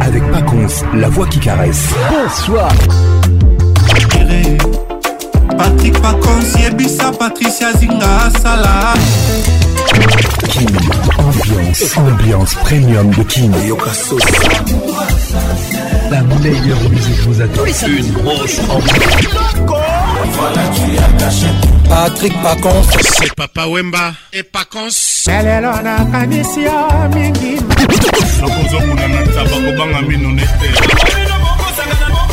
avec Pacons, la voix qui caresse. Bonsoir. Patrick Pacons, Yebisa, Patricia Zinga, Salah. Kim, ambiance, ambiance premium de Kim. La meilleure musique vous attend. Une grosse ambiance. Voilà, tu as caché. Patrick Pacons. C'est Papa Wemba et Pacons. lelelo nakanisi yo mingi nakozokuna na taba kobanga mino nete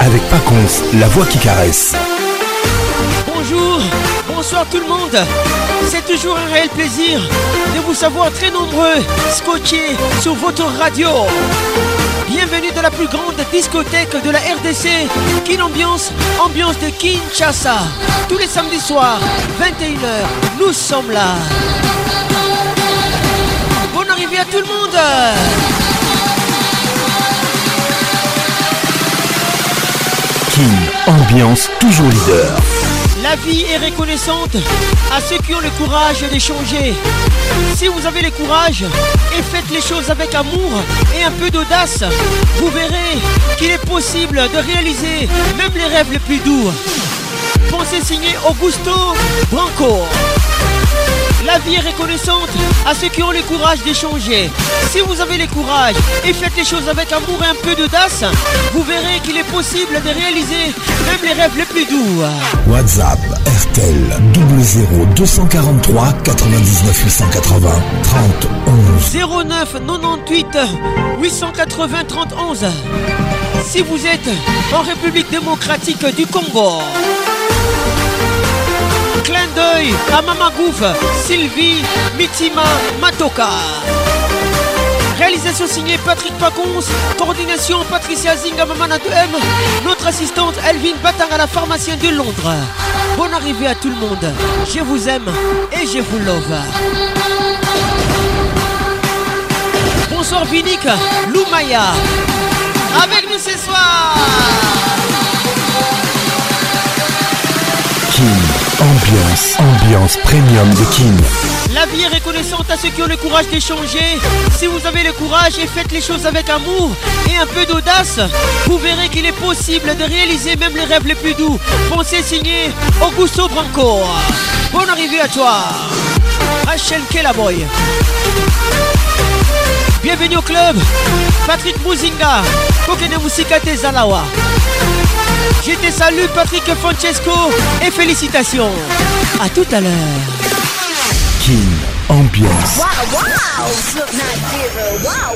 avec Paconce, la voix qui caresse. Bonjour, bonsoir tout le monde. C'est toujours un réel plaisir de vous savoir très nombreux scotchés sur votre radio. Bienvenue dans la plus grande discothèque de la RDC, Kin Ambiance, ambiance de Kinshasa. Tous les samedis soirs, 21h, nous sommes là. Bonne arrivée à tout le monde. ambiance toujours leader. La vie est reconnaissante à ceux qui ont le courage d'échanger. Si vous avez le courage et faites les choses avec amour et un peu d'audace, vous verrez qu'il est possible de réaliser même les rêves les plus doux. Pensez signer Augusto Branco. La vie est reconnaissante à ceux qui ont le courage d'échanger. Si vous avez le courage et faites les choses avec amour et un peu d'audace, vous verrez qu'il est possible de réaliser même les rêves les plus doux. WhatsApp RTL 00 243 99 880 30 09 98 880 30 si vous êtes en République démocratique du Congo. Clin d'œil à Maman Sylvie, Mitima, Matoka. Réalisation signée Patrick Pacons, coordination Patricia Zinga m notre assistante Elvin à la pharmacienne de Londres. Bonne arrivée à tout le monde, je vous aime et je vous love. Bonsoir Lou Loumaya, avec nous ce soir. Ambiance, ambiance premium de Kin. La vie est reconnaissante à ceux qui ont le courage d'échanger. Si vous avez le courage et faites les choses avec amour et un peu d'audace, vous verrez qu'il est possible de réaliser même les rêves les plus doux. Pensez signé Augusto Branco. Bonne arrivée à toi. HLK la boy. Bienvenue au club. Patrick mouzinga Kokene Musika Zalawa. Je te salue Patrick Francesco et félicitations. À tout à l'heure. King Ambiance. Wow,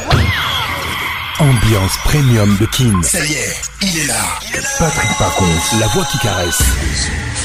wow. Ambiance premium de King. Ça y est, il est là. Patrick la voix qui caresse.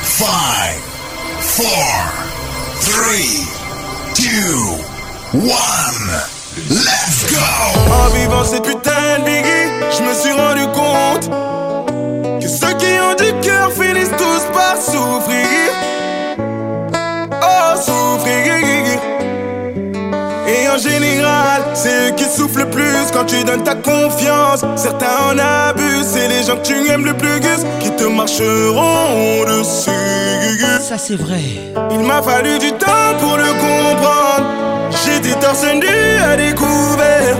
5, 4, 3, 2, 1, let's go! En vivant cette putain de biggie, je me suis rendu compte que ceux qui ont du cœur finissent tous par souffrir. Oh, souffrir! Et en général, c'est eux qui soufflent le plus quand tu donnes ta confiance. Certains en abusent, c'est les gens que tu aimes le plus, qui te marcheront dessus. Ça c'est vrai. Il m'a fallu du temps pour le comprendre. J'étais torse nu à découvert.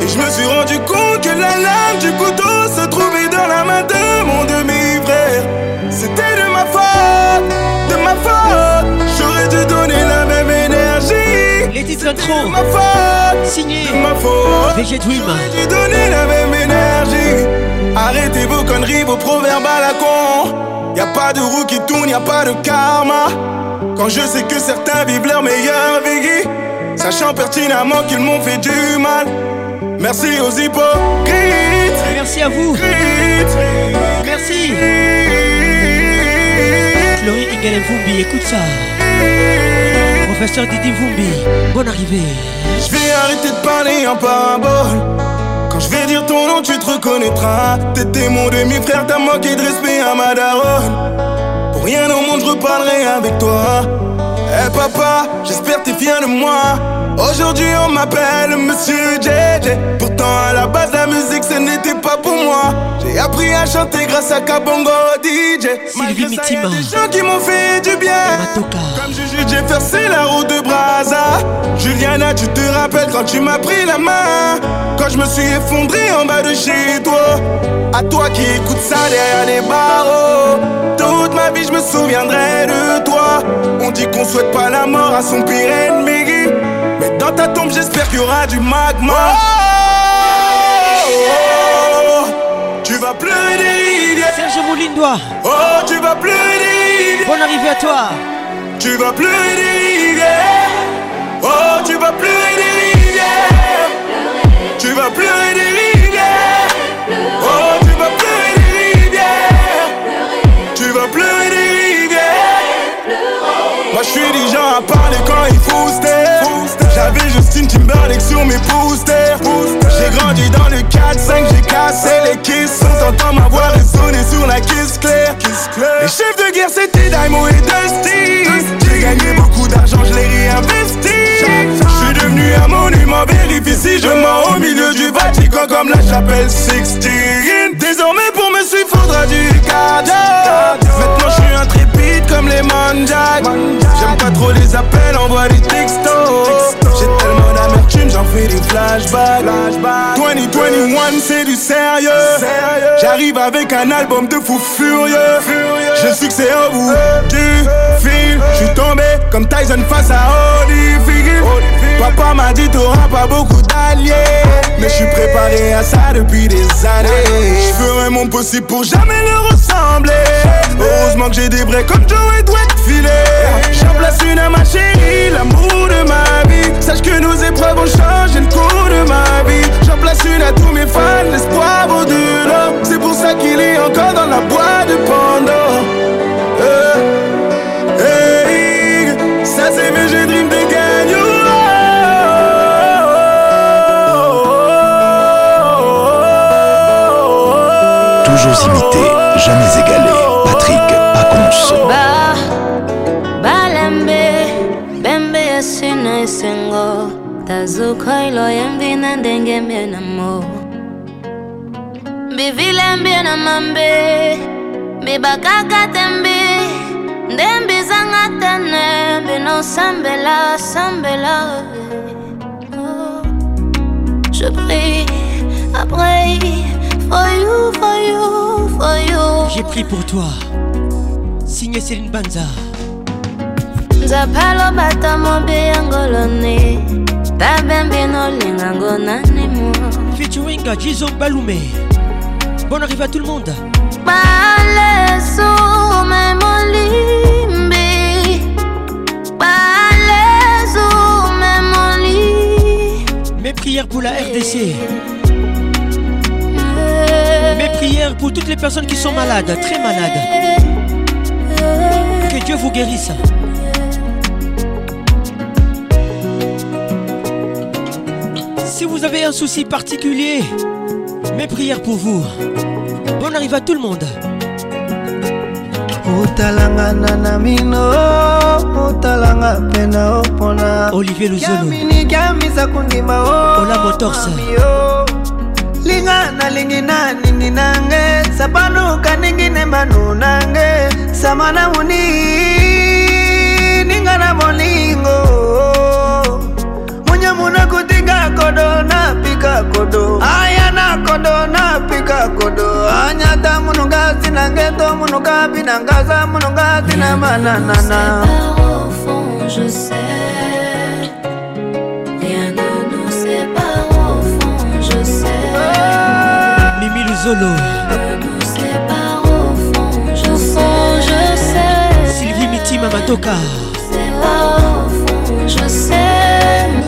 Et je me suis rendu compte que la lame du couteau se trouvait dans la main de mon demi-frère. C'était de ma faute, de ma faute. trop Ma faute, Signé ma faute. VG Je J'ai donné la même énergie. Arrêtez vos conneries, vos proverbes à la con. Y a pas de roue qui tourne, y a pas de karma. Quand je sais que certains vivent leur meilleur vie, sachant pertinemment qu'ils m'ont fait du mal. Merci aux hypocrites. Merci à vous. Merci. Chloé écoute ça professeur Didi Vumbi, bonne arrivée. Je vais arrêter de parler en parabole. Quand je vais dire ton nom, tu te reconnaîtras. T'étais mon demi-frère, t'as manqué de respect à ma daronne. Pour rien au monde, je reparlerai avec toi. Eh papa, j'espère t'es fier de moi. Aujourd'hui, on m'appelle Monsieur JJ. Pourtant, à la base, la musique, ce n'était pas j'ai appris à chanter grâce à Kabongo DJ. Malgré des gens qui m'ont fait du bien. Comme J'ai percé la route de Braza. Juliana, tu te rappelles quand tu m'as pris la main. Quand je me suis effondré en bas de chez toi. À toi qui écoutes ça derrière les barreaux. Toute ma vie, je me souviendrai de toi. On dit qu'on souhaite pas la mort à son pire ennemi. Mais dans ta tombe, j'espère qu'il y aura du magma. Oh tu vas pleurer des Serge Oh, tu vas pleurer des Bonne arrivée à toi. Tu vas pleurer des rivières. Oh, tu vas pleurer des rivières. Tu vas pleurer des rivières. Oh, tu vas pleurer des rivières. Tu vas pleurer des rivières. Moi, je suis gens à parler quand il faut J'avais Justine Timberlake sur mes pouces j'ai grandi dans le 4-5, j'ai cassé les kisses. On t'entend ma voix résonner sur la kiss claire. Les chefs de guerre c'était Daimo et Dusty. J'ai gagné beaucoup d'argent, je l'ai réinvesti. Je suis devenu un monument, vérifie si je mens au milieu du Vatican comme la chapelle Sixteen. Désormais pour me suivre faudra du cadeau. Maintenant je intrépide comme les mandats. J'aime pas trop les appels, envoie des textos j'en fais des flashbacks. Flashback. 2021, c'est du sérieux. J'arrive avec un album de fou furieux. Je succès que c'est au bout du film. fil. Euh. J'suis tombé comme Tyson face à Holyfield. Papa m'a dit t'auras pas beaucoup d'alliés Mais je suis préparé à ça depuis des années Je ferai mon possible pour jamais le ressembler Heureusement que j'ai des vrais comme Joe et Dwayne J'en place une à ma chérie, l'amour de ma vie. Sache que nos épreuves ont changé le cours de ma vie. J'en place une à tous mes fans, l'espoir vaut de l'or. C'est pour ça qu'il est encore dans la boîte de Pandore. Eh, eh, eh, ça c'est mbivilembi na mambe mbibakaka te mbi nde mbizanga tene mbinosambela sambela oh. je prie après for you for you for you j'ai prié pour toi signé Céline Banza nzapa aloba ta mobe yangolone tabembi nolingango nanimo featuringa jizon balume Bonne arrivée à tout le monde. Mes prières pour la RDC. Eh, Mes prières pour toutes les personnes qui sont malades, très malades. Que Dieu vous guérisse. Si vous avez un souci particulier, Mes prières pour vous. Bon arrive à tout le monde. otalangana na mino otalanga mpe na opona olivier luzolukamiza kondima ola motorsmio linga nalingi na ningi nange sapanuka ningi nembanu nange sama na muni ninga na molingo yangu nakutinga kodo napika kodo aya na kodo napika kodo anyata munuga sina ngeto munuga binangaza munuga sina mananana Je sais, rien ne nous sépare au fond, je sais. Mimi Luzolo. Sylvie Mitima Matoka. C'est pas au fond, je sais.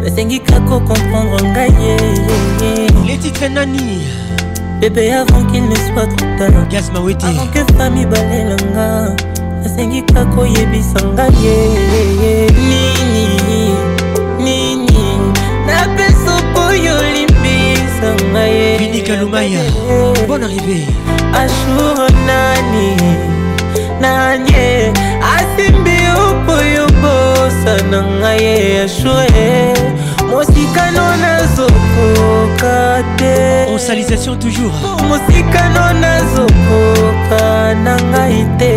nasengi kako comprendre ngai eh, eh, eh. les titres nani bébé avant qu'il ne soit trop tard gaz mawete avant que fami balelanga nasengi kako yebisa ngai nini nini napesa okoyo limbisa ngai vinika lumaya bonne arrivée ashur nani nani asimbi opoyobo mposa na ngai echue mosikano nazokoka te osalisation toujours mosikano nazokoka na ngai te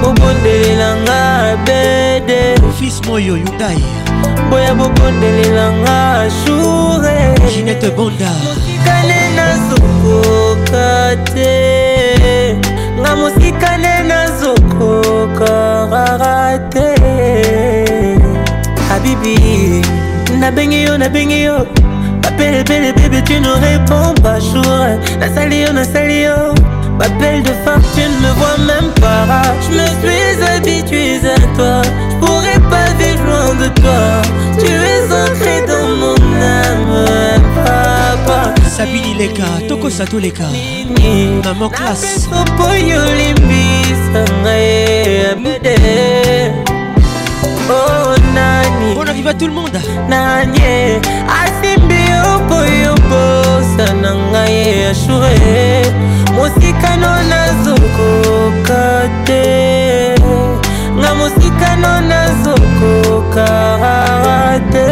bobondelela nga bede fils moyo yudai boya bobondelela nga joure ginete bonda mosikane nazokoka te nga mosikane na encore à rater Habibi, Na yo, na yo Ma belle bébé, tu ne réponds pas jour salio, yo, salio yo belle de femme, tu ne me vois même pas Je me suis habituée à toi Je pourrais pas vivre loin de toi Tu es ancré dans mon âme sabini leka tokosa toleka mama classe po yo limbisa ngai abude onani oh, bon arrive à tout le monde nani asimbi yo po yo posa na ngai ashure mosikano nazokoka te nga mosikano nazokoka te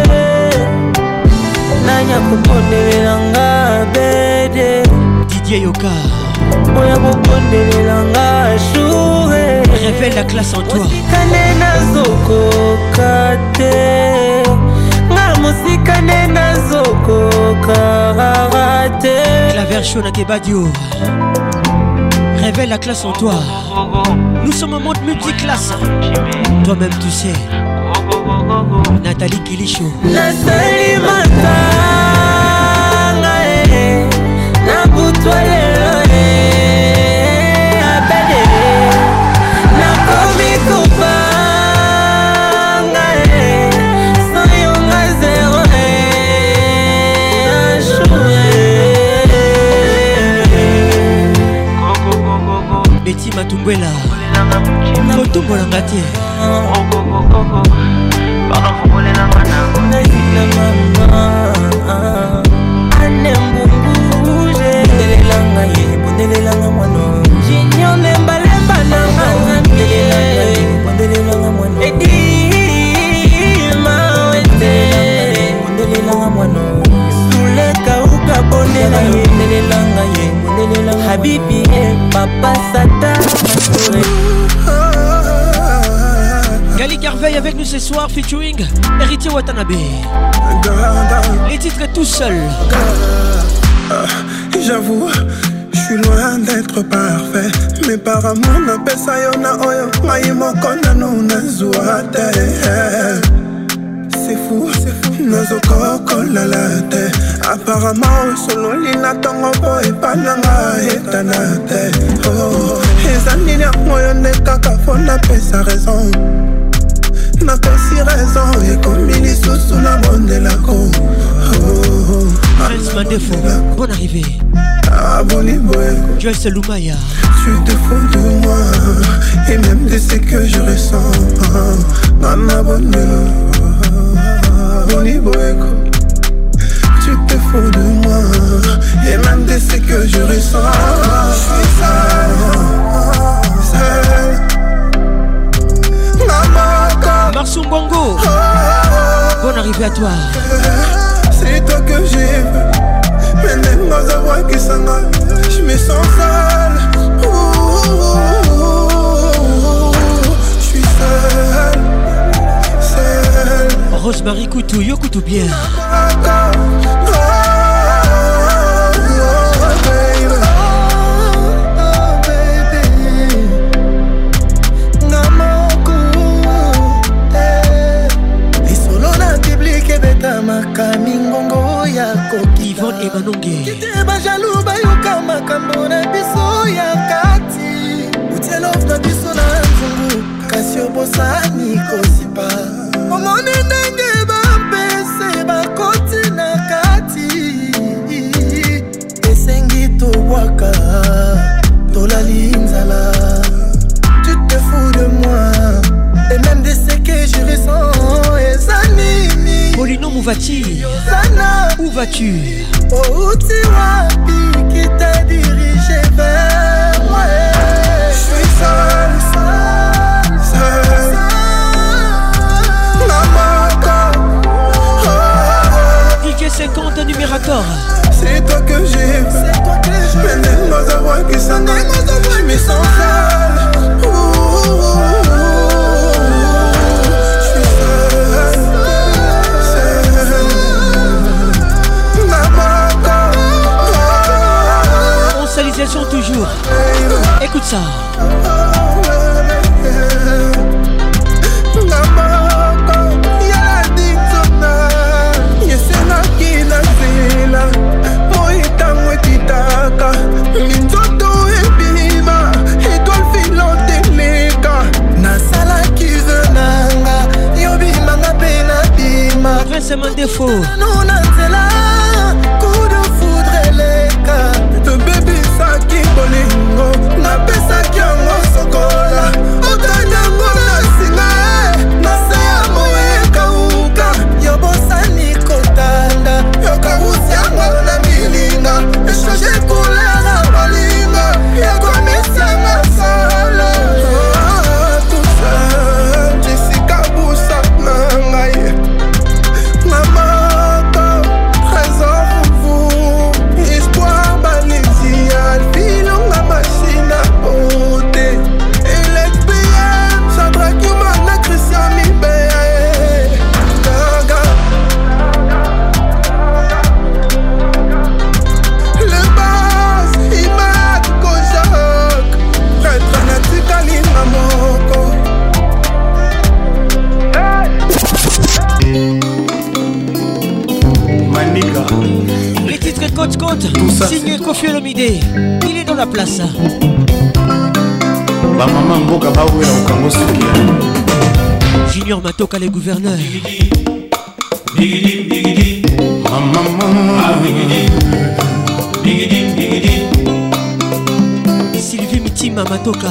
nanya kopondelelanga didier yoka Réveille révèle la classe en toi La chaud te nga mosikane révèle la classe en toi nous sommes un monde multiclasse toi-même tu sais Nathalie Kilichou Nathalie Matar beti matumbwela kotombolanga te anema na ngai ebondelelanga mwano jinio lembalemba na nganganiebondelelanga mwano edima wete ebondelelanga mwano sulekauka bondela ebondelelanga ye habibi e papa sata masore Gali Carveille avec nous ce soir featuring Héritier Watanabe. Les titres tout seul. J'avoue, je suis loin d'être parfait Mais par amour a yo a oyo ngai moko a nazwa c'est fou, la te apparemment oh, la na et pas epananga etana te eza nini yango yo nde kaka mpo ça raison si raison oh, oh, na bondelako des fautes, bonne arrivée abonnez vous Tu te fous de moi, et même de ce que je ressens. Non, abonnez vous Tu te fous de moi, et même de ce que je ressens. Je suis seul, seul. Maman, Bongo. Bonne arrivée à toi. C'est toi que j'ai mais même dans un vrai qui s'en Je me sens sale oh, Je suis seul Seul Rosemary Coutou, Coutou bien e banongekite bajalu bayoka makambo na biso ya kati utielove na biso na nzungu kasi obosani kosipa omoni ndenge bapese bakoti na kati esengi tobwaka tolali nzala tu te fous de moi et même de ce que je ressens eza nini polino mouvati sana où vas-tu as qui t'a dirigé vers moi Je suis seul, seul, seul C'est toi que j'ai C'est toi que j'ai Mais n'est pas qui s'en est jour. Écoute ça. esenaki na nzela moi ntango ekitaka minzoto ebima etwale filante eleka nasalaki ve nanga yobimanga mpe nabima vincement defo toka les gouverneurs sylvie mitima matoka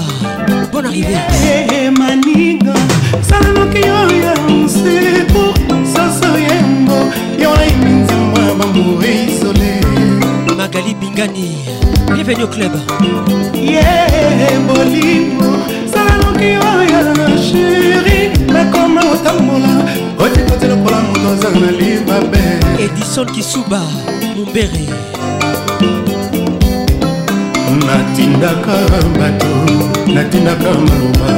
bonne arrivée eh, eh, maninga salanoki oyo nsepo saso yengo yonaimi nzambo ya bambure isole magali bingani bienvenu au club ye eh, bolingo Nelson Kisuba Mumbere natindaka bato natindaka maloba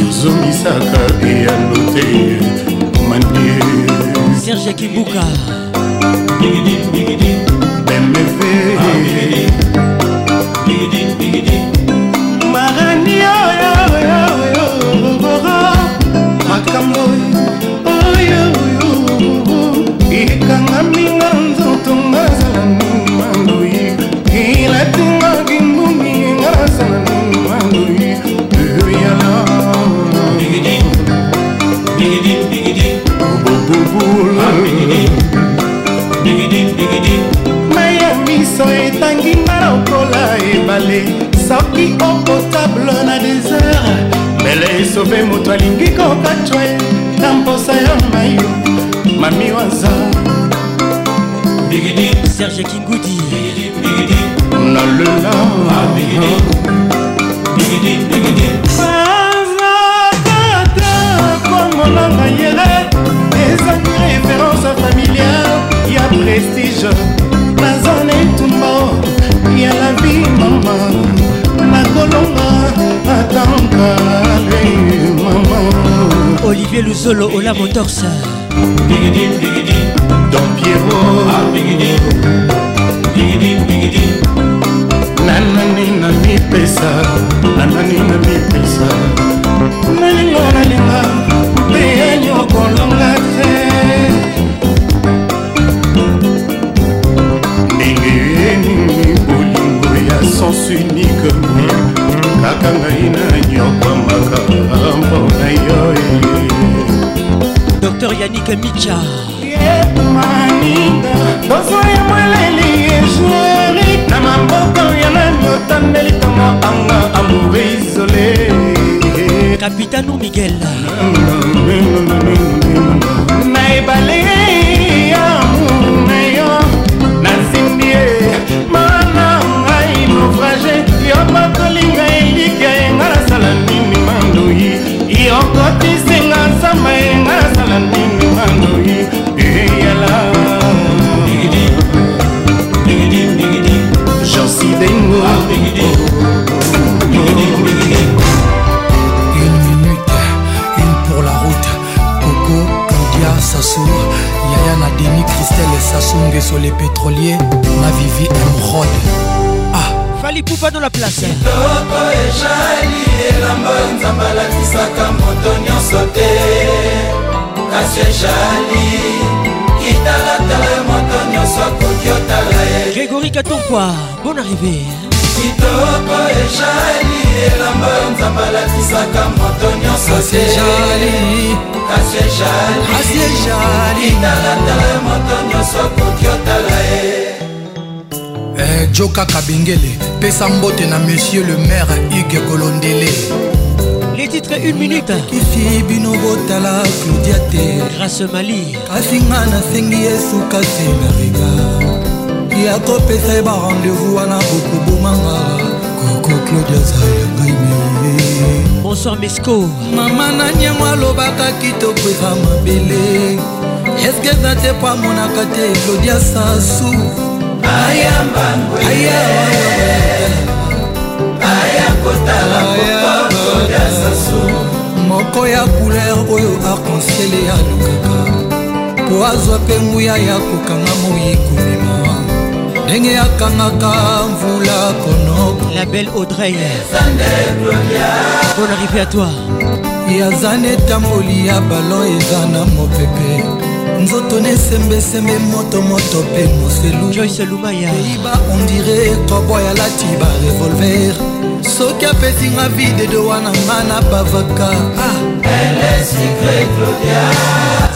yozongisaka eyano te manie serge kibuka bemefe makanioyoyoyo makambo ebale soki okotable na desert mele esobe moto alingi kokatwa ye na mposa ya mayo mami waza serge kingudi nalela ah, bazatata kwangolanga yele ezangi référence familiale ya prestige naza netuna nayebi mama nakolonga atanka mama olivier luzolo ola motorsa don piero ah, nanani na mipesa nanani na mipesa mécanique Micha tozwaya mwaleli ejeri na maboko ya nani otandeli kama anga amour isole capitano miguel na ebale ya muna yo nasimbi ye mana ngai naufrage yo bakolinga elika yenga nasala nini mandoi yokoti sur les pétroliers Ma Ah Fali Poupa dans la place Grégory bonne arrivée hein. kitoko ejali elamba yo nzambe alatisaka moto nyonso te kasi ejali e e talatala yo moto nyonso okoki otala ye Eh, jo kaka bengele pesa mbote na monsieur le maire hugue kolondele les titres une minute kisi bino botala claudia te grâce mali kasi nga nasengi esuka te na regard ya kopesa ye barendez-vous wana kokobomanga koko claudia zayangai me bonsoir mesco mama na nyango alobaka kitoko eza mabele eske eza te po amonaka te claudia sasu moko ya couleur oyo akonsiele alukaka po azwa mpe nguya ya kokanga moyiko ndenge akangaka mvula kono la belle audrey bon arrivé à toi yaza na etamboli ya balon eza na mopepe nzoto nesembesembe motomoto mpe moselupeiba ondire koboy alati ba revolver soki apesinga vide de wana nga na bavaka ah!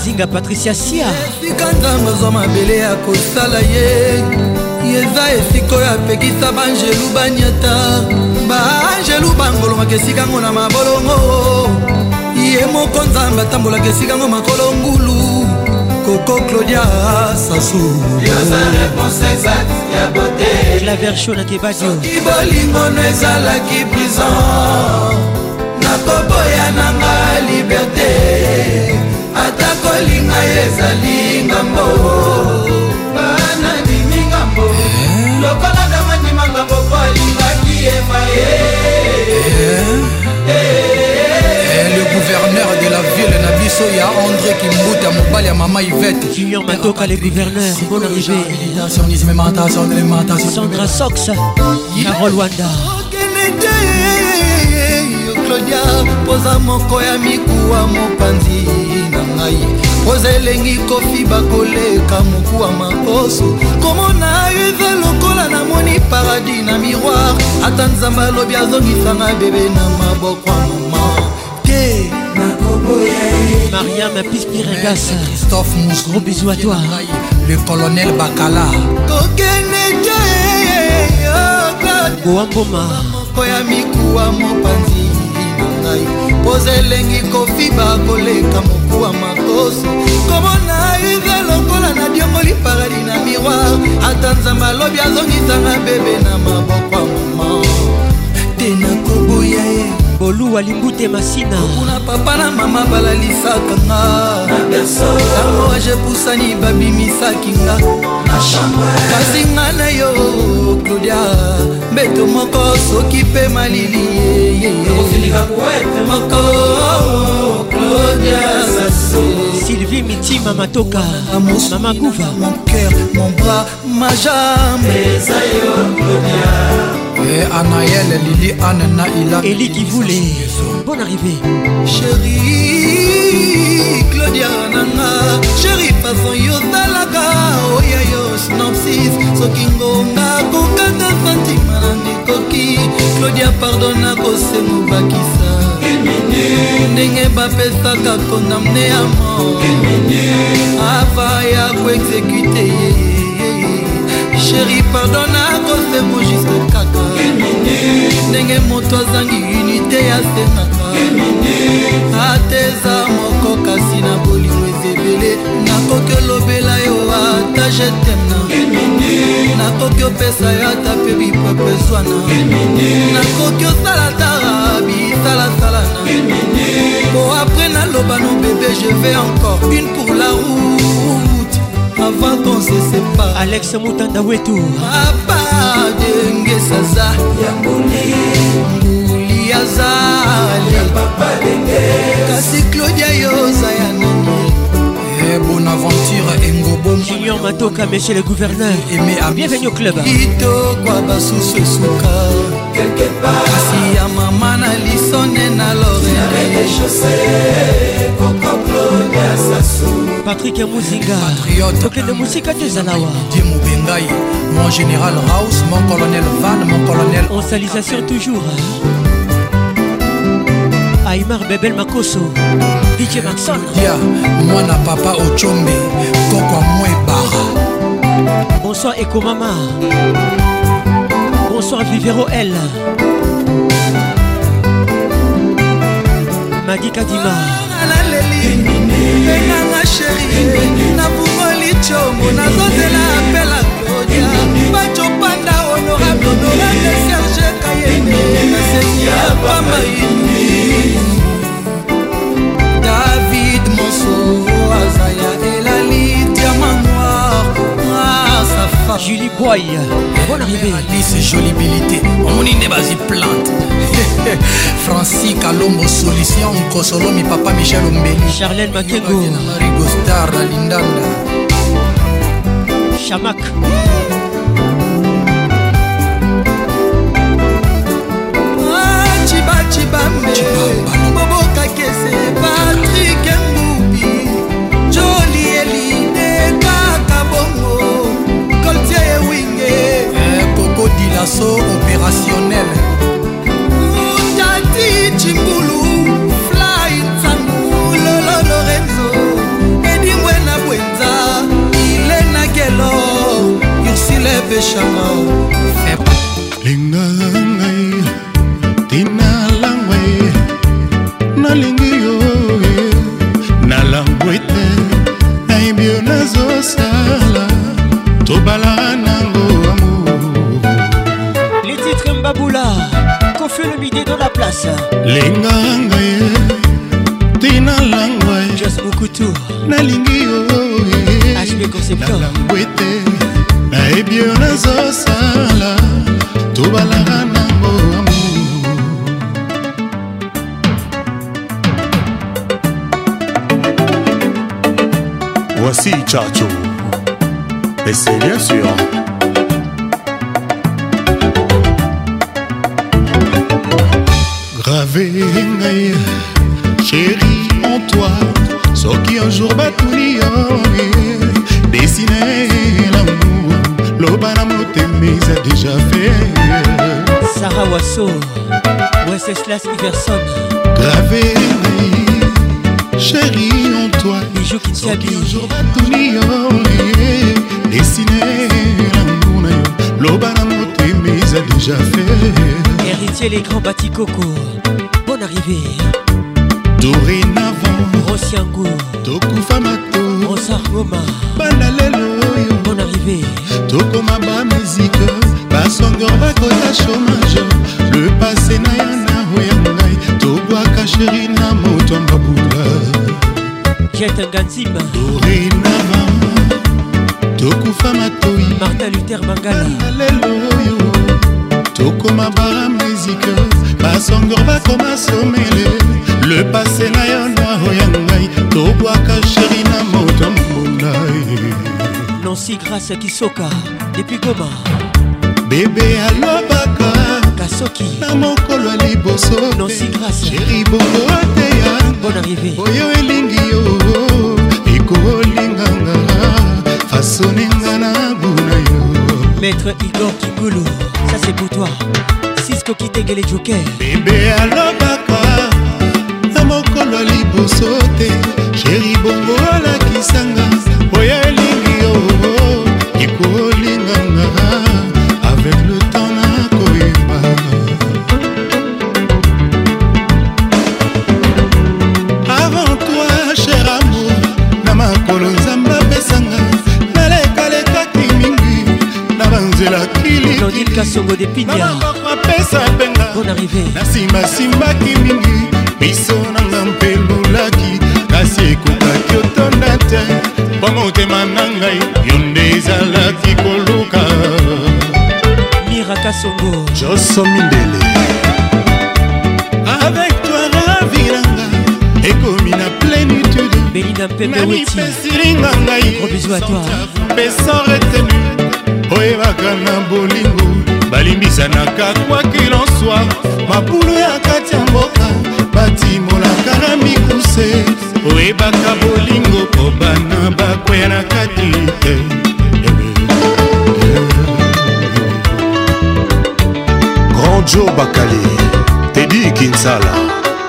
zinga patricia sia esika nzambe zwa mabele ya kosala ye eza esika oyo apekisa banjelu banyata banjelu bangolomaka esikango na mabolongo ye moko nzambe atambolaka esikango makolo ngulu koko claudia sasusoki bolingono ezalaki prison nakoboya nanga liberte ata kolinga ye ezali ngambo biso ya andré kimbuta mobali ya mama ivete junior matoka le gouverneur bon arrivésandra sox carol wanda claudia poza moko ya mikuwa mopanzi na ngai poza elengi kofi bakoleka moku ya maposo komona yo eza lokola namoni paradis na miroir ata nzambe alobi azongisanga bebe na maboko ya mama te mariame pispiregas christophe mous gros bisou à toi le colonel bakala kokende te oh goamboma moko ya mikuwa mopanzi ngai poza elengi kofiba koleka mokuwa makoso komona eza lokola nadiongoli paradi na miroir ata nzambe alobi azongisanga bebe na maboko ya mama te nakoboya ye boluwa limbute masina kuna papa na mama balalisaka nga tango ajepusani babimisaki nga kasinga na yo claudia mbeto moko soki mpe malili moko sylvie mitima matoka mama kuva mon cœur mon bras ma jambe eh, anael lili ane na ila eliki vule bonne arrivée chéri claudia nanga chéri façon yozalaka oya yo snopsis soki ngonga kokanga santima nanga ekoki claudia pardon nakosengo bakisa ndenge bapesaka kondamne ya mor ava ya koexekute yeye sheri pardon nakosengo juske kaka ndenge moto azangi unité ya senaka ata eza moko kasi na bolingo ezebele nakoki olobela yo ata jetemna nakoki opesa yo ata mpe bipapezwana nakoki osala tara bisalasalana po apre naloba no bebe je vais encore une pour la route avant qu'on se sépare alex moutanda wetu apa dengesaza ya bolingo yozalikasi claudia yoza ya nani eh, bonaventure engobojunior matoka monsieur le gouverneur bienvenue au club kitokwa basusu esuka kasi ya mama na lisone na lorepatrik ya muzinga tokende mosika te ezalawa di mobengai mon général house mon colonel van mon colonel en salisation toujours aimar bebel makoso dj maxondia mwana papa ochombe kokwa mo ebara bonsoir ekomama bonsoir vivero l magi kadima enganga sheri nabungoli congo nazozela apela kodia bacopanda honorable honorable serge kayene seigneur maini david monso azaya elali diamanoir julie boy bonne arrivée alice jolibilité omoni nde bazwi plante francis kalombo solution nkosolomi papa michel ombeli charlene makego rigostar na lindanda chamak cibambe bobokakese patrike ngubi joli eline kaka bongo koltie ewinge kokodila eh, so opérationnel ndati cimbulu fly ntangu lolo lorenzo edingwe na bwenza ile na gelo ursile peshama les grands Batikoko Bonne arrivée dorénavant rosiango tokufa mato rosargoma banda lelo oyo bonne arrivée tokoma bamizike basongor bakoya chômage le passé na ya nao ya ngai tobwaka sheri na moto ya mabula jetenga nzima ignace kisoka depuis goma bebe alobaka kasoki na mokolo ya liboso nosi grace jeri bongo teya bon arrivé oyo elingi yo ekolinganga fasonenga na buna yo maître igor kikulu ça c'est pour toi sisko kitegele joker bebe alobaka na mokolo ya liboso te jeri bongo epiniaona nsimasimbaki mingi biso nanga mpe lulaki kasi ekokaki otonda te mpo motema na ngai yo nde ezalaki koluka mirakasongo joso mindele avec toi ravi nanga ekomi na plénitude belinda mpepewetipesinga ngai pesa retenu oyebaka na bolingo balimbisanaka kwakilonswa mabulu ya kati ya mboka batimolaka na mikuse oyebaka bolingo po bana bakwea na kati te grandjo bakali tedi kinsala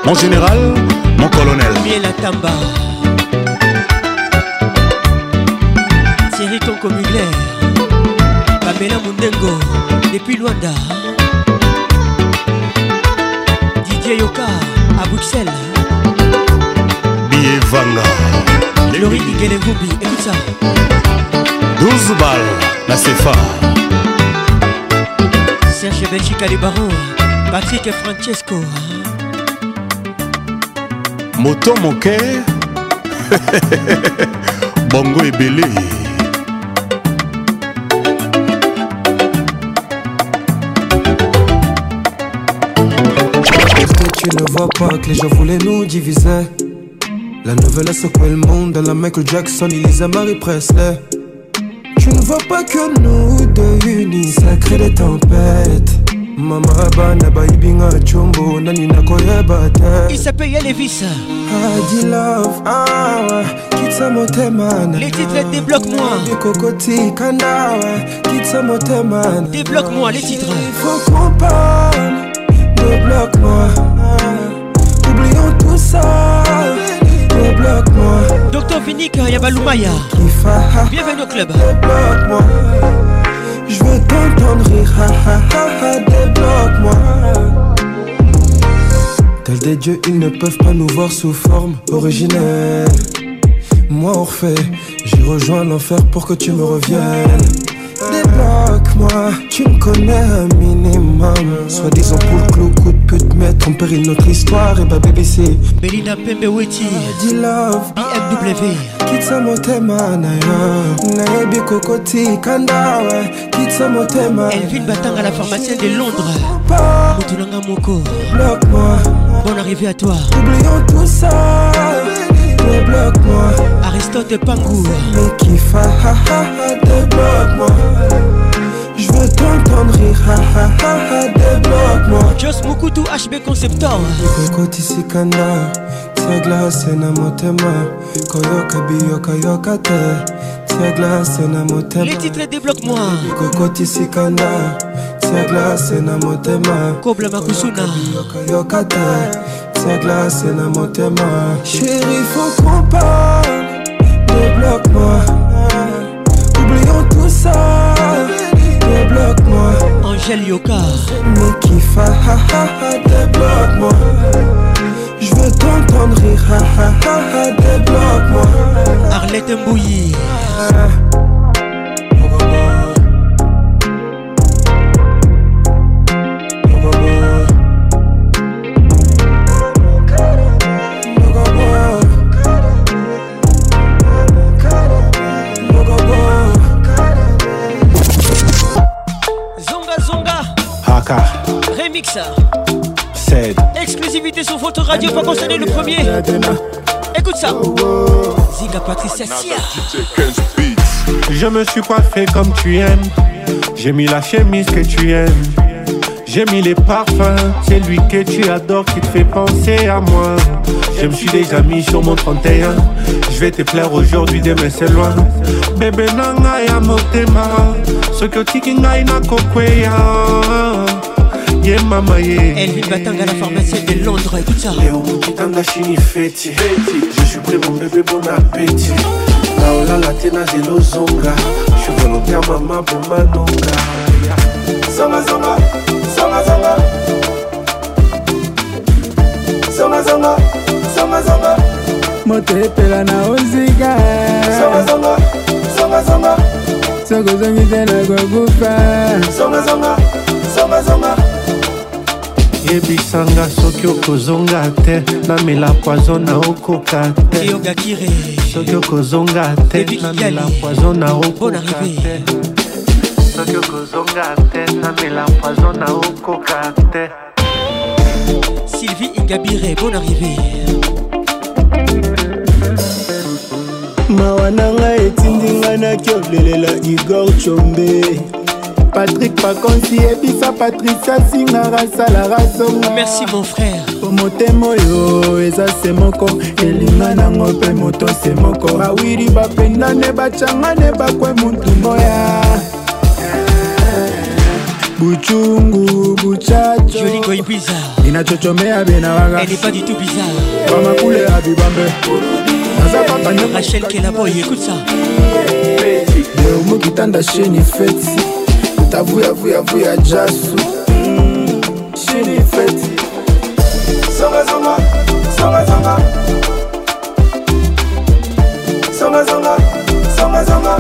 mon général mon colonel mielatamba thierry tonkomugler bamela mondengo depuis Luanda Didier Yoka à Bruxelles Bievanga Lori Digelevumbi, écoute ça 12 balles, la CFA Serge Belgica les barons Patrick et Francesco Moto Moquet Bongo et Belé ne vois pas que les gens voulaient nous diviser. La nouvelle a secoué le monde, à la Michael Jackson, Elisa Marie Presley. Tu ne vois pas que nous deux unis, ça crée des tempêtes. Mama bana baibinga chombo nani nakoyeba te vices. Ah adi love ah, man. les titres débloque moi man. débloque moi les titres il faut qu'on parle débloque moi Baloumaya. Bienvenue au club Je veux t'entendre rire moi Tels des dieux, ils ne peuvent pas nous voir sous forme originelle Moi Orphée, j'ai rejoint l'enfer pour que tu me reviennes moi, tu me connais un minimum. Soit disant pour le clou, coup de pute, mettre en péril notre histoire. Et bah bébé, c'est Belina Pembe Weti, D-Love, BFW. Kitsa motema na yo, nayebi kokoti kanda we. Kitsa motema. Elvin Batanga, la pharmacienne de Londres. Moutoulanga Moko. Bloque-moi. Bonne arrivée à toi. Oublions tout ça. Débloque-moi. Aristote Pangou. Miki Faha, débloque-moi. Je veux t'entendre rire, ha ha ha ha, débloque-moi. Just Mokutu HB Conceptor. Kokotisi kana, tia glace na motema. Koyoka biyoka yoka te, tia glace na motema. Les titres débloque-moi. Kokotisi kana, tia glace na motema. Kobla makusuna. Yoka yoka te, tia glace na motema. Chérie, faut qu'on débloque-moi. J'ai Mais qui ha ha ha débloque-moi Je veux t'entendre rire ha ha ha débloque-moi Arlette Mbouyi ah, Radio le premier. Écoute ça. Oh, oh. Ziga Patricia Je me suis coiffé comme tu aimes. J'ai mis la chemise que tu aimes. J'ai mis les parfums. C'est lui que tu adores qui te fait penser à moi. Je me suis déjà mis sur mon 31. Je vais te plaire aujourd'hui, demain c'est loin. Bébé nanga ya motema. kinga, ina kokweya. ye mama ye Elvin Batanga la pharmacie de Londres écoute ça Léo Kitanda Chini Feti Je suis prêt mon bébé bon appétit naolala te na zelo zonga je volontaire mama bomanonga zongazonga zongazonga zongazonga zongazonga moto epela na oziga zongazonga zongazonga sokozongi te nakokufa zongazonga zongazonga ebisanga soki okozonga te namela poizo na okoka te soki okozonga te namela poizo na okoka te soki okozonga te namela poizo na okoka te sylvie ingabire bon arrivé mawa na ngai etindi ngai nakiolelela igor chombe patrik pakonsi yebisa patricia singara asalaka songa merci mon frère po motema oyo eza se moko elinga nango mpe moto se moko bawiri bapendane bacangane bakwe mutu moya buchungu buchachoinachochomea bena wagabamakule ya bibambe Rachel Kelaboy, écoute ça. Mokitanda chez Nifetsi. tavuyavuyavuya jasu shiri feti zongazonga zongazonga zongazonga zongazonga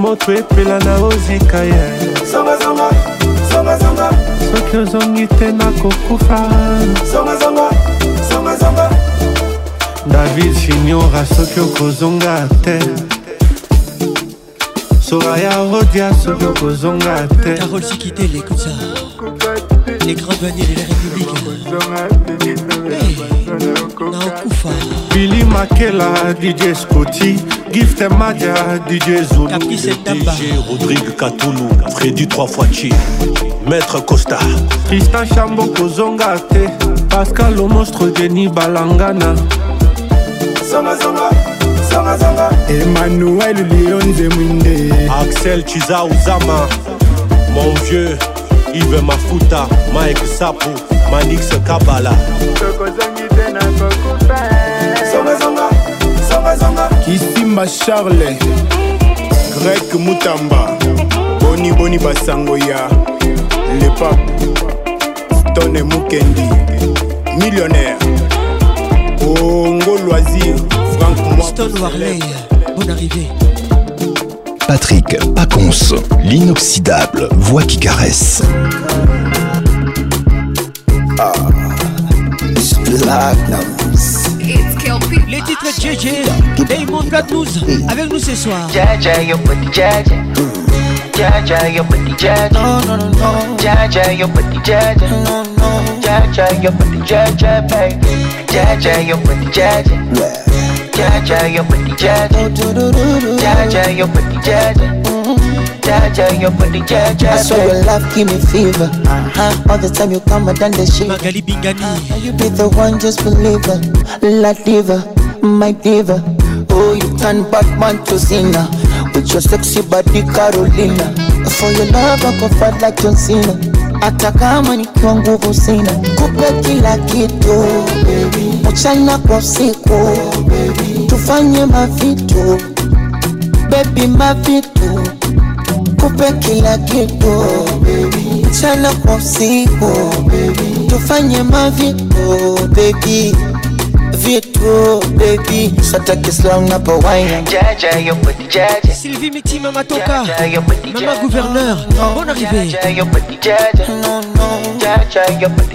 moto epela na ozika ye zongazonga zongazonga soki ozongi te nakokufa zongazonga zongazonga david siniora soki okozonga te soaya rodia soki okozonga te carol sikite lekuza les grandes bannières de la république na okufa bili makela dj scoti gift madia dj zuludj rodrigue katulu fredi 3 fois chi maître costa tristan chambo kozonga te pascal le monstre denis balangana zonga, zonga. zonga Emmanuel Lionze Mwinde Axel Chiza Uzama Mon vieux Yves Mafuta Mike Sapu Manix Kabala zonga zonga zonga zonga Kisimba Charles Greg Mutamba Boni Boni Basango ya Le Pape Stone Mukendi Millionnaire Ongo Loisir Frank Kingston Warley, bonne arrivée. Patrick Pacons, l'inoxydable voix qui caresse. Ah, les titres JJ, Damon Platnous, avec nous ce soir. JJ, yo petit JJ. JJ, yo petit JJ. Non, non, non, non. JJ, yo petit JJ. Non, non. JJ, yo petit JJ, baby. JJ, yo petit JJ. jaja your body jaja jaja your body jaja jaja your body jaja I saw your laugh give me fever uh-huh. all the time you come and the shit Magali Bingani you be the one just believe it La diva my diva oh you turn Batman to Cena with your sexy body Carolina for your love I go fight like John Cena hata kama nikiwa nguvu sina kupe kila kitu mchana kwa usiku tufanye mavitu bebi, mavitu kupe kila kitu chana kwa usiku tufanye mavitu bebi vitu baby sata kislam na pawaina Sylvie Miti maman Mama Gouverneur Bonne arrivée Non non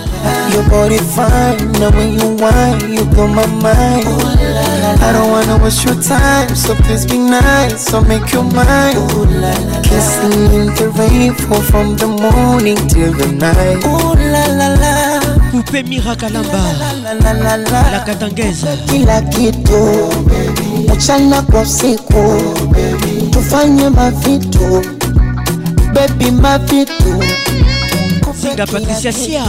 Your body fine, now when you whine, you blow my mind. I don't wanna waste your time, so please be nice, so make your mind. Kissing in the rainfall from the morning till the night. Ooh la la la. Coupé Mira Kalamba, la Katangaise. Kila kitu, mchana kwa siku, tufanye mavitu, baby mavitu. Singa Patricia Sia.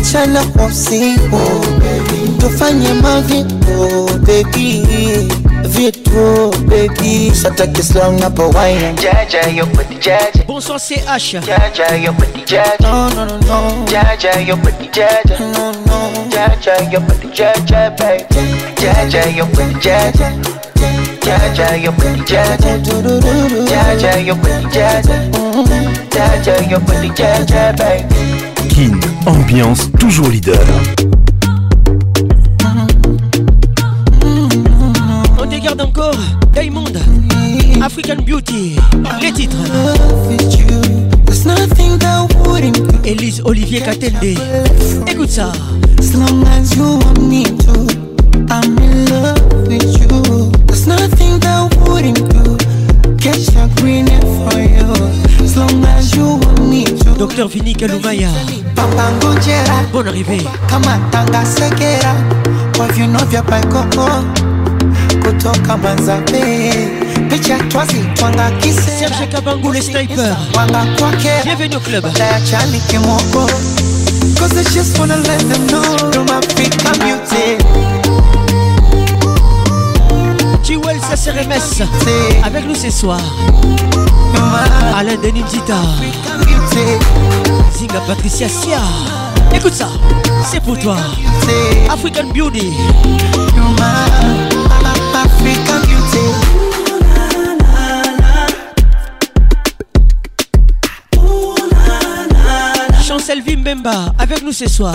mchana kwa usiku oh, tufanye mavito begi vito begi sata kisla unapowaina jaja yo pati jaja bonsoir c'est Asha jaja yo pati jaja no no no no jaja yo pati jaja no no jaja yo pati jaja baby jaja yo pati jaja Jaja yo pati jaja Jaja yo pati jaja Jaja yo pati jaja baby King Ambiance toujours leader. On dégarde encore Diamond, African Beauty, les titres. Elise Olivier Katende, écoute ça. As long as you want me to, I'm in love with you. There's nothing that wouldn't do. Docteur Vini Kalumaya Bonne arrivée tanga sekera kwa vino vya koko. kutoka manzabe picha kise Serge Kabangu le sniper Bienvenue au club Taya chani kimoko Cause I just wanna let them know Do my feet come Jewel SRMS avec nous ce soir. Alain Denis Dita. Zinga Patricia Sia. Écoute ça, c'est pour toi. African Beauty. African Beauty. Vim Bemba avec nous ce soir.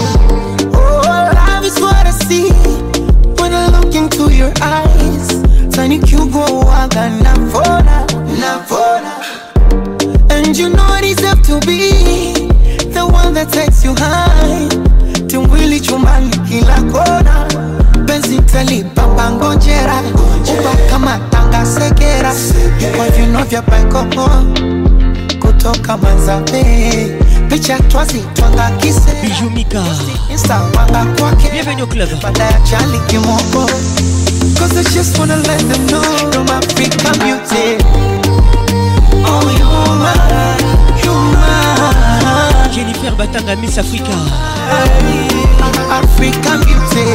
what I see when I look into your eyes. Tiny cute go wild and Navona, Navona. And you know I deserve to be the one that takes you high. Tumwili chumbani kila kona, penzi talipa ngojera, upa kama tanga sekera. you segera, kwa vino vya paikoho kutoka Manzambe. picha twazi twangakise bijumika insta wanga kwake bienvenue au club badaya chali kimoko cause i just wanna let them know no my feet come you take oh you are you are Jennifer Batanga Miss Africa Africa Beauty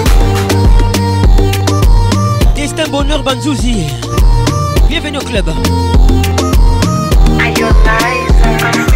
Destin Bonheur Banzouzi Bienvenue au club Are your eyes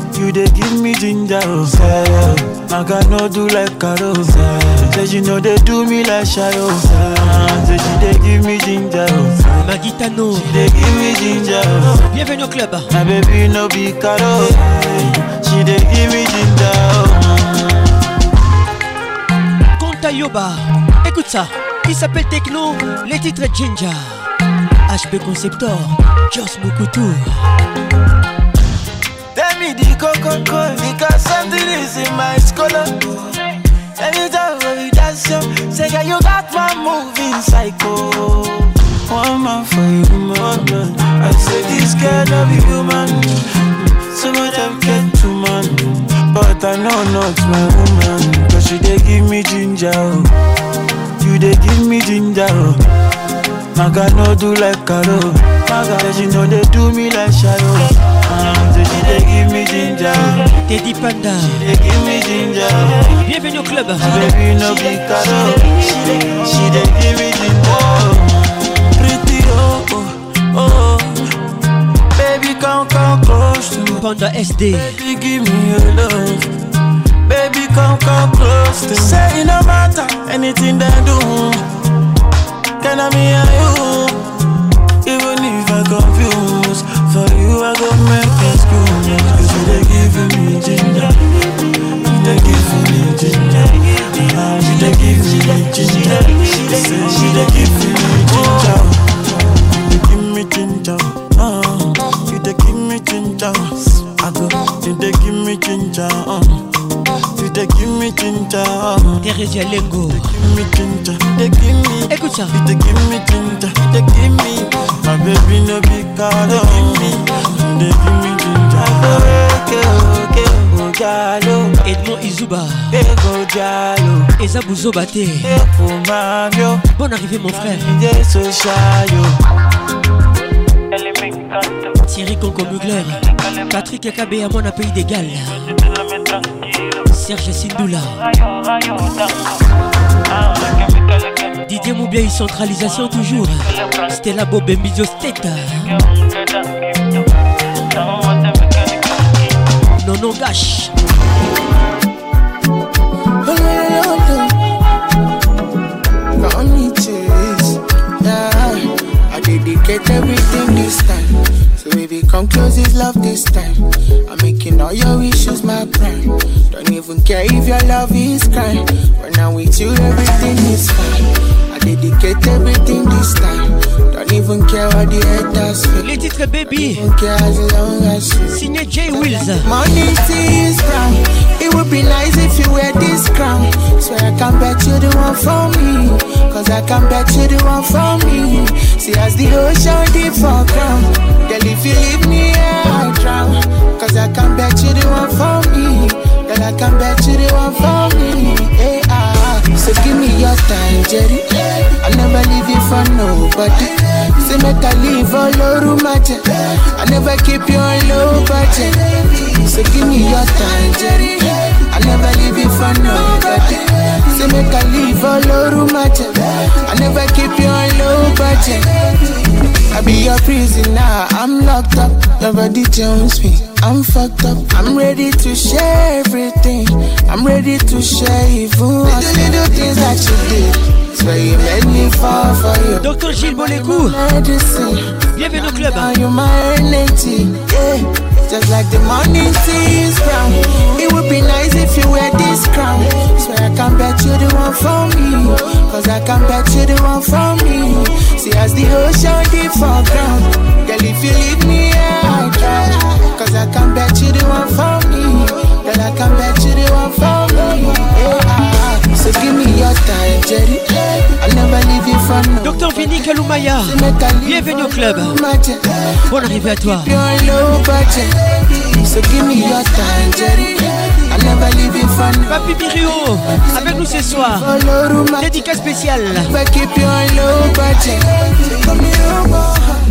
You they give me ginger, oh Magano I no do like Carosa. Oh, Say you know they do me like oh Say she they give me ginger, oh Magitano. She they give me ginger, oh Bienvenue au club. My baby no be Carosa. Oh, she they give me ginger, oh Conta Yoba, écoute ça. Il s'appelle Techno, les titres Ginger. HP Conceptor, Joss Mukutu. need the cocoa because something is in my skull, scholar. Anytime when you that's yo, say, girl you got my moving psycho. One man for you, man. I say, this girl, I be human. Some of them get too man. But I know not my woman. Cause she they give me ginger. Oh. You they give me ginger. Oh. I no do like Carol. maga Say um, she know give me ginger Bienvenue au club Baby me ginger Pretty oh, oh oh Baby come come close to me Panda SD Baby give me your love Baby, come, come close to me. it no matter anything they do. Can I me you? I go make excuse Cause you they give me ginger You they give me ginger You they give me ginger She say she they give me ginger You give me ginger uh, You they give me ginger I go, you they give me ginger uh. De give me Teresia Lengo. They give me De oh. They give Écoute ça. De give me De They give baby no be card. De give me. They give me que, Oke Edmond Izuba. Ego Diallo Eza Bouzoba bate. Epo mamio. Bon arrivée mon frère. Yes Thierry Conco Mugler. Patrick Ekabé à mon pays d'égal. Serge Sindoula. Didier une centralisation toujours. Stella Bobembizio Steta. Non, non, gâche. everything this do close is love this time. I'm making all your issues my prime. Don't even care if your love is crying. When I'm with you, everything is fine. I dedicate everything this time. Don't even care what the haters feel. Les titres baby. Don't care as long as you. Signé J Wills. Morning tea is brown. It would be nice if you wear this crown. Swear I can bet you the one for me. Cause I can bet you the one for me. See as the ocean deep for ground if you leave me, yeah, I drown. Cause I can bet you the one for me. Girl, I can bet you the one for me. Hey, ah. So give me your time, Jerry. I'll never leave you for nobody. Say, make I leave all over my I never keep you on low budget. Say give me your time, Jerry. I never leave you for nobody. Say make I leave all over matter. I never keep you on low budget. I be your prisoner, I'm locked up. nobody jumps me, I'm fucked up. I'm ready to share everything. I'm ready to share even little, little things that you did. So you made me fall for you. Doctor, Gilles Bolécou, bienvenue au club. You're my energy, yeah. Just like the morning tea is brown. It would be nice if you wear this crown. Swear I can bet you the one for me. Cause I can bet you the one for me. See as the ocean deep foreground. Girl, if you leave me, yeah, I drown. Cause I can bet you the one for me. Girl, I can bet you the one for me. Yeah, I So give me your time, Jerry. I'll never leave you for no. Docteur Vini Kaloumaya, bienvenue au club. Bonne arrivée à toi. So give me your time, Jerry. I'll never leave you for no. Papi Mirio, avec nous ce soir. Dédicace spéciale. your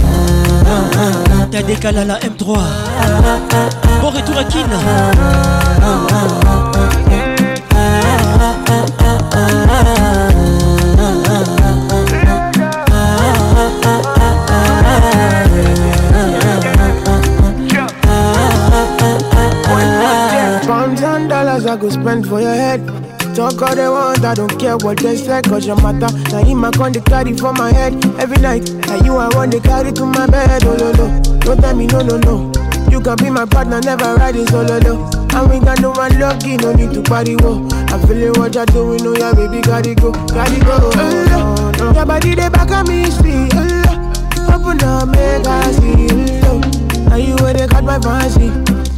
T'as décalé la M3 Bon retour à Kin your world just like cause your matter. Now him I come to carry for my head every night. Now you I want to carry to my bed. Oh no no, don't tell me no no no. You can be my partner, never riding solo no. And we got no one lucky, no need to party wo. i feel feeling what you're doing, oh yeah baby, got it go, got it go. Oh, no, no. Your body they back at me speed. Oh, open up, make I see. Oh, now you where they cut my fancy.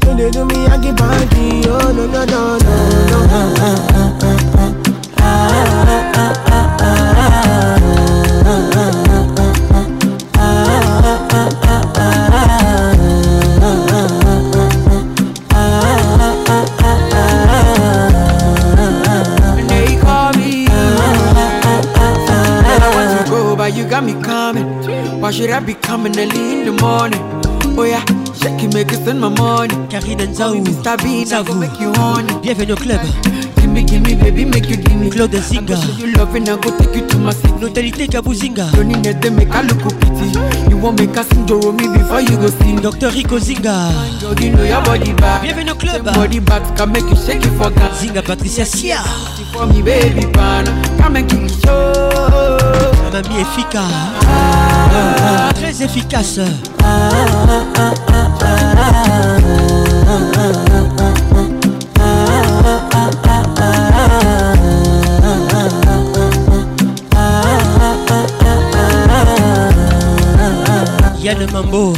do they do me, I give party. Oh no no no no no. no should I be coming early in the morning? Oh yeah, shake it, make it send my money. Can't Mr. Bean, I go make you Bienvenue au club. baby, you Claude Zinga. go take you to my Notalité Kabuzinga. need make look You before you go Dr. Rico Zinga. You know your body back. Bienvenue au club. body back can make you shake it for God. Zinga Patricia Sia. For me baby come and efficace. Très efficace. Diane Mambo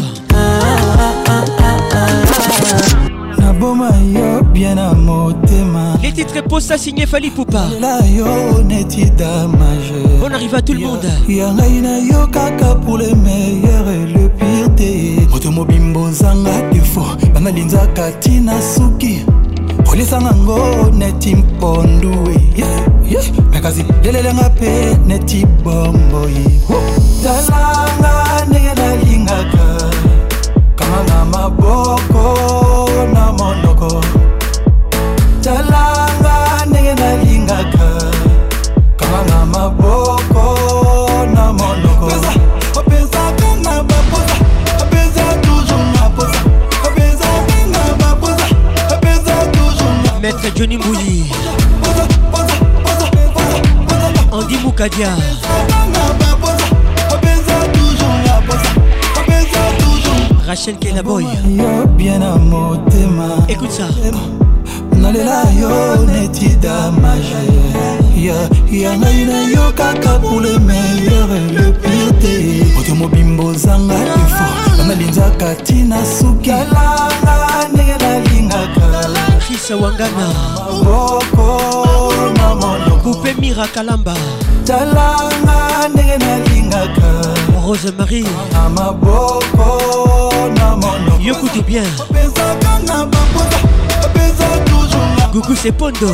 naboma yo bien na motema les titres posa signé fali poupala yo neti damage bon arrive à tout le monde ya ngai na yo kaka pour le meilleur et le pire te moto mobimba ozanga defo bana linzaka ntina suki kolisanga ngo neti mpondu me kasi lelelenga mpe neti bomboyi talanga ne balingaka kanga na maboko na monoko talanga ndenge nalingaka kanga na maboko na monoko openzaka na bapoza openza toujours na poza openzaka na bapoza openza toujours na maître joni mbuyi andi mukadia Rachel Kelaboy bien à motema écoute ça nalela yo neti damage yangai nayokaka pour le meilleur le pire te ote mobimba ozanga efort nalinzaka ntina suki alanga ndenge nalingaka fisa wangana maboko mamonokupe mira kalamba talanga ndenge nalingaka rose marie na maboko Yokoute bien Coucou c'est Pondo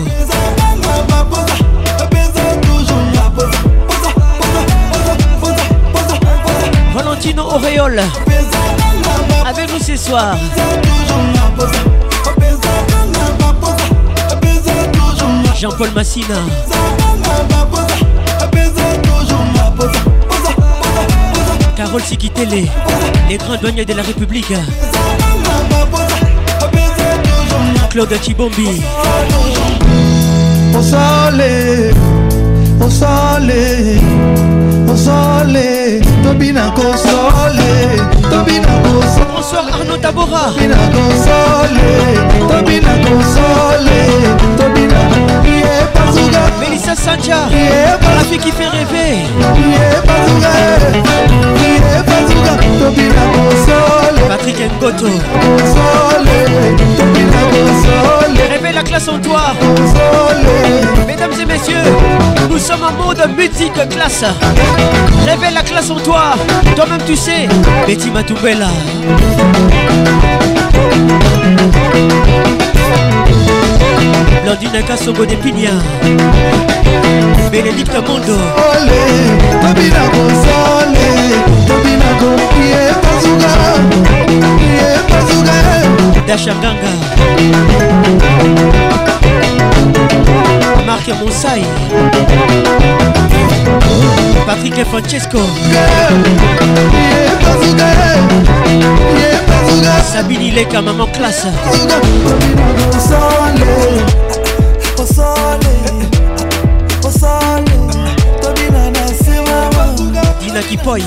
Valentino Auréole Avec vous ce soir Jean-Paul Massina Carole t'élé, les grands douaniers de la République. Claude Chibombi. On s'en kosole tobi na kosole tobi bonsoir Arnaud tabora tobi na kosole tobi na kosole tobi melissa sancha la fille qui fait rêver ye bazuga ye bazuga patrick ngoto console Tobina console kosole réveille la classe en toi console mesdames et messieurs nous sommes en mode musique classe Réveille la classe en toi, toi-même tu sais, Betty Matoubella. Blandine Akasongo de Pinia Bénédicte Mondo Pazuga Dasha Ganga Marc Monsaï Patrick et Francesco Sabine Leka, maman classe Dina Kipoy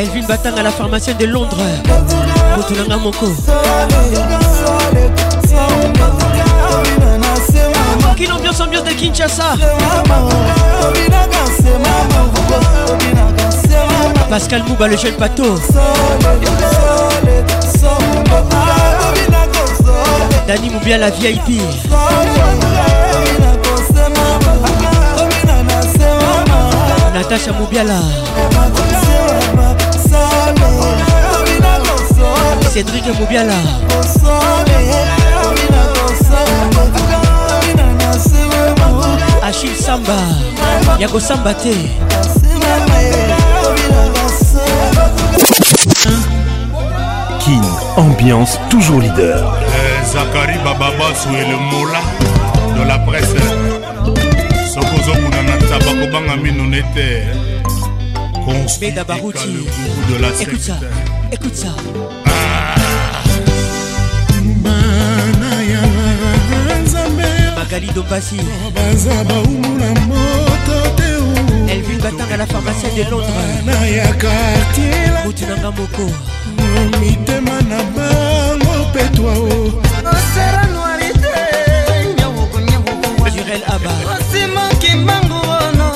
Elvin Batang à la pharmacie de Londres. Motulanga Moko. Quelle ambiance, ambiance de Kinshasa. Pascal Mouba, le jeune pato. Dani Moubiala la VIP. Natacha Moubiala. Cédric Moubiala Achille Samba Yako Samba te King ambiance toujours leader euh, Zachary Bababasou et le Mola de la presse soki ozokuna na taba kobanga mino nete Construit le gourou de la secte. Écoute ça, écoute ça. magali dompasi baza baumu na moto te elvin batanga la pharmacie de londresna ya quartier mutu nanga moko mitema na bango petwa o oh. osera noiri te nyawokonyawokowajurel aba osimanki mbangu ono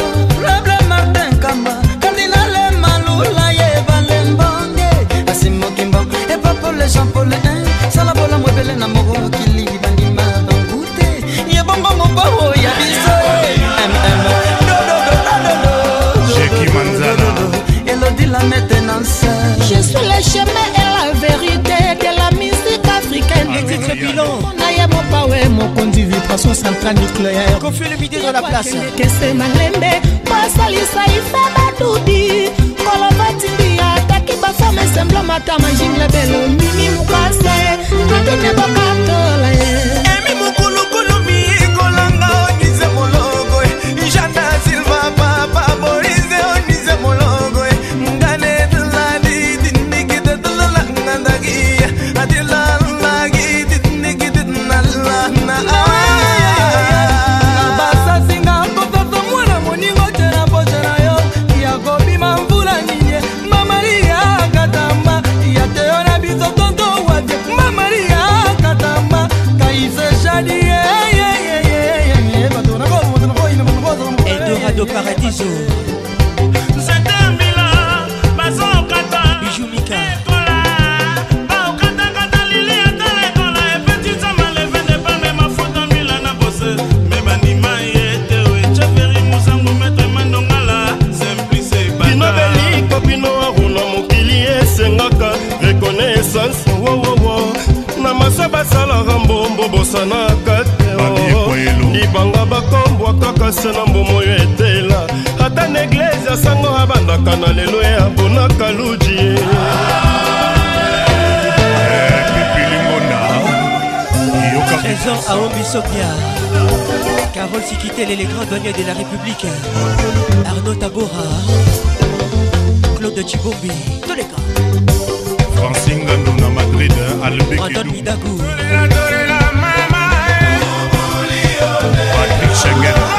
roble martin kamba kandinale malula ye balembonge asimoki mbangu epapole jean pole sala bolamu ebele na moko mokili bobo ya biso elodi la maintenance je suis le chemin et la vérité de la musique africaine na ye mopawe mokonzi vibration centrale nucléaire kofelebidezo la place kese malembe basalisa ife badudi kolobatindi ataki bafame semblomata majinglebelo mimi mukase tatene bokatola se na mbomo yo etela ata na eglize ya sango abandaka na lelo ya bonaka luji Trésor à Ombisokia Carole Sikitel et les grands douaniers de la République Arnaud Tabora Claude Chibombi Tous les gars Francine Gandouna Madrid Anton Bidagou Patrick Schengen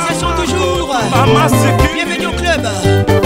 Mama Sécu Bienvenue au club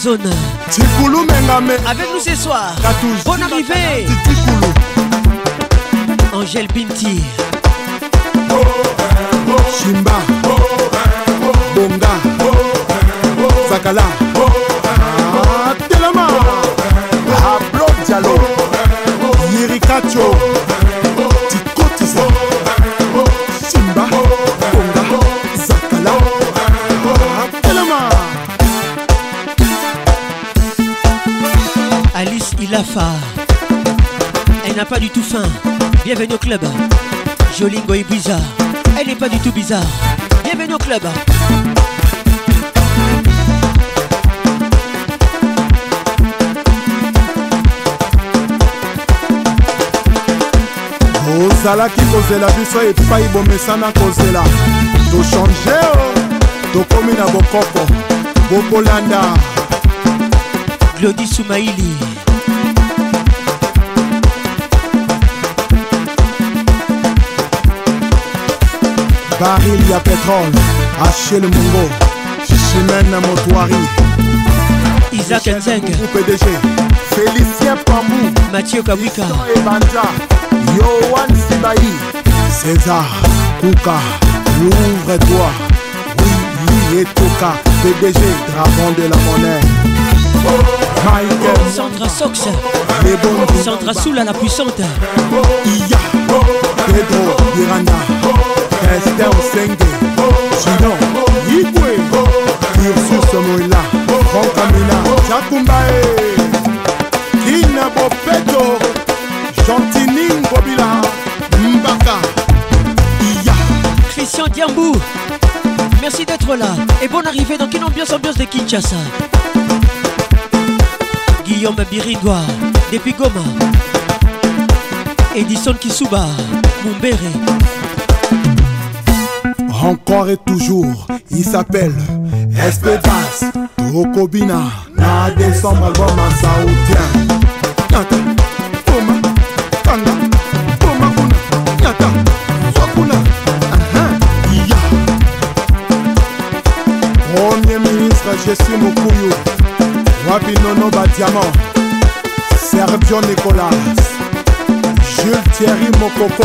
zone. Tikoulou Mengame. Avec nous ce soir. Katouche. Bonne arrivée. Tikoulou. Angèle Binti. Chimba. Bonga. Sakala. Ah, Telema. Ablo ah, Diallo. Yirikacho. du tout fin. Bienvenue au club. Jolie Goy bizarre. Elle n'est pas du tout bizarre. Bienvenue au club. qui ozalaki kozela biso epai bomesana kozela tochange tokómi na bokoko bokolanda glodi sumaili barili ya petrole achel mongo chimene motoari isak nseng pdg félicien pambou mathieu kabwika ebanja yoan sibai césar kuka louvre toi oui oui etoka pdg dragon de la monnaie Michael Sandra Sox Sandra Soula la puissante Iya Pedro Miranda Christian Diambou Merci d'être là et bonne arrivée dans une ambiance ambiance de Kinshasa Guillaume Birindois depuis Goma Edison Kisuba Mumbere encore et toujours, il s'appelle Espedas Tokobina. Na décembre, album en saoudien. Foma, Tanga, Foma Kuna, Yata, Iya. Premier ministre Jessie Wabinono Sergio Nicolas, Jules Thierry Mokoko.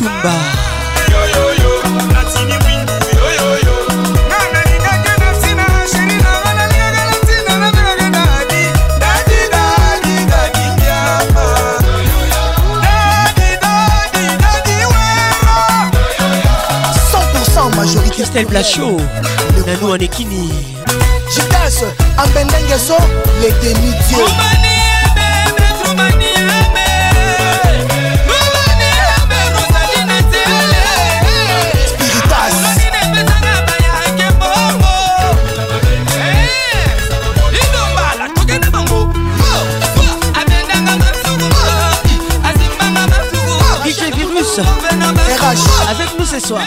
matumba Christelle Blachot, Nanou Anekini. Je casse en bendenge so les demi-dieux. ce soir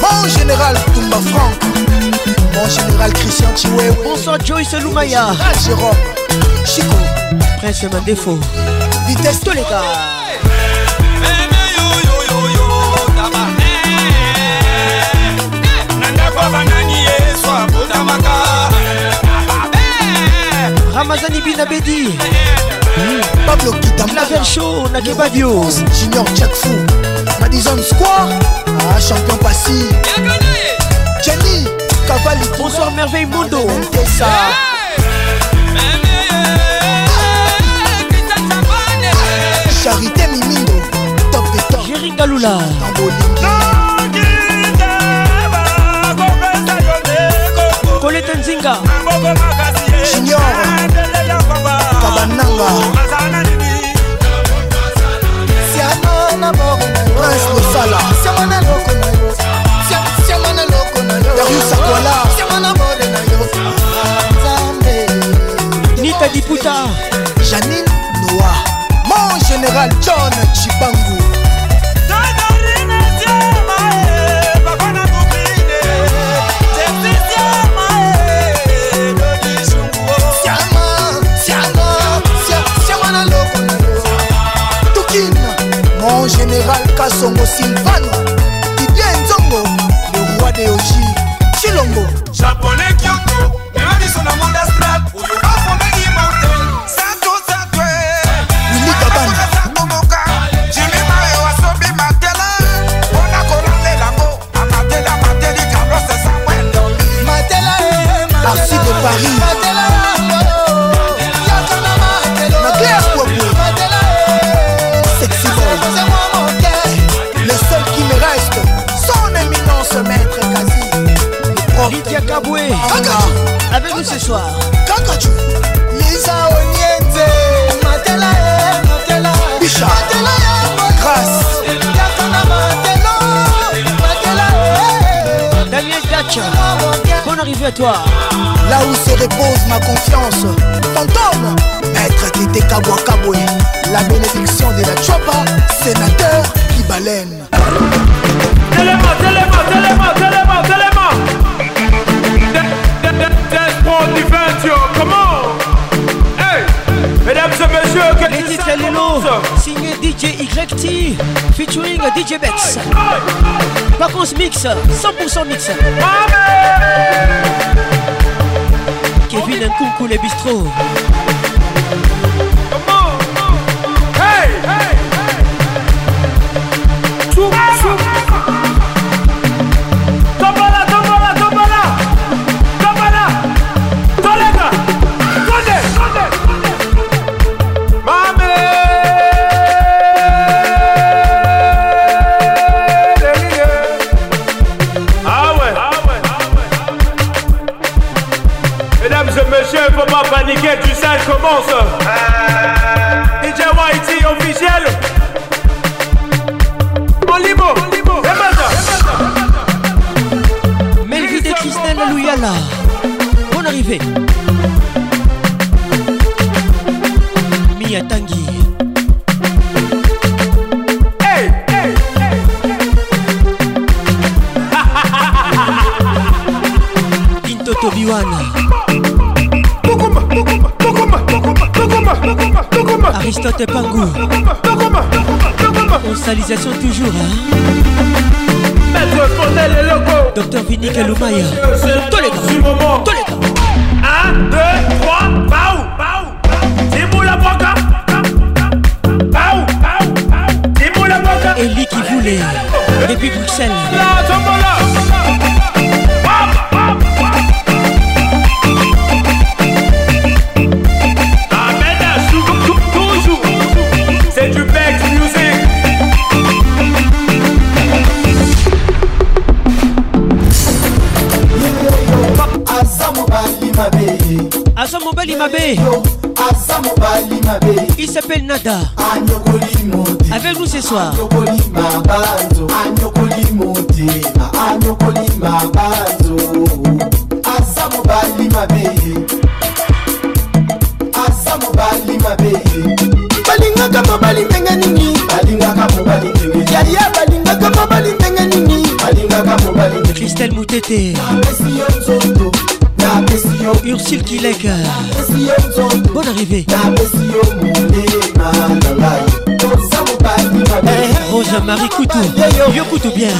Mon général Toumba Franck Mon général Christian Chiwewe Bonsoir Joyce Lumaya ah, Jérôme Chico Prince Mandefo Vitesse Toleka Ramazani Binabedi Pablo Kitamana Laver Show, Nakeba Dio Junior Jack Fou Madison Square ah, Champion Passy Jenny Cavalli Bonsoir Merveille Mondo Tessa Charité Mimindo Top de top Jerry Galula Colette Nzinga Junior Kabananga prince mosala yarusakwala nita diputa janine noa mon général john chibango Just invite mix, 100% mix. Kevin Nkunku, le bistrot. localisation toujours hein? Docteur Vinick Lumaya Nada Avec nous ce soir balingaka mobali ndenge nini yaya balingaka mobali ndenge nini kristel mutete ursule kileka yokutu bien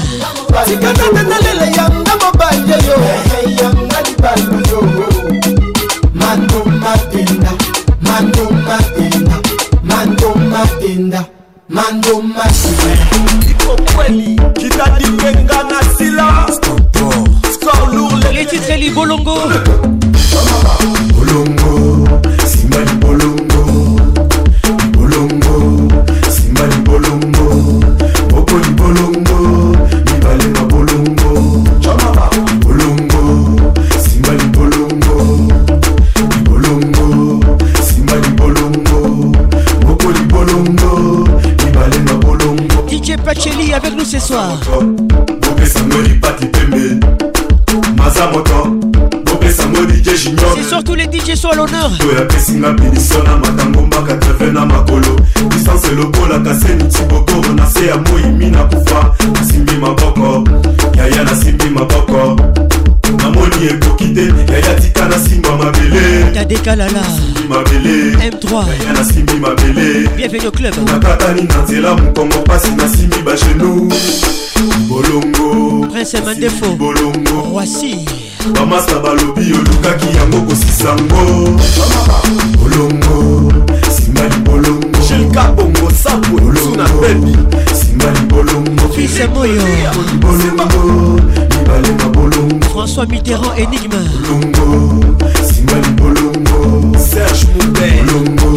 soit l'honneur toyapesinga biliso na matango mbaka treve na makolo lisanse lokolaka seniti bokoro na se ya moyimi na kufa nasimbi maboko yaya nasimbi maboko namoni ekoki te yaya tika nasimba mabele kadekalala mabele m3 yaya nasimbi mabele bienvenu au club nakatani na nzela mokongo mpasi nasimbi bagenu bolongo prince mandefo bolongo roisi bamasa balobi olukaki yango kosisango bolongo simba libolongo shilka bongo sapwesuna bebi simba libolongobolongo mibale na bolongo françois mitterrand énigme bolongo simba libolongo serge mobel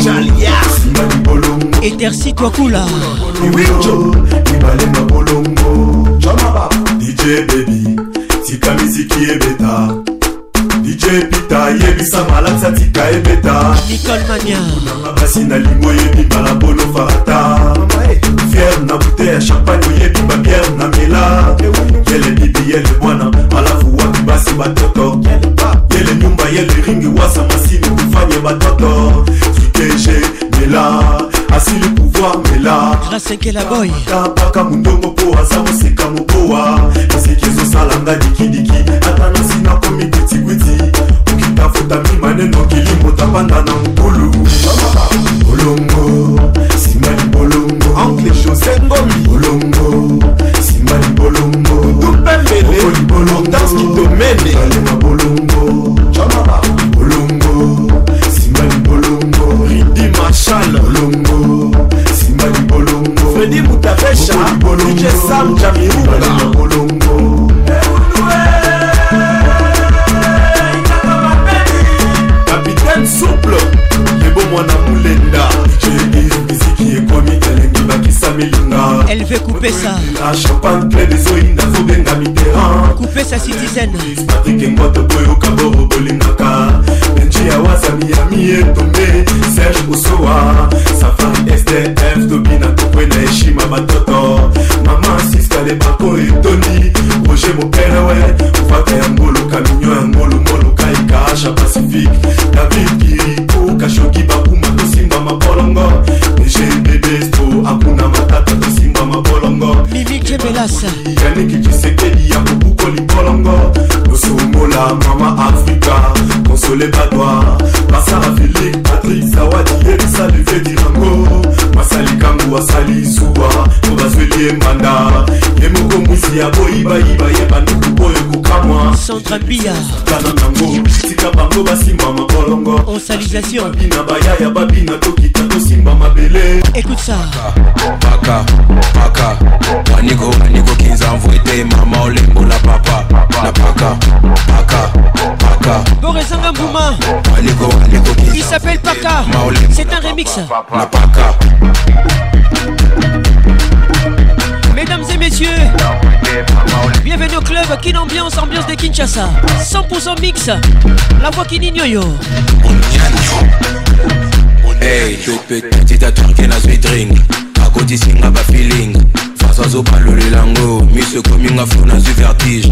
jalia simba libolongo etersi twakula iwinjo mibale na bolongo dj bebi tika miziki ebeta dj pita yebisa malaksa tika ebeta nikolmaniananga basi na lingo oyebi malabono farata fiere na bute ya champagne oyebi babiere na mela yele bibi yele mwana alafu wapi basi batoto yele nyumba yele ringi wasa masini kufanye batoto kikeshe mela asi lipouvoir mela rasekelaboytabaka mondongo mpo aza koseka mokowa eseki ezosala nga dikidiki ata nasi nakomi kwitikwiti okitafuta mimaneno kilimo tapanda na mokulu bolongo nsima libolongo ancle jose ngomi bolongo nsima libolongo dupembele bolongo taski domene balema bolongo mtapesha DJ Sam Jamiuka Bolongo Capitaine Souple Yebo mwana mulenda milinga elle veut couper ça champagne plein de soyi nazobenga mitterrand couper sa citizen patrik engwato boyoka boro bolingaka benji awasa miami etombe serge osoa safari sdf tobi na tokwe na eshima batoto mama siskale bako etoni roger mopelewe vaka ya ngolo kaminio ya ngolo moluka ekaasha pacifique david kiriko kashoki bakuma kosimba mabolongo dgbbesto moto akuna matata tosimba mabolongo mimikebelasa yaniki kisekeli ya kobukoli bolongo losomola mama afrika Consolé Badois Massara Philippe Patrick Zawadi Elisa Levedi Rango Masali Kangu Asali Suwa Tobazweli Embanda Ye moko mwisi ya boyibayiba ye banduku oyo kokamwa Centre Bia Kana nango Tika bango basimba mabolongo Osalisation oh, Babina bayaya babina tokita tosimba mabele Écoute ça Maka Maka Waniko Waniko Kinza mvwete mama olembola papa Na paka Paka Paka Boresan Il s'appelle Paka C'est un remix Mesdames et messieurs Bienvenue au club Kin Ambiance, ambiance de Kinshasa 100% mix La voix qui n'ignore Hey, à qui n'a sweet drink akotisinga bafeeling faso azobalolelanga misse ekominga fo du vertige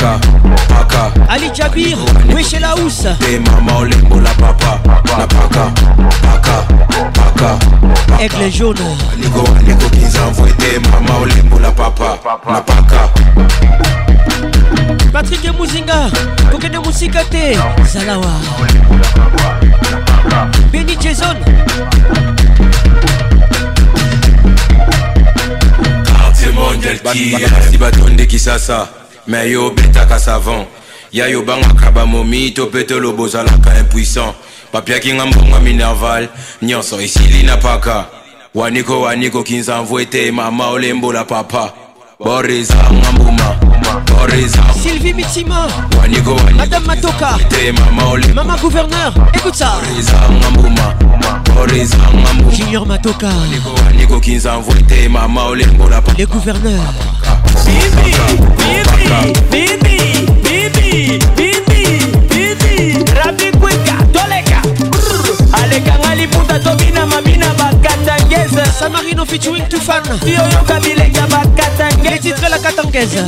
aka aka ali jabir weshe laus e mama olembola papa na paka paka paka aigle jaune aliko aliko kinzamvwe te mama olembola papa na paka patrik muzinga kokende mosika te zalawa beni jason bato ndekisasa mais yo betaka savon ya yo bangaka bamomi topetelo bozalaka impuissant bapiakinga mbongwa minerval nyonso esili na paka waniko waniko kinzamvu ete mama olembola papa Boris Mambuma Boris Sylvie Mitima Waniko Waniko Adam Matoka Mama Mama Gouverneur Écoute ça Boris Mambuma Boris Mambuma Junior Matoka Waniko Waniko Kinza Mvwete Mama Olembo La Les gouverneurs Bibi Bibi Bibi Bibi Bibi Bibi Rabi Kweka Toleka Alekanga Liputa Tobina Mabi San Marino featuring Tufan. Les titres la catangaise.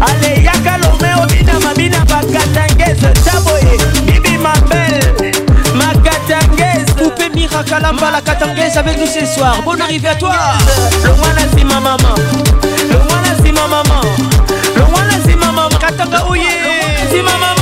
ale yaka lomeo binama bina bakatangese taboye bibi mabel makatangese poupe mirakalamba la katangese avec nous ce soir bonne arrivée à toi longwa na nsima mama longwa na nsima mama longwa na nsima mama katanga oye oh nsima mama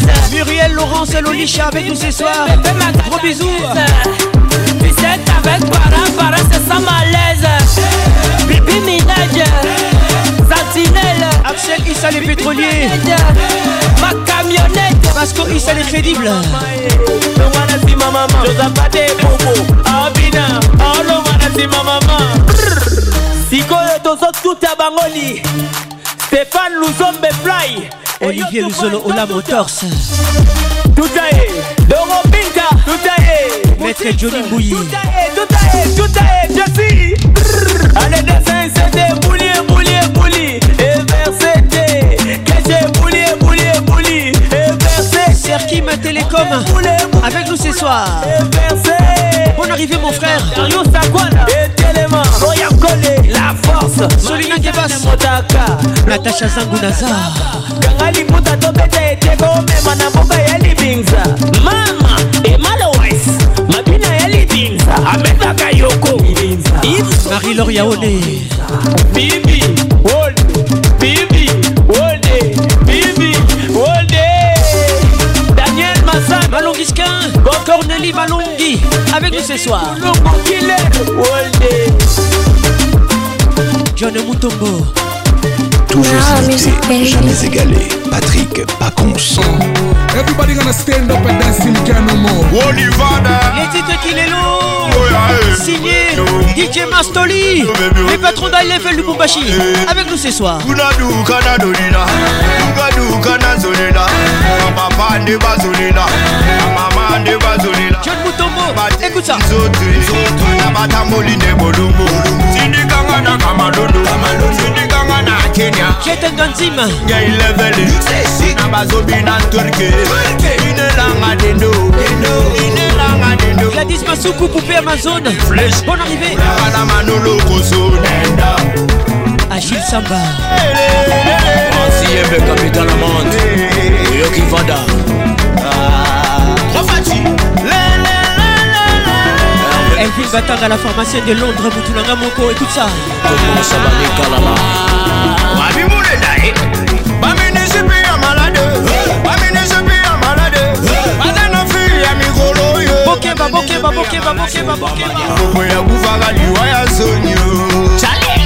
malaise Muriel, Laurence, Lolicha avec nous ce soir Gros bisous Tu sais qu'avec Para, Para c'est sans malaise Bibi Minaj Sentinelle Axel Issa les pétroliers Ma camionnette Vasco Issa les crédibles No wanna see my mama Josapate Bobo Abina Oh no wanna see my mama Sikoyo tozo tuta bangoli Stéphane Luzombe Fly Olivier Luzolo Ola Motors Tout à Doro Pinka Tout à Maître Johnny Bouilly Tout à tout à suis Allez dessin c'était bouli bouliers bouliers Et vers Que j'ai bouliers bouliers bouliers Et vers c'était Kim Télécom Avec nous ce soir Bonne arrivée mon frère Dario Sakwana Et na force solina kebas motaka natasha zangu nazar kanga liputa tobeta eteko omema na mboka ya libingza mama emalowis mabina ya libingza ametaka yoko marie lor yaone bibi old bibi olde bibi olde daniel masa malongisquin corneli malongi avec nous ce soir olde John Mutombo. Toujours imité, ah, jamais égalé. Patrick Paconce. Everybody gonna stand up and dance till can no more. Olivada. Les titres qu'il est lourd. Oh, Signé DJ Mastoli. Les patrons d'IFL du Bumbashi. Avec nous ce soir. Kunadu kanadolila. Kunadu kanazolila. Mama pande bazolila. Mama pande bazolila. John écoute ça anabata moline bolumbu sindikanga na kamalulu sindikanga na kenya ketenga nzima ngai levele na bazobi na turke inelanga dendo inelanga dendo gladis masuku poupe amazon bon arrivé kana manolo koso nenda achille samba asiembe capital amande yokivada ah. Elvin Batanga, la pharmacienne de Londres, Moutoulanga Moko, écoute ça. bokeba bokeba bokeba bokeba bokeba okoya kuvaka liwa ya zonio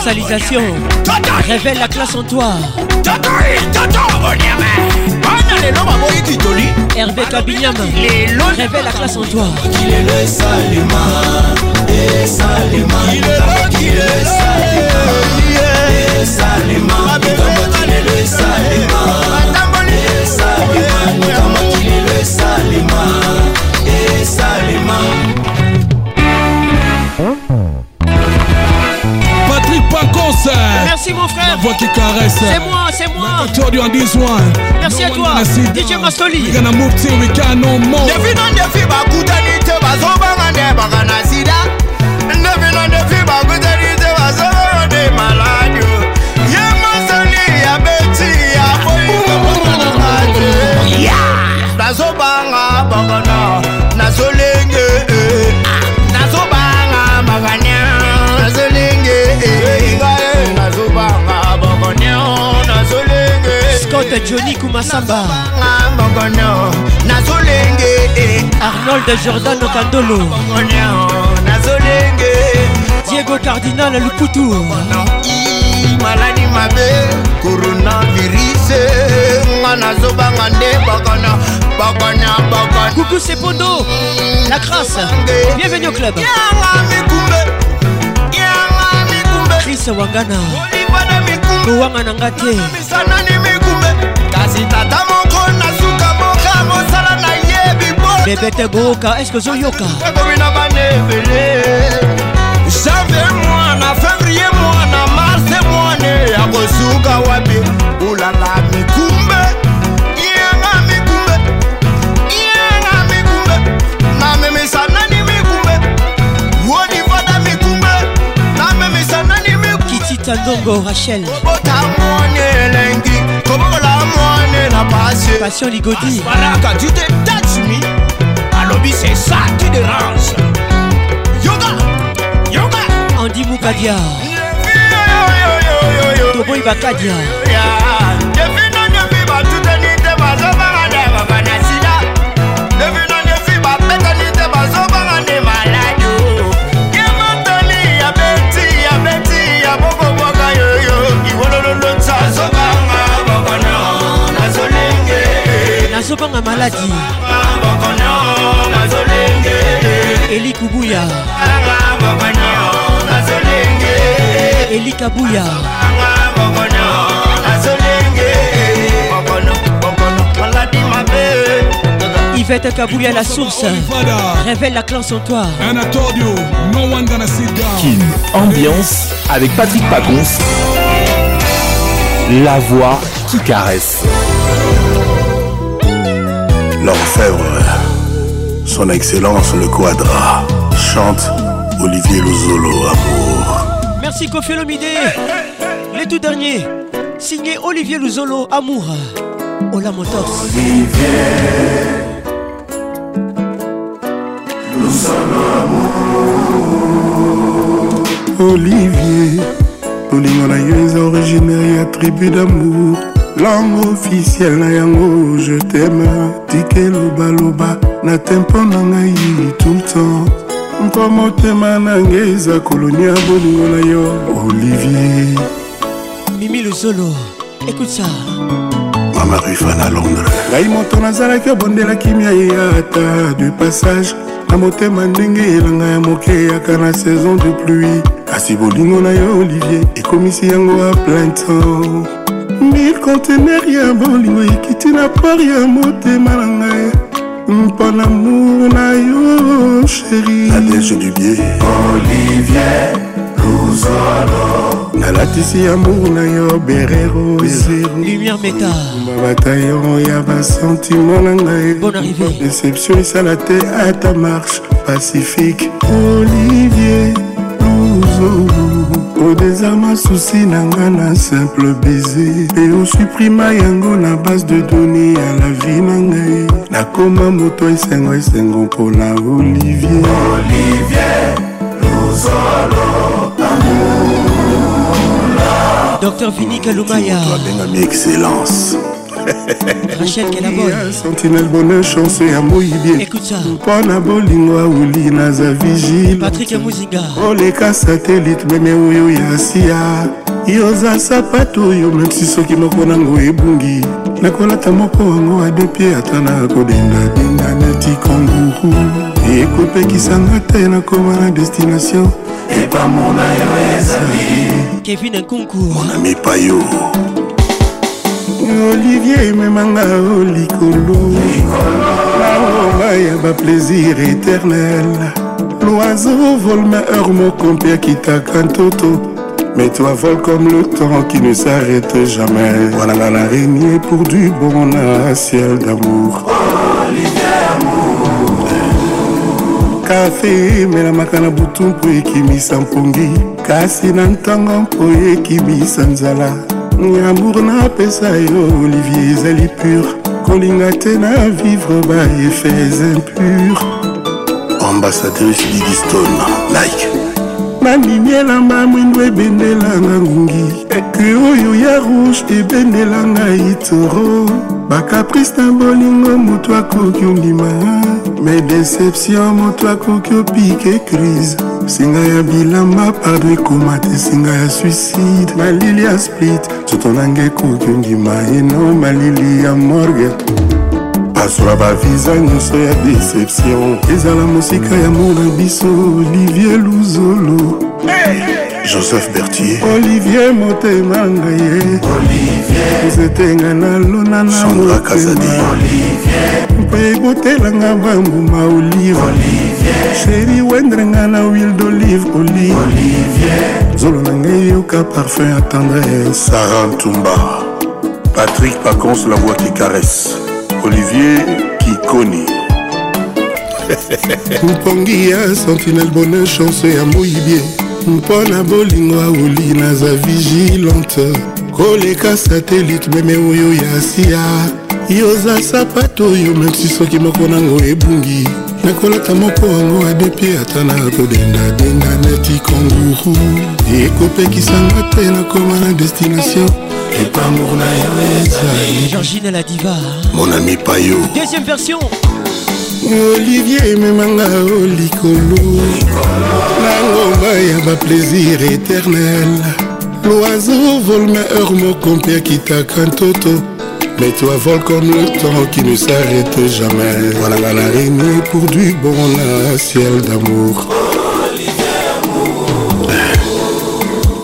Consalisation révèle la classe en toi. Hervé Kabinyam révèle la classe en toi. Il est le Salima, et Salima, Il est le Salima, et Salima, Il est le Salima, et Salima, Il est le Salima, et Salima. Merci mon frère. C'est moi, c'est moi. Merci à toi. DJ Mastoli. Arnold Johnny Kumasamba Arnold ah, Jordan Kandolo Diego Cardinal Lukutu maladi mabe coronavirus nga nazobanga nde bakana bakana bakana kuku sepondo la grâce bienvenue au club yanga mikumbe yanga mikumbe chris wangana kowanga na nga te kasi tata moko nasuka moka mosala nayebi po bebete gooka eske ozoyoka ekomi na bana ebele janvier mwana fevrier mwana marse mwana ya kosuka wapi olala mikumbe yanga mikumbe yanga mikumbe namemisa nani mikumbe wonivada mikumbe namemisa nani mikumbe kitita ndongo rachel obota mwana elenge nde na pase passion ligodi asparaka tu te tatsumi alobi c'est ça qui dérange yoga yoga andi mukadia toboyi bakadia yeah. ezobanga maladi eli kubuya eli kabuya Yvette Kabouya la source révèle la classe en toi. Kim ambiance avec Patrick Pacons, la voix qui caresse son excellence le quadra, chante Olivier Lozolo, amour. Merci Kofi les tout derniers, signé Olivier Lozolo, amour. Hola Motors. Olivier, sommes amour. Olivier, olivier, la originaire et d'amour. langue officiel na yango je teme tike lobaloba na tempo na ngai tultan mpo motema nange eza kolonia bolingo na yo olivier mimi lozolo écoute ça mama rifana londres ngai moto nazalaki obondela kimia ye ata du passage na motema ndenge elanga ya moke eyaka na saison de pluie kasi bolingo na yo olivier ekomisi yango a plain temps mir contener ya bolingo ekiti na por ya motema na ngai mpo na mour na yo sheriadense dubie olivier nalatisi amour na yo berero zerobatayoro ya basentimo na ngai deception esala te ata marche pacifique olivier luzo boyde eza masusi na nga na simple baize mpe osuprima yango na base de done ya la vie na ngai nakoma moto esengo esengo mpona olivier olivier luzolo amour Docteur Vini Kalumaya. Bengami Excellence. sentinelle bonne chance ya moyibie mpo na bolingo auli naza vigile oleka satelite meme oyo ya sia yoza sapato oyo memsi soki moko nango ebungi nakolata moko yango adepie ata na kodendadenda neti kanguru ekopekisanga te nakoma na destination epamona yo ezali kevin nkunku monami payo olivier ememanga o oh, likolo naoba ya baplaisir éternel loiseau vole maheur moko mpe akitaka ntoto mais toi vole comme le temps qui ne s'arrête jamais wana nga na régnier pour du bon na ciel d'amour kafe emelamaka na butu mpo ekimisa mpongi kasi na ntango mpo ekimisa nzala yamour napesa yo olivier ezali pure kolinga te na vivre baefes impure ambassadrice digiston like nandimi elamba mwindo ebendelanga ngungi ekui oyo ya rouge ebendelanga itoro bakaprice na bolingo moto akoki ondima me deception moto akoki opike crise singa ya bilamba pado ekoma te singa ya suicide malili ya split nzoto nanga ekoki ondima eno malili ya morge bazwa baviza nyonso ya deception ezala mosika ya mona biso olivier luzolo hey, hey. joseph bertier olivier motema ngai nzetenga nalona na motema mpe ebotelanga bambuma olive sheri wendre nga na huile d'olive olivier zolo na ngai yoka parfum ya tendresse sara ntumba patrick pacons la voix qui caresse olivier kikoni mopongi ya sentinelle bonheur chance ya moyibie mpo na bolingo aoli naza vigilante koleka satelite meme oyo ya sia yoza sapato oyo mepsi soki moko nango ebungi nakolata moko yango adepie ata na kodenda denga neti kanguru ekopekisanga te nakoma na destination epamour na yo ezaliangine la diva mon ami payo deuxième version olivier ememanga o likolo na ngomba ya baplaisir éternel loiseau volme heure moko mpe akitaka ntoto Mais toi vole comme le temps qui ne s'arrête jamais Voilà la laine pour du bon la ciel d'amour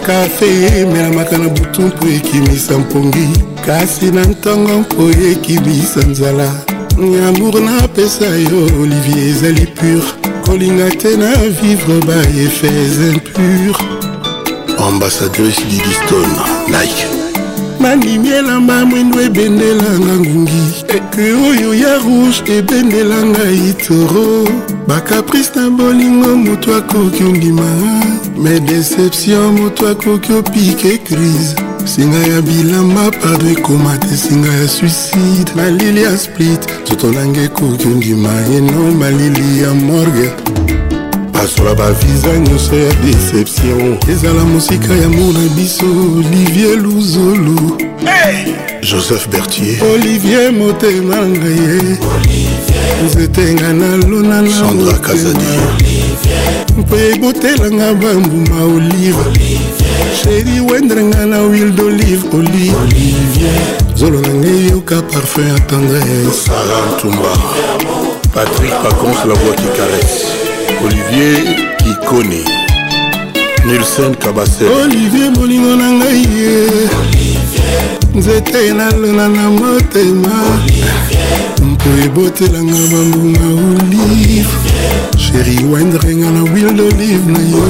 Café kafe emelamaka na butu mpo ekimisa mpongi kasi na ntongo mpo ekimisa nzala n'a napesa yo olivier ezali pur kolinga te na vivre bah, fait impur ambassadrice didiston like. mandimi elamba mwindo ebendelanga ngungi eke oyo ya rouge ebendelanga itoro bakaprice na bolingo moto akoki obima me deception moto akoki opike crise singa ya bilamba pardo ekoma te singa ya suicide malili ya split nzoto nanga ekoki ondima eno malili ya morgue basola baviza nyonso ya deception ezala mosika yango na biso olivier luzolu hey! joseph bertier olivier motema na ngai nzete nga nalona na kazadi mpo ebotelanga bambuma olive sheri wendre nga na wil d'olive olive zolo na ngai yoka parfum ya tendresse salamtumba patrik pacons la voix qui caresse olivier kikoni nilsen kabase olivier bolingo na ngai ye nzete nalona na motema mpo ebotelanga bambunga olive sheri wendrenga na wil d'olive na yo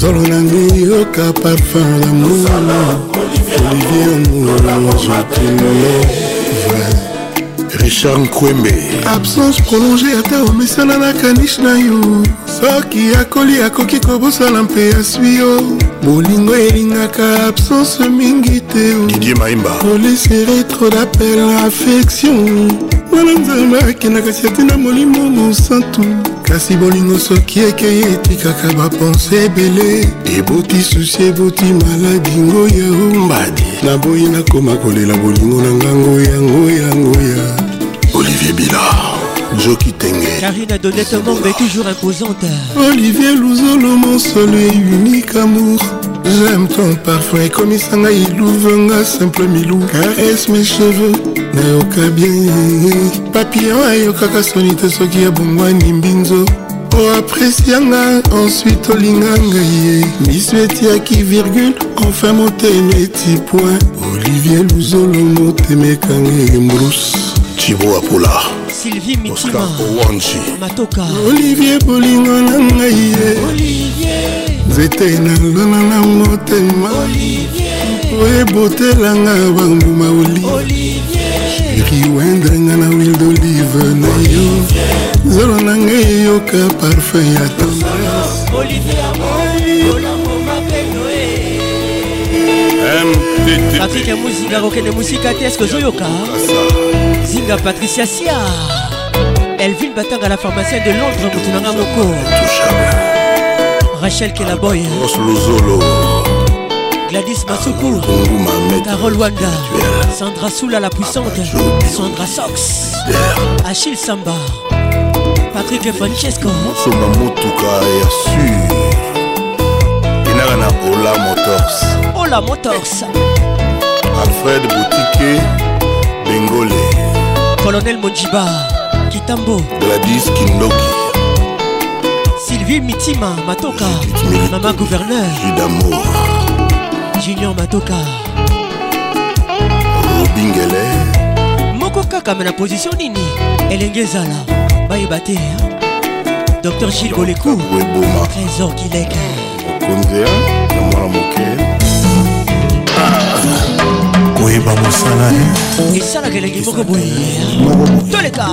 zolo na ngai yoka parfum damour olivier amorozotinolo vrai richard nkwembe absence prolonge ata omesana na kanish na yo soki akoli akoki kobosana mpe aswi yo bolingo elingaka absence mingi te didie maimba olesere tro dapel affection wana nzambe akendaka si atina molimo mosantu kasi bolingo soki ekei etikaka bapense ebele eboti susi eboti maladi ngoya ombadi na boye nakoma kolela bolingo na ngango yango yango ya Olivier Billard. Joki Tenge. Karina Donnette Mamba est toujours imposante. Olivier Louzolo, mon soleil unique amour. J'aime ton parfum, comme Isanga Ilouvenga, simple milou. Caresse mes cheveux, nayoka bien. Papillon ayokaka sonite soki abongwani mbinzo. oapresianga oh, ensuite olinga ngai ye miso etiaki virgule enfin motema eti point olivier luzolo motema ekanga embruse chibo akola sylvie mitima owanji matoka olivier bolingo na ngai ye nzete nalona na motema oyebotelanga bambuma olivier riwendrenga na wil d'olive na yo zolo na ngai eyoka parfum ya tendresse patrik muzinga kokende mosika te eske ozoyoka zinga patricia sia elvin batanga la pharmacien de londres motu nanga moko rachel kelaboy gladys masuku carol wanda sandra sula la puissante sandra sox achille samba patrik francesco mosomba motuka ya sur enaka na ola motors lokola motors alfred butike bengole colonel mojiba kitambo gladis kindoki sylvie mitima matoka mama gouverneur judamo junior matoka robingele moko kaka me na position nini elenge ezala bayeba te docteur gilles bolekou trésor kileke konzea na mwana moke koyeba mosala ye eh? esalaka elengi moko boye toleka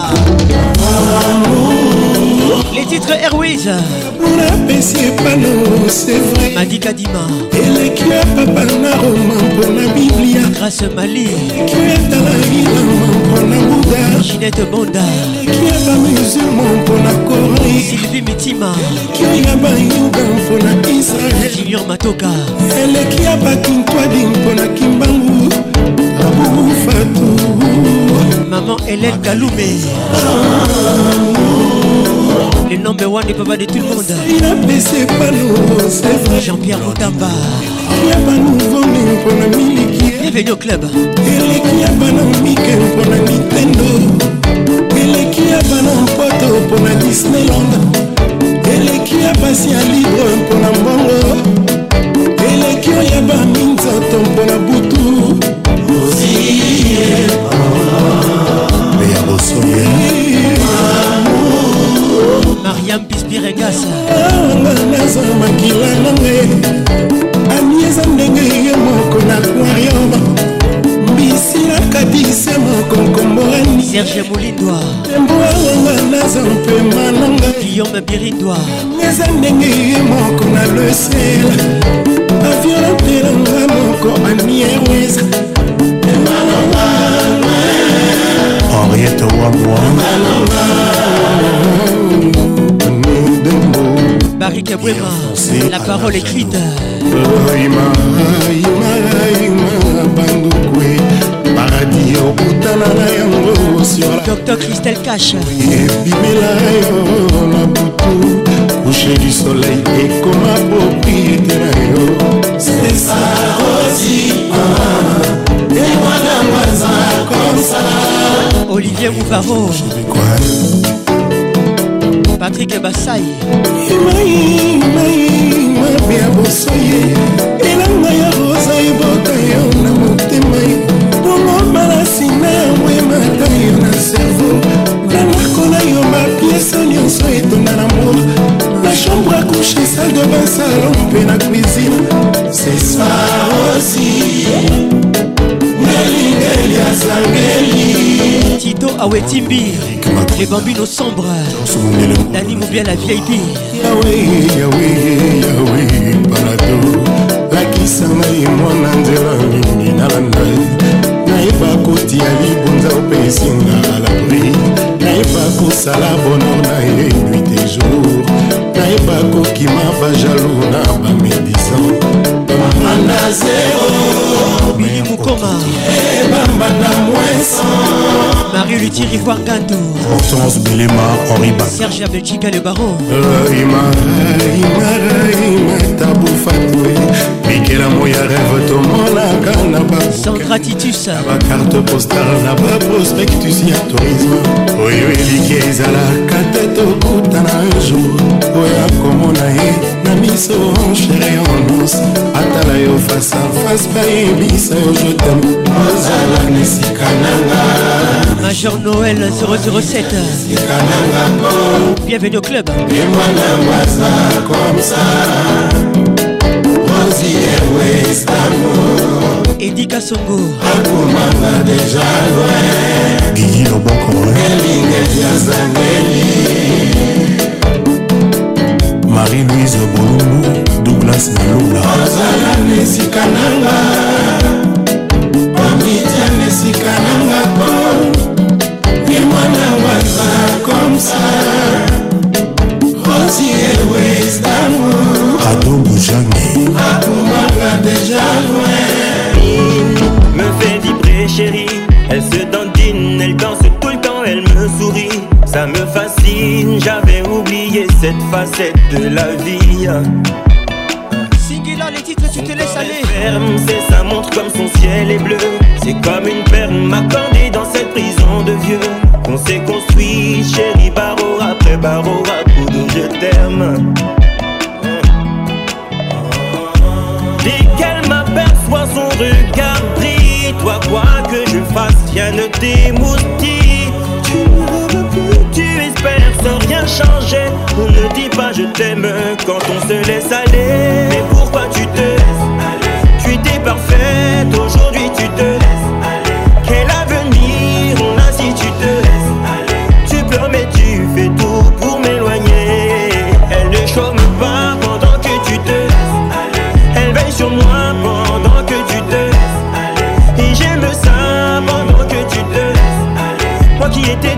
les titres airways monapesi epano sevre madika dima eleki ya papa na roma mpona biblia grâce mali eleki yatala ilama mpona buda ginete bonda eleki ya bamusulma mpona kori sylvie mitima eleki ya bayuda mpona israel junior matoka eleki ya bakintwadi mpona kimbangu Maman Hélène Galoumé Le number one du papa de tout le monde Jean-Pierre Moutamba Bienvenue au club eleki ya bana mike mpona nintendo eleki ya bana mpoto mpona disneyland eleki ya basi ya libre mpona mbongo eleki oya baminzoto mpona butu meya bosomi mariam pispiregasa naza makila nange ami eza ndenge ye moko na aquarium mbisi nakatise moko nkomboani serge molindwa emboanga naza mpema nanga guillaume birindwa eza ndenge ye moko na lesel avion apelanga moko anierwesa henriette wamwa Barry Cabrera, la parole écrite. paradis okutana na yango docteur cristel cash ebimela yo na butu couche du soleil ekoma propriété na yo Olivier Mouvaro Patrick Bassay mapia bosoye elanga ya rosa ebota yo na motema bongo malasi na ya mwemata yo na se Awe ah Timbi Les bambino sombres Dani Moubia la VIP Yahweh, Yahweh, Yahweh Balado lakisanga ye mwana nzela ndingi nalanda nayeba kotia libonza opesinga alabri nayeba kosala bonor na ye nuit e jour nayeba kokima bajalou na bamedisan anda zero Mini Mukoma Marie Luthier Ivoire Gandou Hortense Belema Henri Bak Serge Abechika le baron Imara euh, Imara Imara Tabou Fatoué bikelamo ya rêve tomonaka na basangratitus bakarte postar na baprospectus ya tourisme oyo eliki ezalaka te tokutana jour oya komona ye na miso chere onus atala yo fasa fase bayebisa yo jetem ozala na esika nanga major noel 007 esika nanga po bienvenu au club emwana maza komsa mokonzi ewest amour edika songo akomanga deja loin gigi loboko elingeli azangeli marie-louise bolumbu douglas malula ozala na esika nanga omitia na esika nanga po ye mwana waza komsa osi ewe J'avais oublié cette facette de la vie. a les titres, tu te laisses aller. Ferme, c'est sa montre comme son ciel est bleu. C'est comme une perle m'accordée dans cette prison de vieux. On s'est construit, chérie, barreau après barreau, à coup de je t'aime. Dès qu'elle m'aperçoit son regard brille, toi quoi que je fasse, rien ne t'émoustille rien changer. On ne dit pas je t'aime quand on se laisse aller. Mais pourquoi tu te laisses aller Tu étais parfaite, aujourd'hui tu te laisses aller. Quel avenir on a si tu te laisses aller Tu pleures mais tu fais tout pour m'éloigner. Elle ne chôme pas pendant que tu te laisses aller. Elle veille sur moi pendant que tu te laisses aller. Et j'aime ça pendant que tu te laisses aller. Moi qui étais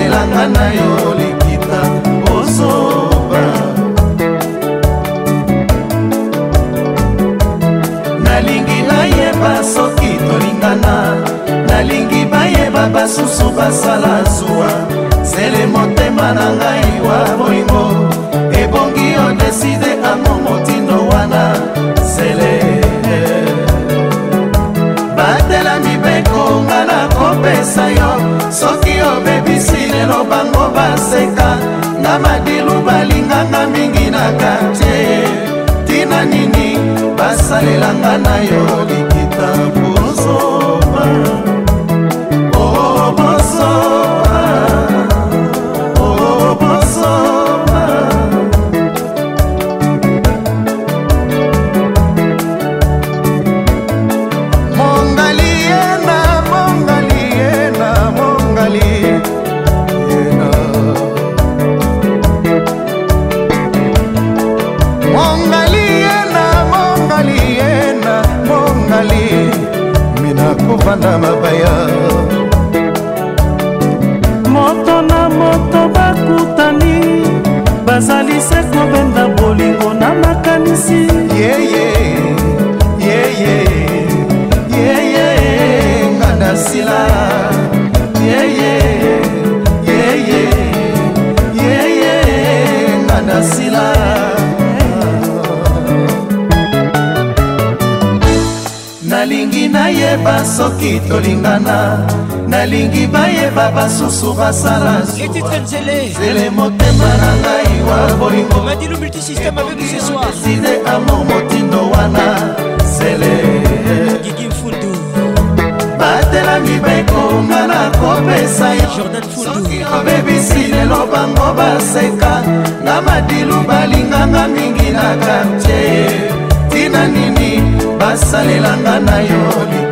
elanga na yo likita osoba nalingi bayeba soki tolingana nalingi bayeba basusu basala zuwa zele motema na ngai wa bolingo ebongi odeside amo motindo wana zele batela mibeko nga na kopesa yo soki obebisi lelo bango baseka nga madilu balinganga mingi na kartie tina nini basalelanga na yo likita pozoba bayeba soki tolingana nalingi bayeba basusu basala zele motema na ngai wa bolingoeside amour motindo wana zele batelami bekonga na kopesa yosoki obebisi lelo bango baseka na madilu balinganga mingi na kartier tina nini basalelanga na yo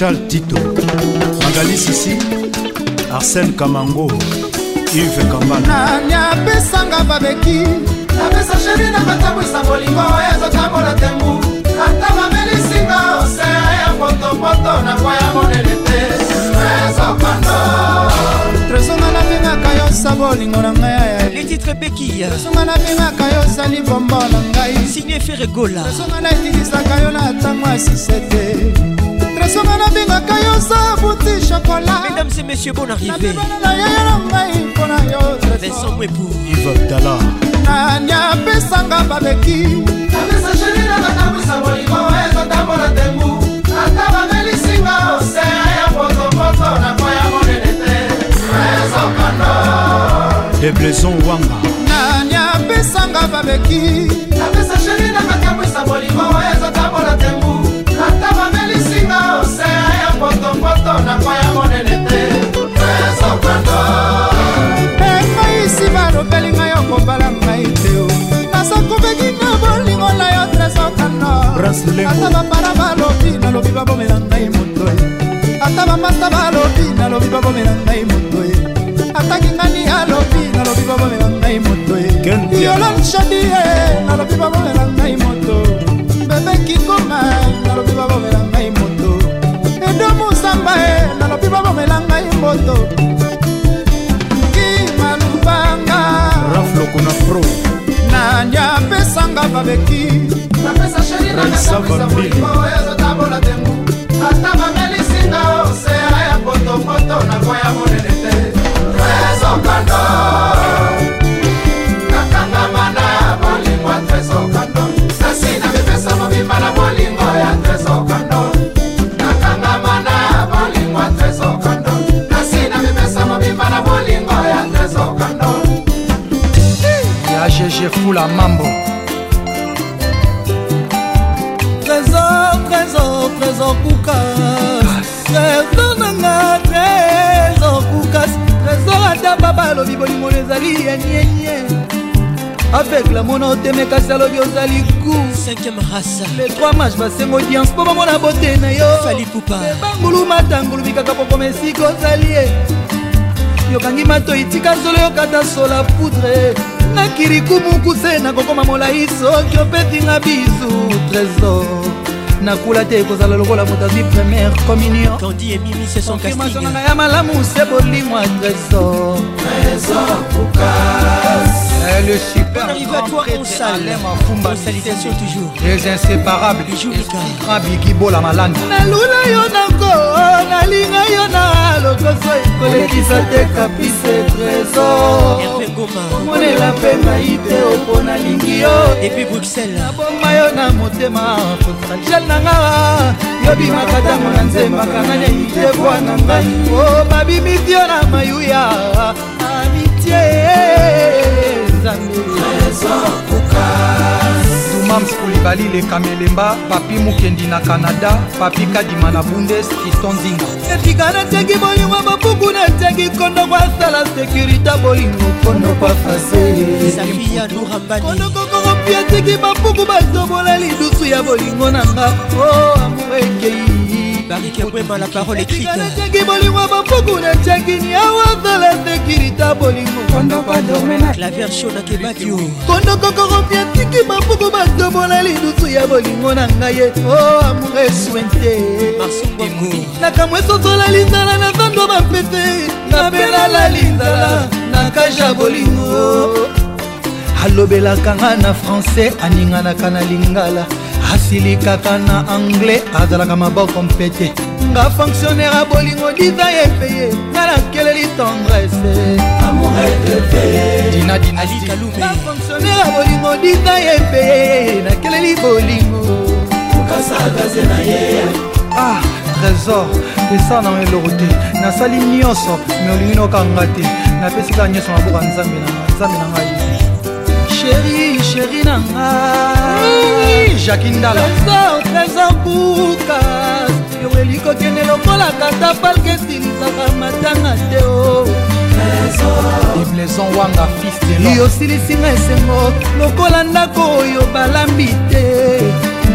Charles Tito, Magali Sissi, Arsène Kamango, Yves Kambana. Nani apesanga babeki, napesa sheri na batabwisa bolingo oyo ezotambola tembu, ata bamelisinga osea ya potopoto na kwa ya monene te, ezokando. Tresonga napingaka yosa bolingo na ngai aya les titres bekiya songa nabengaka yo osali bombo na ngai signe feregola songa naetilisaka yo na ntango asise te songa nabengaka yo sabuti shokola mesdames et messieurs bon arrivénabebana yaya na ngai mpo na yo vincent mwepu ivabdala nani apesanga babeki apesa sheri na batambwisa bolingo ezotambola tembu ata bamelisinga osea ya potopoto na koya monene te ezokondo debleson wanga nani apesanga babeki apesa sheri na batambwisa bolingo ezotambola tembu ata bapara balobi nalobi babomela ngai moto ye ata bamasta balobi nalobi babomela ngai moto ye ataki ngani alobi nalobi babomela ngai moto ye yolonshadi ye nalobi babomela ngai moto bebekikoma nalobi babomela ngai moto edomo samba e nalobi babomela ngai mboto kimalubanga raflokuna pro nani apesanga babeki ezatambola tengu ata bamelisinga osea ya potopoto nakoya monene te rezokando jefula mambo trésor trésor trésor kukas trésor nanga trésor kukas trésor ata baba alobi bolingo ezali ya nienie avec la mona otemekasi alobi ozali le 3 mach basenga audience mpo bamona bote na yo ebangulu matangulubi kaka pokoma esika ozali ye yokangi matoi tika solo yokata sola poudre nakirikumukuse nakokoma molai soki opetinga bisu trésor nakula te ekozala lokola moto azwi première communionconfirmation na ngai ya malamu se bolimwa trésor Eh, le super arrivé à toi on salue Bonne salutation toujours Les inséparables Grand Bigibo la malade nalula yo nango nalinga yo na lokoso ekolekisa te kapise tresormonela mpe ngai te opo nalingi yo epuis bruxelles naboma yo na motema potagel nanga yobimaka ntango na nzembaka nani amite bwana ngai o oh, babimiti yo na mayuya amitie dumams kulibali lekamelemba papi mokendi na kanada papi kadima na bundes kiston ndinga etika nateki bolingo bokuku nateki kondo kwasala sekurité bolingo kondo kwafaseisakiyadurambanikondokokoropi ateki bapuku batobola lidusu ya bolingo na nga o amour ekei barike bwema la parole écrite natyaki bolingo bapuku natyaki niawazala sekirita bolingoklaver sho na kebatio kondokokoromia tiki bapuku badobola lidusu ya bolingo na ngai ye o amour eswente nakamw esosola linzala na zando bampete napelala linzala na kage ya bolingo alobelaka nga na francais aninganaka na lingala asilikaka na anglais azalaka maboko mpete nga fonctionnaire ya bolingo diva epeye nga nakeleli tendresefonctionnaire ya bolingo diva epeye nakeleli bolingo ah trésor esa na eloko te nasali nyonso me olingi nokanga te napesika nyonso maboka nzambe na ngai nzambe na ngai sheri sheri na nga jakindalaesambuka yoweli kokende lokola kata palkesinzaka matanga te o ibleson wanga fils yosilisinga esengo lokola ndako oyo balambi te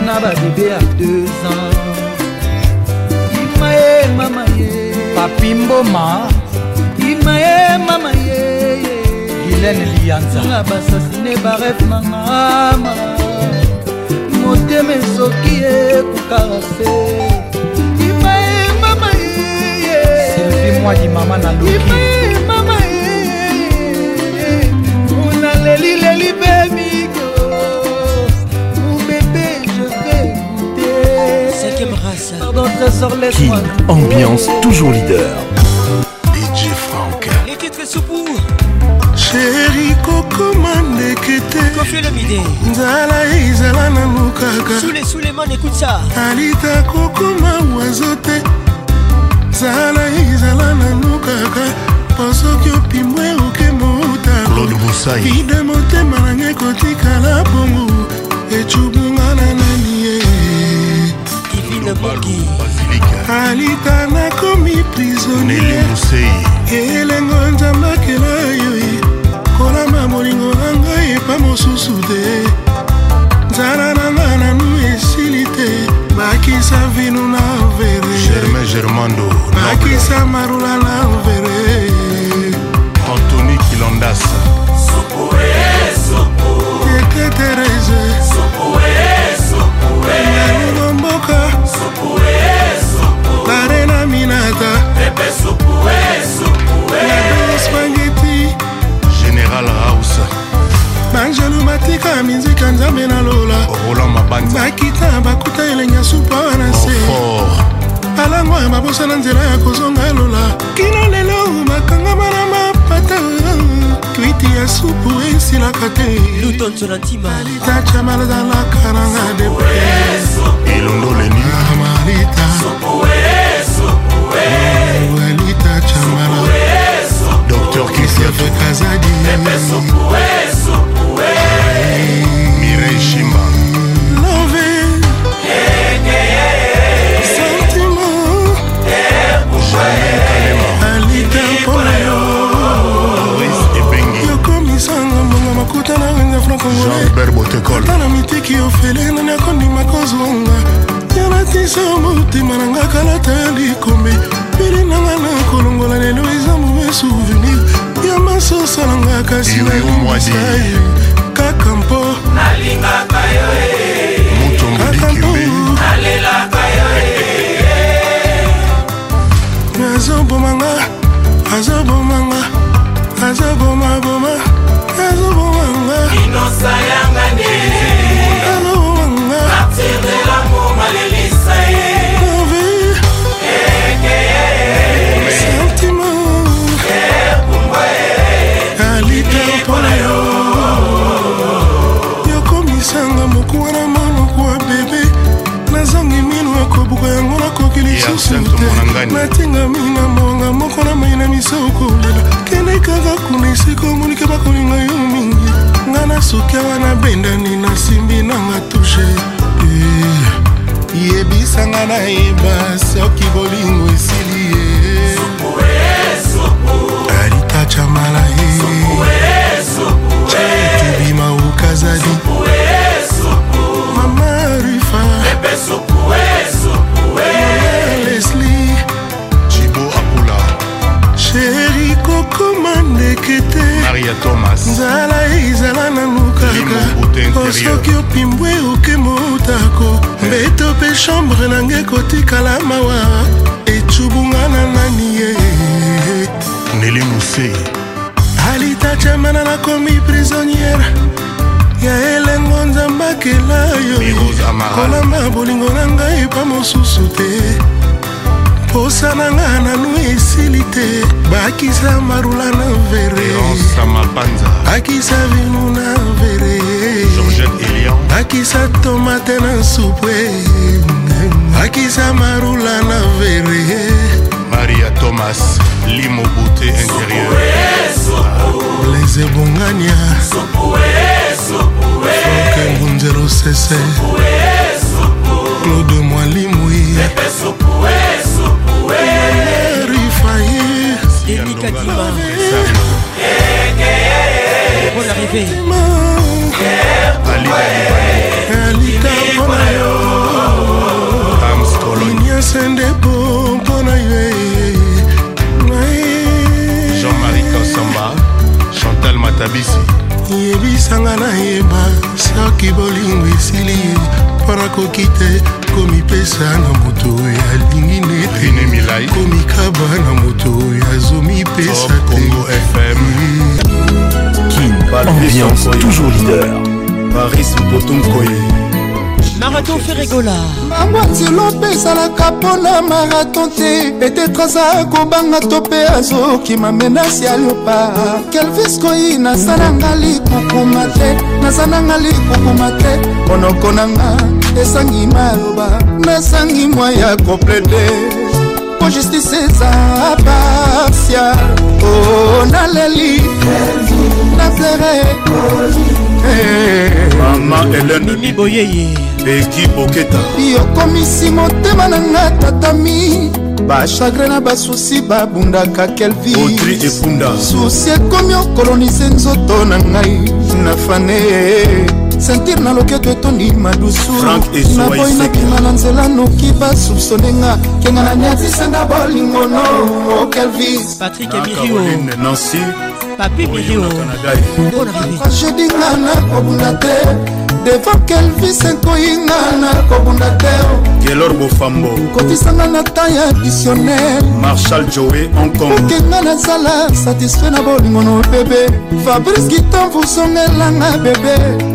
na babebe ya 2 ans imaye mama ye papi mboma imaye mama ye helene lianzana basasine baref na ngama motema esoki ekokarase imaemamaye mwaji mama na lukimamaye una lelileli pe miko mubebe je vais goûter Pardon, trésor, laisse-moi King, ambiance toujours leader seri kokoma ndeke te nzala ezala nanu kaka alita kokoma wazo te nzala ezala nanu kaka mpo soki opimbwe oke motaide motema nange kotikala bongo ecubunga na nani ye alita nakomi prisonnier elengo nzambe akela papa mosusu te nzala nanga nanu esili te bakisa vino na verebakisa marula na vere antoni kilondas ekterese angelu matika minzika nzambe na lola bakita bakuta elenge supa wana se alango ya mabosa na nzela ya kozonga lola kino lelo makangama na mapata kwiti ya supu esilaka te malitacha malazalaka nanga depre elondo leni ah, malita malitacha mala dr kisiafekazadi andré jimba alita mpona yo yokomisanga mbonga makuta na wenga francongolana mitiki ofele nani akondima kozwanga yalatisa motema na nga kalata ya likombe peli nanga na kolongola lelo eza mauvais souvenir ya masosa na nga kasi nayomosa ye nalingaka yo eh. nalelaka yo eh. azobomanga azoboma basuki wana bendani nasimbi nanga tushe eh, yebisanga nayeba soki bolingo esili ye alita chamala ye tubima ukazali mama rifa lesli jibo apula sheri kokoma ndekete maria thomas nzala ezala nanukaka osoki opimbwe oke motako mbeto mpe chambre nange kotikala mawa ecubunga na nani ye neli musei alitacemana nakomi prisonniere ya elengo nzambakela yo kolamba bolingo na ngai epa mosusu te posa na nga nanu esili te bakisa marula na vere akisa vinu na vere akisa tomate na supwe akisa marula na vere maria thomas limobute intérieur les ebongania franke ngunzero sese claude mwalimwi Kadima. Bonne arrivée. alikambona yo nyonso nde mpo na yo jean-marie kasamba chantal matabisi yebisanga nayeba soki bolingo esili ye mpo nakoki te komipesa na moto oyo alingi netene milai komikaba na moto oyo azomipesa teambiance toujours leader paris botonkoye marathon feregola bamwatilo mpe ezalaka mpona marathon te petetre aza kobanga to mpe azokima menasi ya liopa kelvis koi naza nanga likukuma te naza nanga likukuma te monoko nanga esangi maloba nasangi mwa ya komplete po justice eza partial o oh, naleli naplere mama elenemi boyeye eki boketa yokomisi motema na nga tatami bachagre na basusi babundaka kelviotri epunda susi ekomi okolonise nzoto na ngai na fane sentire na loketo etondi madusunaboyi nakima na nzela noki basupsone nga kenga na niatisenda bolingo no okelvis oh, patrik nancy papi biditragedi nga nakobunda te devant kelvis enkoyi nga nakobunda te oh. gelor bofambo kotisanga na ta ya additionnel marshal joe hongkongokenga nazala satisfait na bolingo no bebe fabrice gitan vosongelanga bebe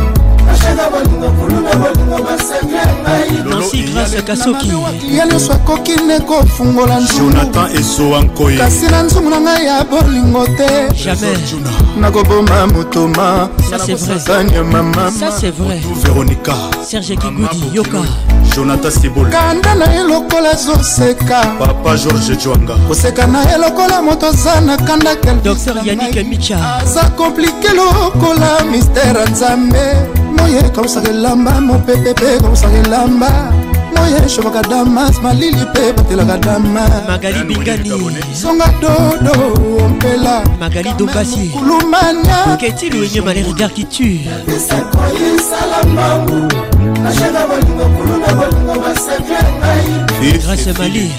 ye nyonso akoki nde kofungola nzungukasi na nzungu na ngai ya bolingo te nakoboma motoma satani ya mamamkanda na ye lokola ezoseka koseka na ye lokola moto aza na kanda aza komplike lokola mistere nzambe moye kausaka elamba mopepe mpe kausaka elamba moye shobaka damas malili mpe batelaka damamagali bingani songa dodo ompela magali dombasi kulumania qu'est-il oigné ma les regards qui tue grâce mali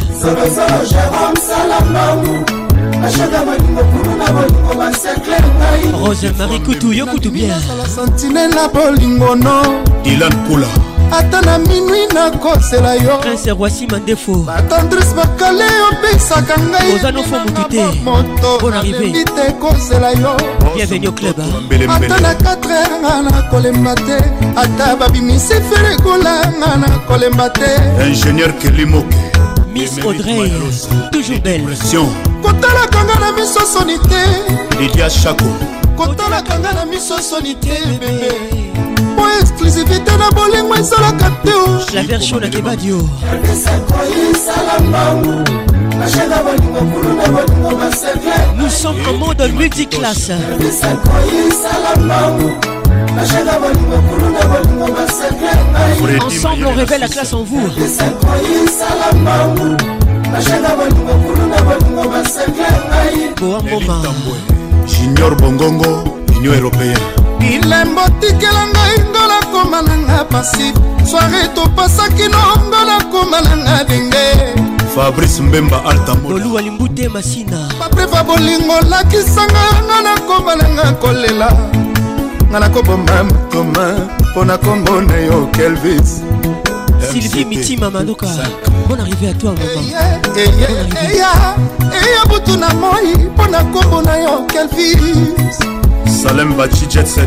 rose marie kutu yo kutu biensantinel na bolingo no ilan kula ata na minui nakosela yo prince rwasi mandefo batandris bakale opesaka ngai oza nofo motu te motoalemi te kosela yo bienvenu au club ata na 4 heure nga nakolemba te ata babimisi ferekola nga nakolemba te ingénieur kelimoke miss audrey toujours belle kotalaka nga na miso soni te lidia shako kotalaka nga na miso soni te bebe po exclusivité na bolingo ezalaka te laversion na kebadio Nous sommes en mode multiclasse. Ensemble, on révèle la classe en vous. bashaka bolingo kulu na bolingo basake ngai junior bongongo union européen bilembo tikela ngai ngola koma na nga pasi soare topasaki no ngola koma na nga denge fabrice mbemba altamoluwa limbute masina baprefa bolingo lakisanga nga nakoma na nga kolela nga nakoboma mitoma mpo na kombo na yo kelvis sylvie mitima maluka bon arrivé à toi mamaeya butu na moi mpo na nkombo na yo kelfis salem baci jet 7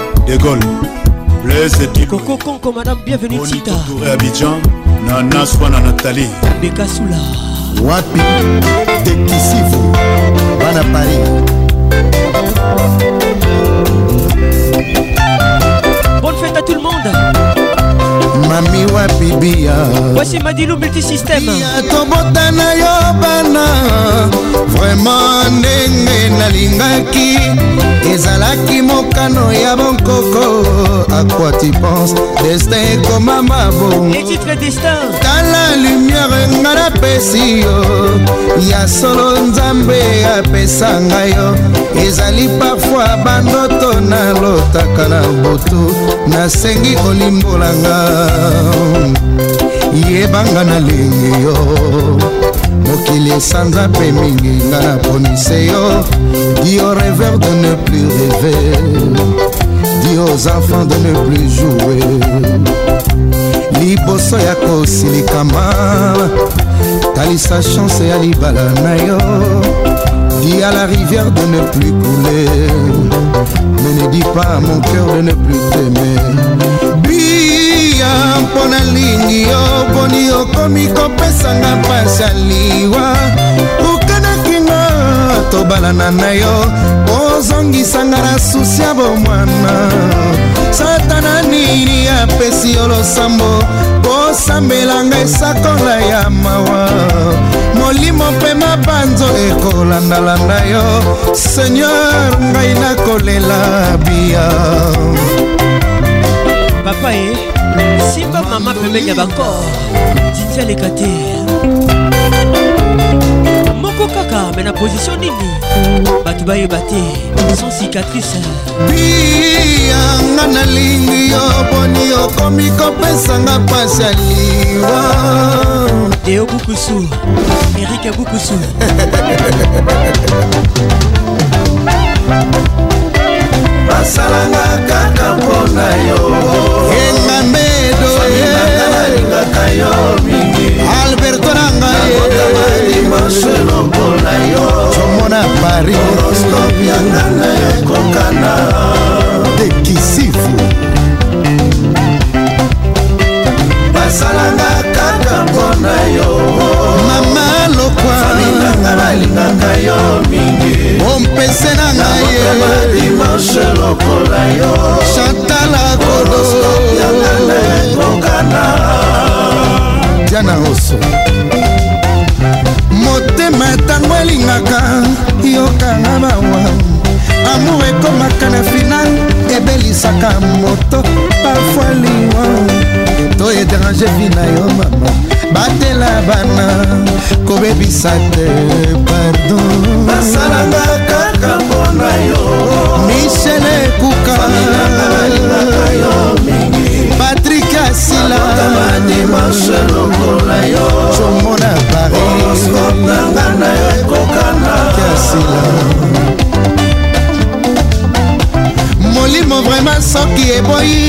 De Gaulle, Blaise et Coco Conco, madame, bienvenue Tita. Touré Abidjan, Nana Swana Nathalie. Beka Soula. Wapi, Tekisivu, Bana Paris. Bonne fête à tout le monde. mami wapi bia wasimadilu multisystème tobota na yo bana vraimen ndenge nalingaki ezalaki mokano ya bonkoko akwati pense destin ekoma mabongotala lumière nga napesi yo ya solo nzambe apesa ngai yo ezali parfois bandoto nalotaka na butu nasengi olimbolanga yebanga nalingi yo mokili esanza mpe mingi nga na promise yo dio rêveur de ne plus rêver di aux enfants de ne plus jouer liboso ya kosilikama talisa chance ya libala na yo di à la rivière de ne plus couler mais ne dis pas à mon cœur de ne plus t'aimer ya mpo nalingi yo boni okomi kopesanga mpasi ya liwa okanakinga tobalana na yo ozongisanga na susi ya bomwana satana nini apesi yo losambo kosambelanga esakola ya mawa molimo mpe mabanzo ekolandalanda yo seigneur ngai nakolela bia papa e simba mama pembeni ya bakor titi aleka te moko kaka me na pozisio nini bato bayeba te sans cicatrice biyanga nalingi yo boni okomi kopesanga pasi ya liwa deo bukusu erike bukusu basalanga kaka mpona yo emamedoalingaka yo mingi alberto nangayelimoselo mpona yo comona parisoroskopianga na yo kokana dekisifu basalanga kaka mpona yo mama lokwa alingaka yo mingi ompese na ngaiye lokola yo chantala kolo diana oso motema ntango elingaka yokanga mawa amour ekomaka na final ebelisaka moto pafoi liwa to édrange vi na yo mama batela bana kobebisa te pardon basalanga kaka mpona yo michel ekuka patrik asiladimanche lokola yo comona parisnanga na yo ekokana asila molimo vraimen soki eboyi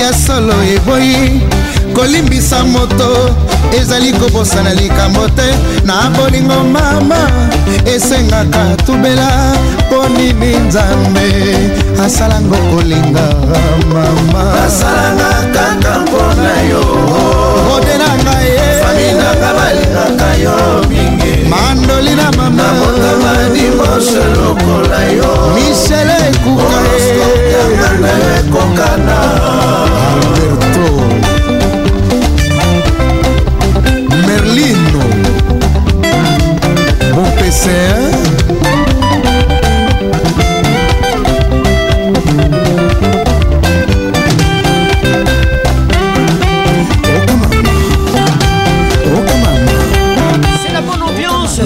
ya solo eboyi kolimbisa moto ezali kobosana likambo te na bolingo mama esengaka tubela mpo nini nzambe asalango kolinga mama asalanga kaka mpona yo odelanga ye faminanga balingaka yo mingi mandoli na mama motama dimoshe lokola yo michele ekuka e. ekokana c'est la bonne ambiance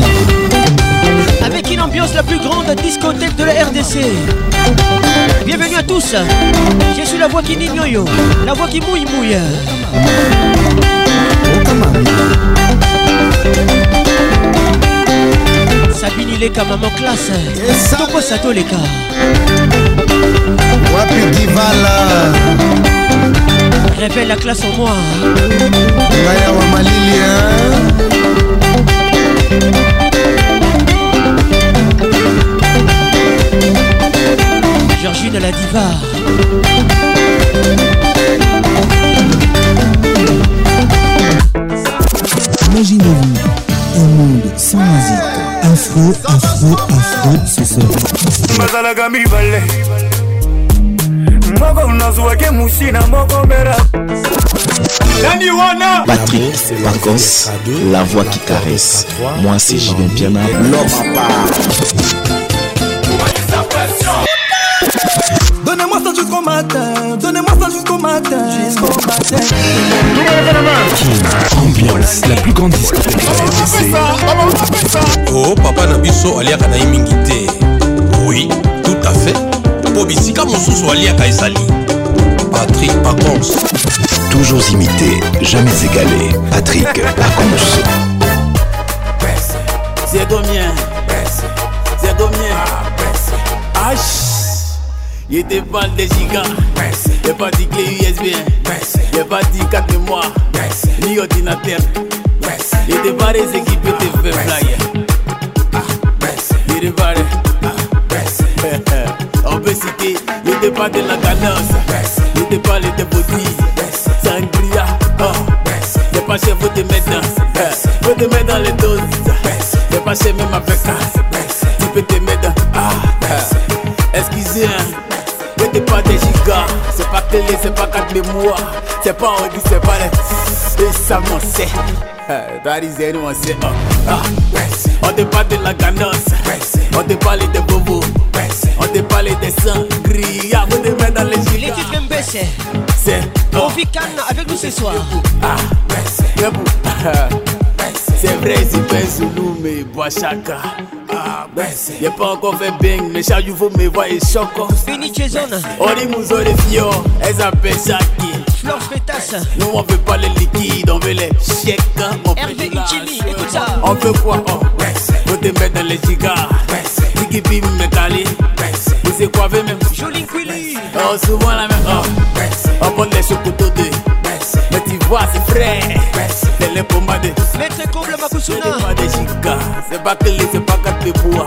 Avec une ambiance la plus grande discothèque de la RDC Bienvenue à tous Je suis la voix qui nigne La voix qui mouille mouille Sabini Leka, maman classe Toko Sato Leka Wapi Divala Réveille la classe en moi Maya Wamalili hein? Georgine la diva Imaginez-vous un monde sans musique afro afro afro ce soir bazalaka mibale moko nazwaki musina moko mbera nani wana patrick vacances la voix qui caresse moi c'est jibin piana lopapa Donnez-moi ça jusqu'au matin, donnez-moi ça jusqu'au matin, jusqu'au matin. Tout le monde la main. la plus grande discothèque. Oh, papa Nabiso, aliaka na mingi Oui, tout à fait. tu bisika mosusu aliaka ezali. Patrick Pacons. Toujours imité, jamais égalé. Patrick Pacons. C'est domien. C'est domien. Ah, il était pas des gigas. Y'a pas dit clé USB, a pas dit 4 mémoires, ni ordinateur. Y'a des barres peut de faire flyer. Y'a des barres. Ah, On pas de la cadence, y'a pas de body, sangria. a pas chez vous de mettre dans, vous te mettre dans les doses. j'ai pas chez même avec ça. télé, c'est pas quatre mémoires. C'est pas en c'est pas les. Et ça, on sait. That is it, on sait. On te parle de la ganance. On te parle de bobo, On te parle des sangries. on te mettre dans les gilets. Les titres MBC. C'est. On vit calme avec nous ce soir. Ah, ah, ah c'est vrai, si pèse nous, mais bois chacun. Ah, ben, y'a pas encore fait bing, mais chaque jour me voit et choco les zones. Olimuzo les fios, elles appellent ça qui Flore Fétasse. Nous on veut pas les liquides, on veut les chèques. Hein, on Hervé Uchili, écoute ça. On veut quoi oh. On te mettre dans les gigas. Tiki Bim Metali. Vous êtes quoi, même Jolie Quilly. Oh, souvent la même. Oh. On prend les chocotos de. Mais tu vois, c'est frais. C'est les pommades. Maître Comble Makusuna. C'est pas des gigas. C'est pas que les, c'est pas qu'à te boire.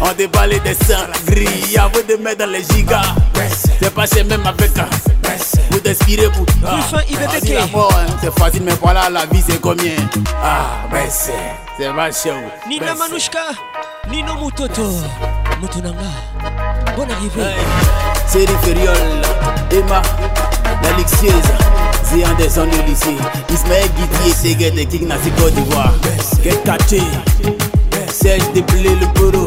On déballe des seins gris, avant de mettre dans les gigas. C'est passé même avec un. Vous vous. pour. Ah, c'est hein. c'est facile, mais voilà, la vie c'est combien. Ah, ben c'est. ma vachement. Nina ben Manouchka, Nino Mutoto, Mutunanga. Bonne arrivée. C'est riferiol Emma, la luxueuse. Zéan des du lycée. Ismaël Guitier, Seguet des Kings, Nazi Côte d'Ivoire. Get catché. Serge Déplé, le bureau.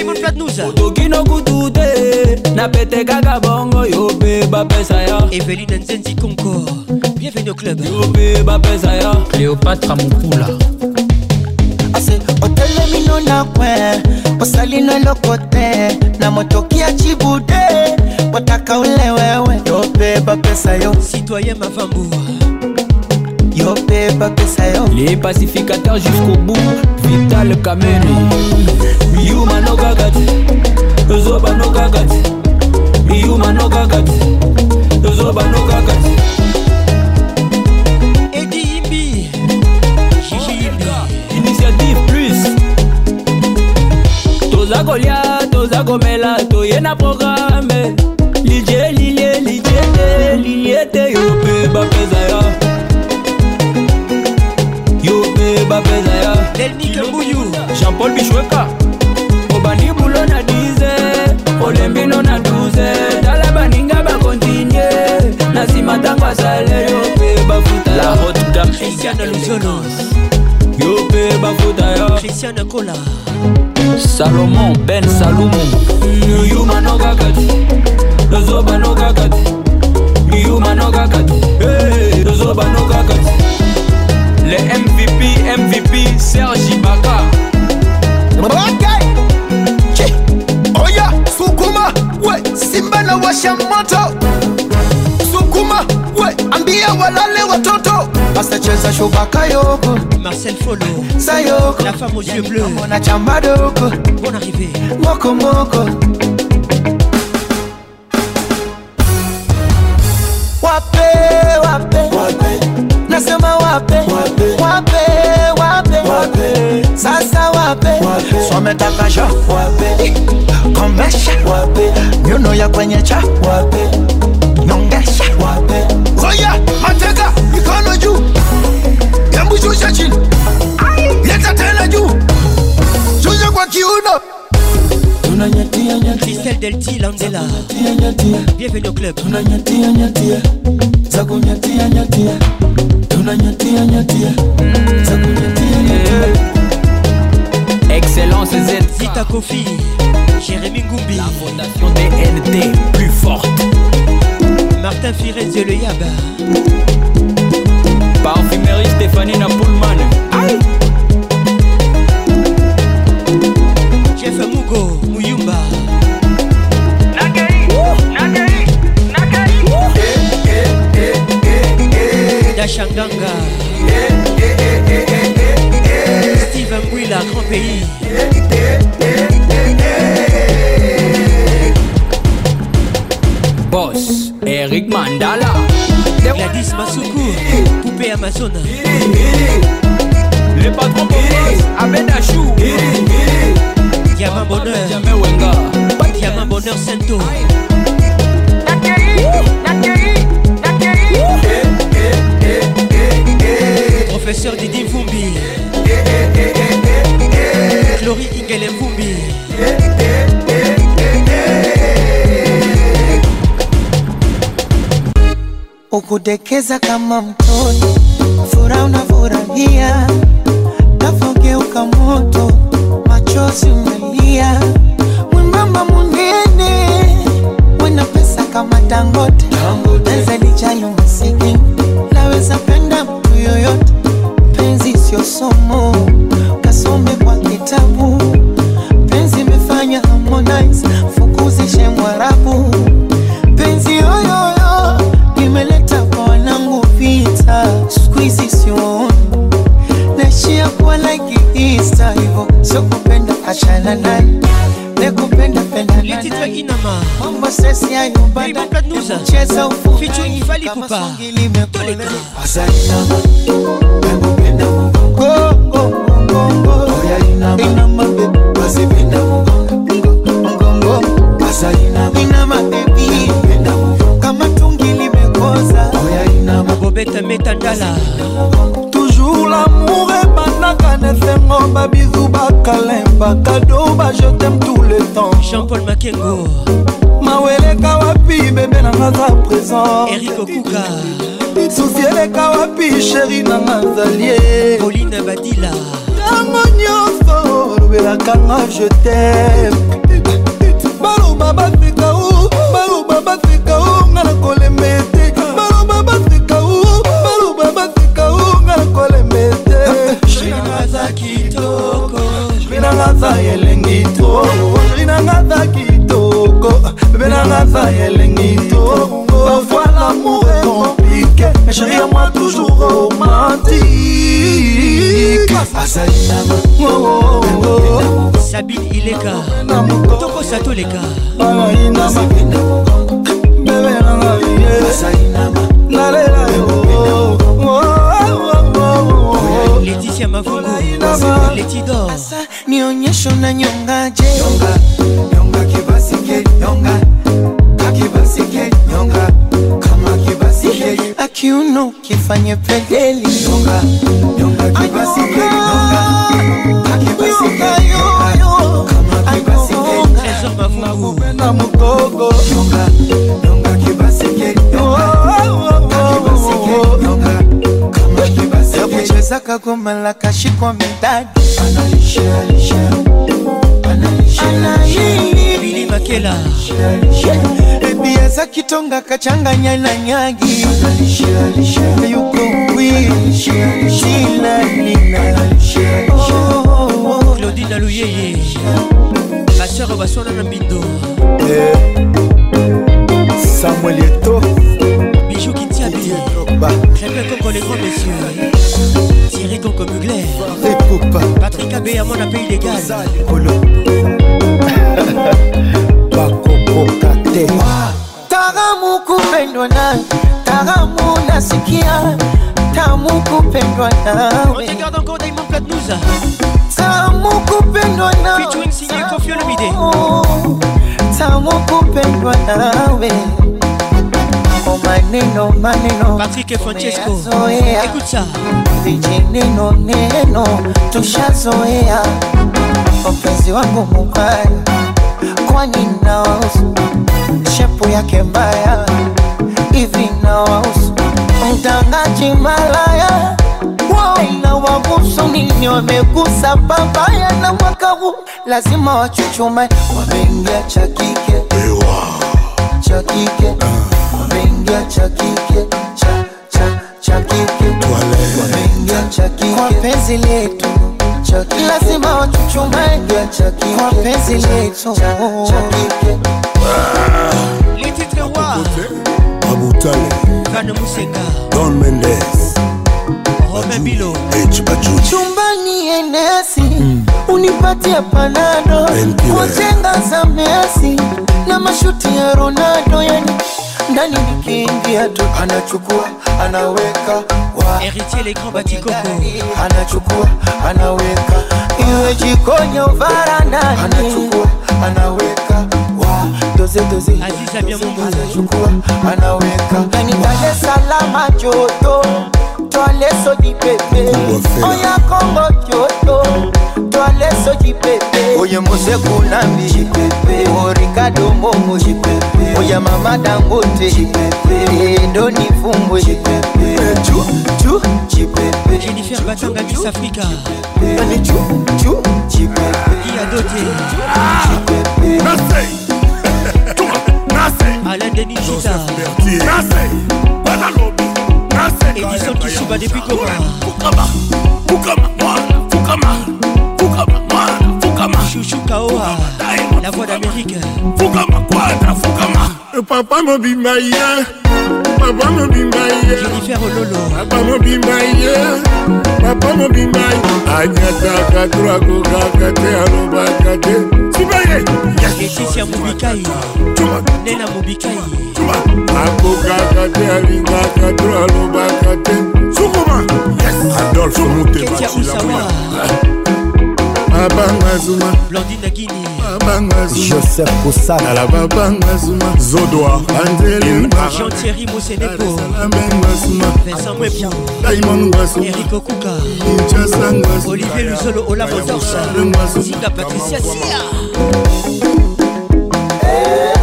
napete kaka bongo yo mpe bapesa yo eveline nzenzi concord bienvenu au club yo mpe bapesa yo cléopatra mopula otelemino na kwe osalino eloko te na motoki ya cibude botaka ule wewe yo mpe bapesa yo citoyen mavambu yo mpe bapesa yo les pacificateurs jusqu'au bout vital kamene yumanokaka te ozobanoka kaka te iyuma nokaka te tozoba nokaka te ediyimbi jijiyimbi oh, initiative plus toza kolia toza komela toye na programe lilie lilie lilie te lilie te yo mpe bapeza yo yo mpe bapeza yo jean-paul bishweka Madame Azale, bafuta la haute dame Christiane Lusionos yo pe bafuta yo Christiane Kola Salomon Ben Salomon Yuma no kakati Lozoba no kakati Yuma no kakati Les MVP MVP Sergi Baka Che. Oya oh, Sukuma We Simba na washa Kuma we ambia walale watoto basacheza shubaka yoko Marcel Folo Sayoko la femme aux yeux bleus Mona Chambadoko Bonne arrivée Moko Moko Wape wape wape nasema wape wape wape wape sasa wape swametaka sho komesha nyono ya kwenye cha wape nyongesha oya mateka mikono juu, hebu shusha chini, leta tena juu, shusha kwa kiuno nyatia Christelle Delti Landela nyatia Bienvenue au club Tunanyatia nyatia Za kunyatia nyatia Tunanyatia nyatia Za kunyatia nyatia Excellence Z Zita Kofi Jérémy Goumbi La fondation DNT plus forte Martin Firet Dieu le Yaba Parfumerie Stéphanie Napoulman Aïe Jeff Mugo Muyumba Nakei Nakei Nakei Dashanganga Steven Bouila, grand pays Boss, Eric Mandala. Gladys Masuku, poupée Amazon. Le patron Boss, Abed Diamant Bonheur, Diamant Bonheur Sento. Professeur Didi Foumbi Glory Ingele Foumbi ukudekeza kama mtoni, furaha unafurahia, tafogeuka moto, machozi umelia, mwembamba munene, wena pesa kama Dangote, pesa lijayo masiki naweza penda mtu yoyote, penzi sio somo, kasome kwa kitabu sikupenda achana nani nekupenda penda letitre inama mambo sesi ya nyumbani cheza ufurahi kama songi limekona asanama nakupenda mungu oh, oya inama inama bebe wazipenda mungu asanama inama bebe nakupenda mungu kama tungi limekoza oya inama bobeta metandala toujours l'amour ebanaka nesengo babir câlin, pas cadeau, bah je t'aime tout le temps. Jean-Paul Makengo. Maweleka wapi, bébé nanga za présent. Eric Okuka. susi eleka wapi sheri nanga zalie. Pauline Badila. Ntango nyonso olobelaka nga je t'aime. rêve elengi to parfois l'amour est compliqué mais chéri à moi toujours romantique azali na oh, oh, oh, sabine ileka tokosa toleka balaina bebe nanga ye nalela yo leticia mavululeti dor nionyesho na nyongaje nyonga kibasike nyonga kiuno kifanye pedeli nyonga, nyonga, nakupenda mugogo yakucheza kagoma la kashikwa midadi analisha, analisha, analisha, analisha. makela bebi aza kitonga kachanganya na nyagi yuko wiilalinaclodina oh, luyeye basero baswana na mbindo eh, samuel eto bijou kitiabi crépin conco les grands messieurs Thierry Conco Mugler Patrick Abé à mon appel illégal yote Taramu kupendwa na Taramu nasikia Tamu kupendwa nawe Regarde encore Diamond Platnouza kupendwa na Featuring signé Kofi Olomide Tamu kupendwa nawe oh, maneno maneno Patrick et Francesco Écoute ça Vijineno neno Tushazoea Mpenzi wangu mubaya Kwani naosu shepu yake mbaya hivi na wausu mtangaji malaya waina wagusu nini wamegusa babaya na mwakavu lazima wachuchume wameingia cha kike wameingia cha kike letu lazima wachuchume letu cha kike Chumbani enesi mm. unipatie panado Kujenga za mesi Na mashuti ya Ronaldo yani ndani nikiingia tu anachukua anaweka anachukua anaweka iwe jikoni varandani anaweka doze doze chukua anaweka kanitale salama joto twale soji oya kongo joto twale soji oye moseku nambi orikado momo oya mama dangote endo nifumbwe eh, jennifer batanga miss africa ani chu chu chipepe iadote ah. Alain Denis Chita Édition Kishiba depuis Koma Chouchou Kaoa La voix d'Amérique Fukama Quadra Fukama papa mobimba ye papa mobimba yepapa mobimba ye papa mobimba ye anyataka tro akokaka te alobaka te sibaye ekisia mobikai nena mobikai akokaka te alingaka tro alobaka te sukuma adolfe moteaabanga ah. zuma blandine agini babango azumajoseph kosanala babango azuma zodoar anzelinargenthierry mosenepo bengo azuma vincent mwepu daimon ngwazu eric okuka inchasa ngwazu olivier luzolo olamotorsa zinga patricia sia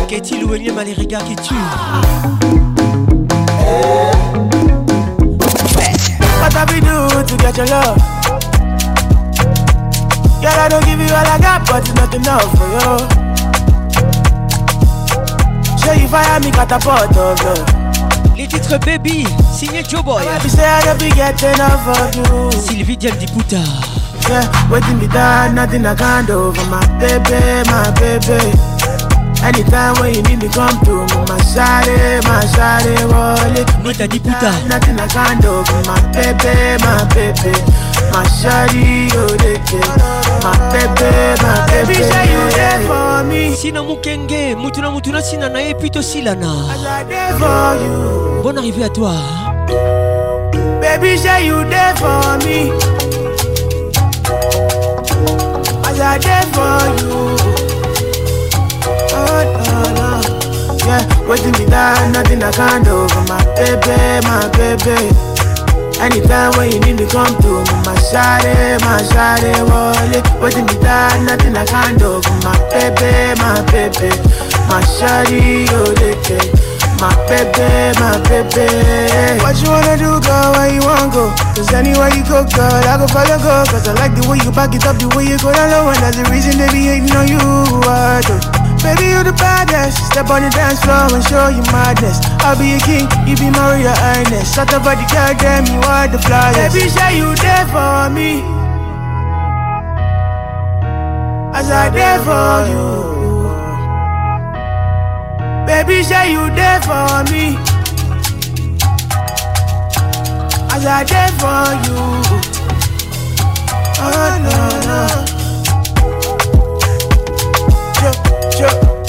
Qu'est-il ou elle les regards qui tuent What have we do to get your love Girl, I don't give you all I got, but it's not enough for you. Show you fire me catapult, oh God. Les titres Baby, signé Joe Boy. Baby say I don't be getting off of you. Sylvie Dial Diputa. Yeah, waiting me down, nothing I can't do for my baby, my baby. Anytime when you need me, come through. My shawty, my shawty, wallet. Nita di puta. Nothing I can't do. My baby, my baby. My shawty, oh, they My baby, my baby. Baby, say you there for me. Sina mukenge, mutuna mutuna sina na epito silana. Bonne arrivée à toi. Baby, say you there for me. As I there for you. oh no, no. Yeah, waiting me down, nothing I can't do for my baby, my baby. Anytime when you need me, come to me, my shawty, my shawty, wallet. Waiting me down, nothing I can't do for my baby, my baby. My shawty, oh, yeah my baby, my baby. What you wanna do, girl? Where you wanna go? Cause anywhere you go, girl, I go follow, go. Cause I like the way you back it up, the way you go down low. And that's the reason they be hating on you. I don't. Baby, you the baddest. Step on the dance floor and show you madness. I'll be a king, you be Maria Ernest. Shut up, the girl, damn, you are the flyest. Baby, share you there for me. As I there for you. Baby, share you there for me. As I there for you. Oh, no, no.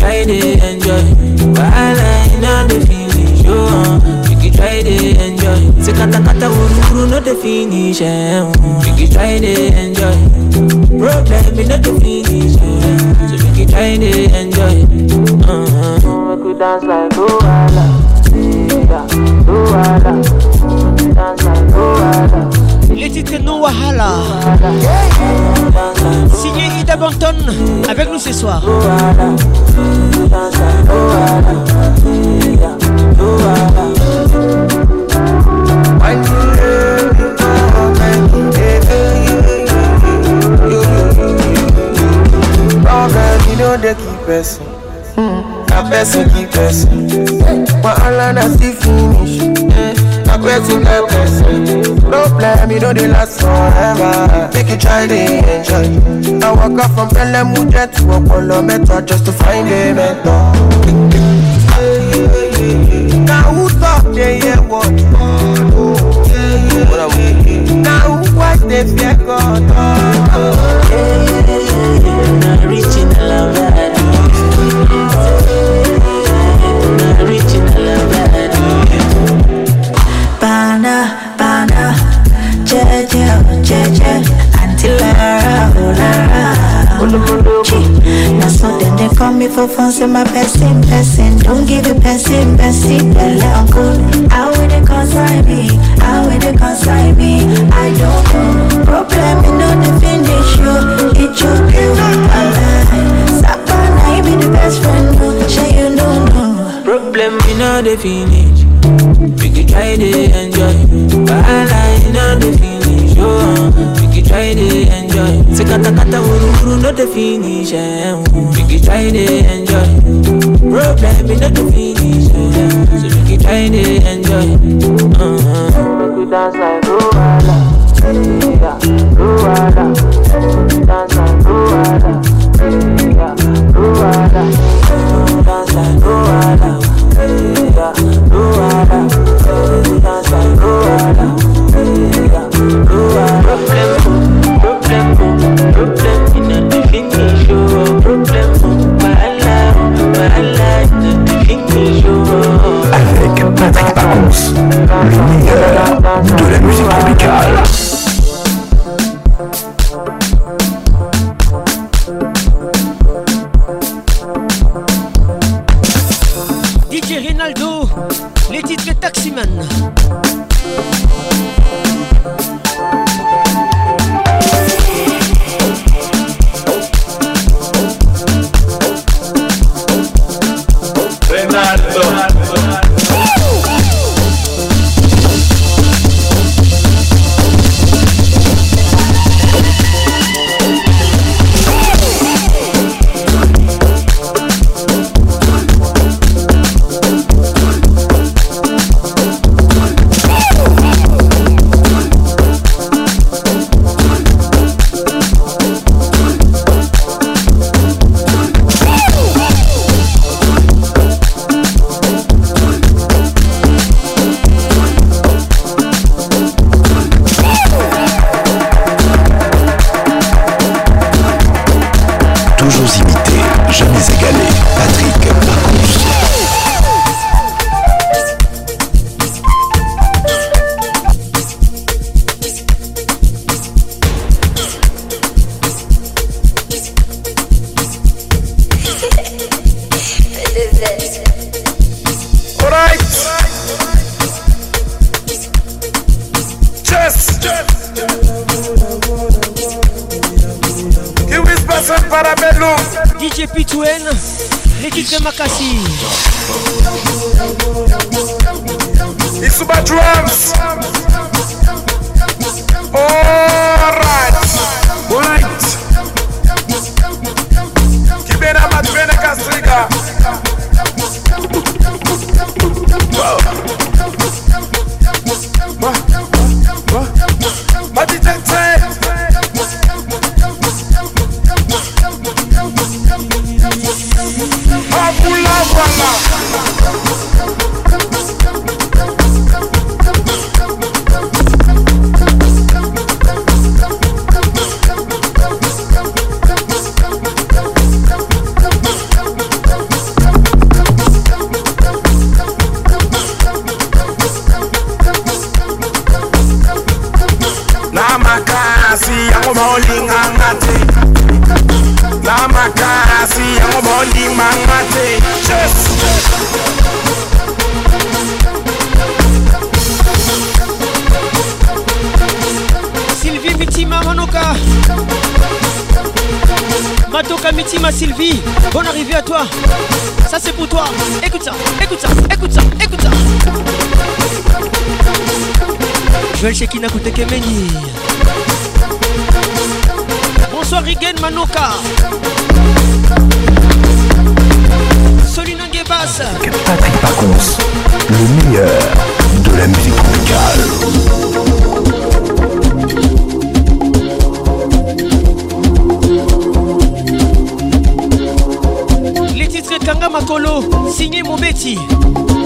try to enjoy. While I know the finish, you on. You can try to enjoy. Say kata kata wuru no the finish, eh. Oh. You can try to enjoy. Problem is not the finish, eh, oh. So you can try to enjoy. Uh-huh. Make you dance like oh I love, yeah, oh I love. Dance like oh I love. Let it no wahala. Yeah. avec nous ce soir. Hmm. do a blame me, don't they last forever. Make you try to enjoy. I walk up from Pelham Mujer to Apollo Meta just to find a mentor. Now who talk they hear what? Now who watch they fear God? Oh, call me for fun, say my best in person. Don't give it passing, passing, that uncle. I wouldn't concern me, I wouldn't concern me. I don't know. Problem in no the finish, you, it you do. My life, Sapana, you be the best friend, no, say you know not know. Problem in no the finish, we can try to enjoy, but I like in on the finish try to enjoy. Say kata kata wuru wuru no the finish. Eh. Make you try to enjoy. Problem no the finish. So make you try to enjoy. Uh-huh. Make you dance like Ruala, yeah, Ruala. Dance like Ruala, yeah, Ruala. Dance like Ruala. le de la musique tropicale.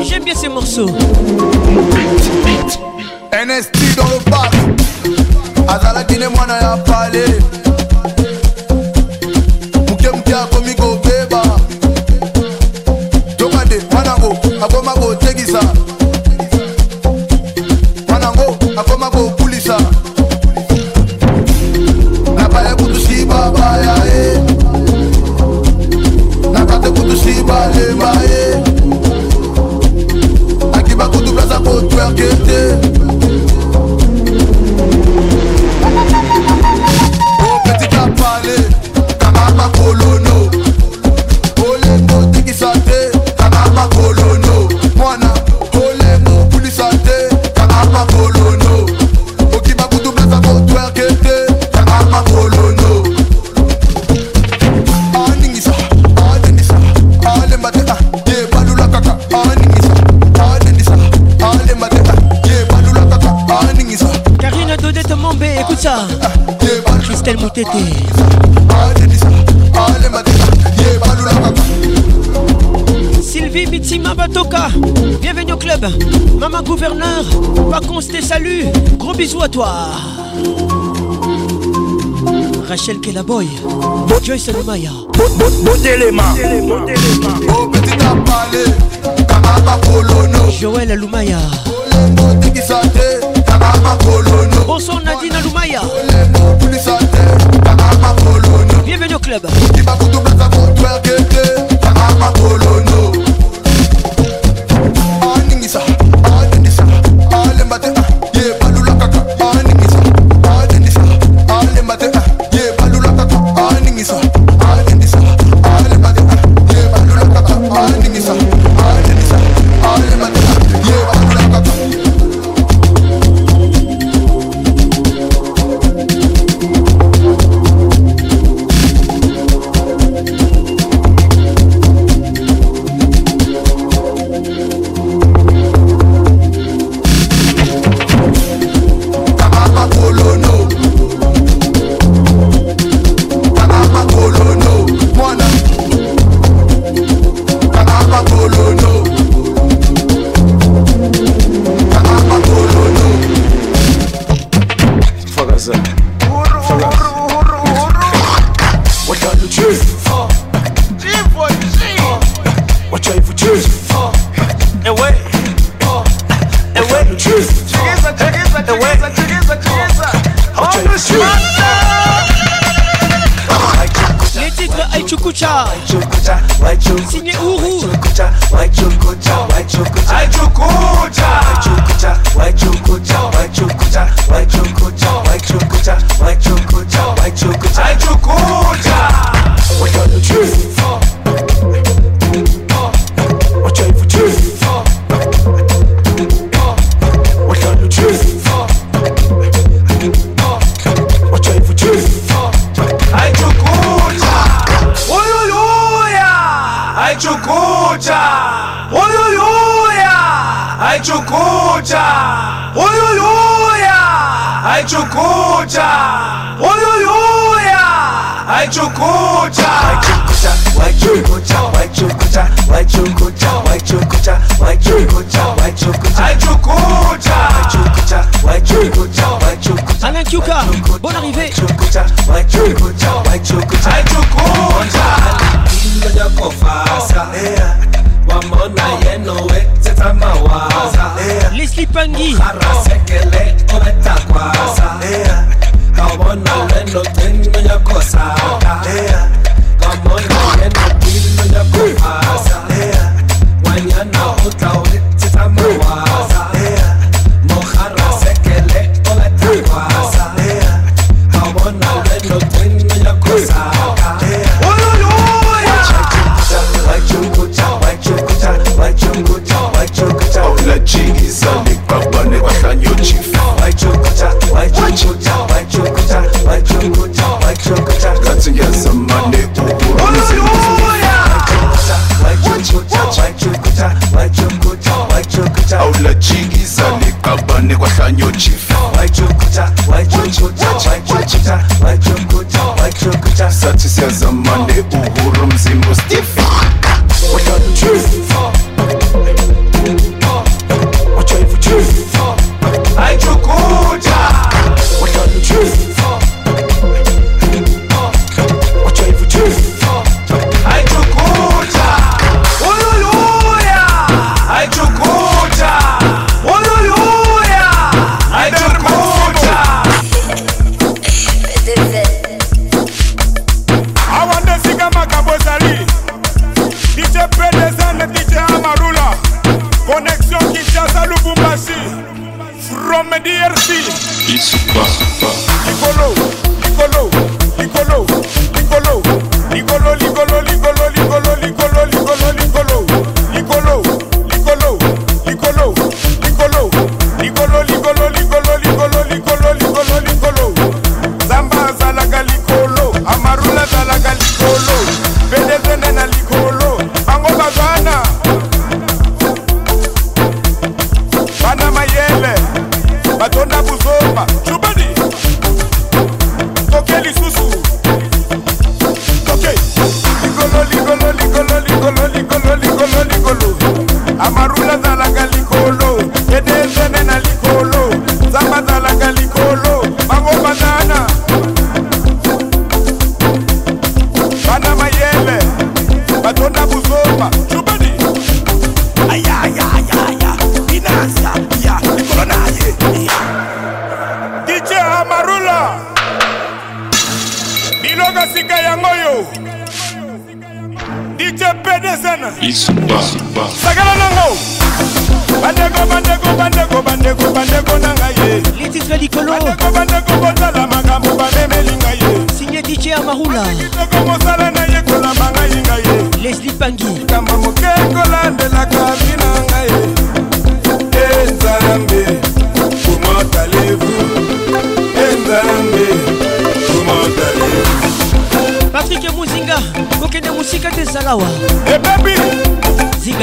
J'aime bien ces morceaux. NST dans le parc. azalaki nde mwana ya pale moke moke go keba tokande mwanango akoma koti Pacons, tes salut Gros bisous à toi. Rachel Kelaboy, Joyce Alemaya. Modelema. Joël Alumaya. Bonsoir Nadine Alumaya. Bienvenue au club.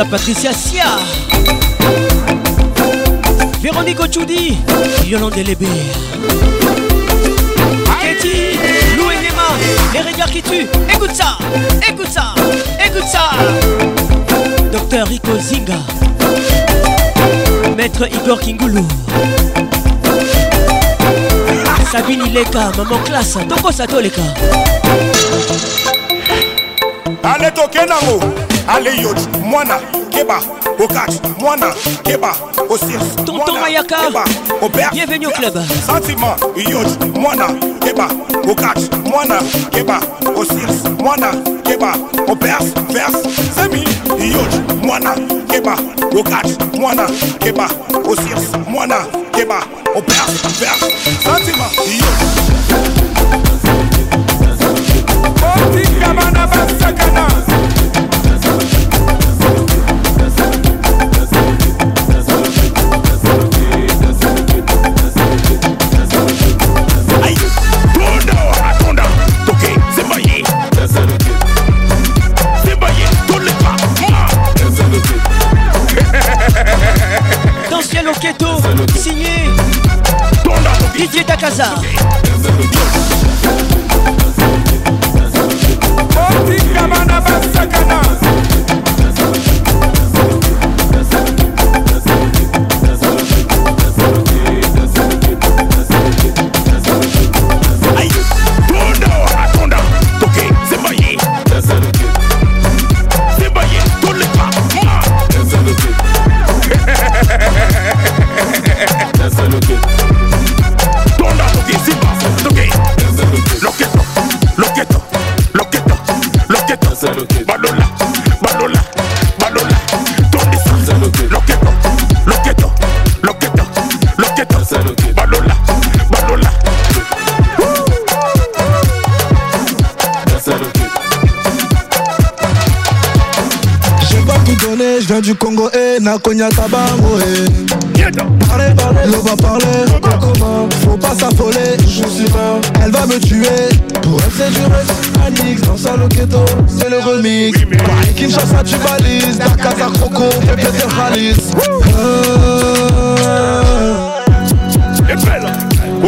Patricia Sia Véronique Ochoudi Yolande Lébé Katie Lou et Nema Les regards qui tuent Écoute ça Écoute ça Écoute ça Docteur Rico Zinga Maître Igor Kingoulou Sabine Leka Maman Classe Toko Leka Allez Toké Allez mwana keba okat mwana keba osils tonton mayaka obert bienvenue au club sentiment uyoj mwana keba okat mwana keba osils mwana keba obert vers semi uyoj mwana keba okat mwana keba osils mwana keba obert vers sentiment uyoj otinga bana basakana casa. viens du Congo et eh, Nakonya Tabango eh. Parlez, parlez, l'eau va parler Faut pas s'affoler, je suis mort Elle va me tuer Pour elle c'est du Anix dans sa loqueto, c'est le remix Paris Kinshasa tu valises Dakar Croco, répétez Khalis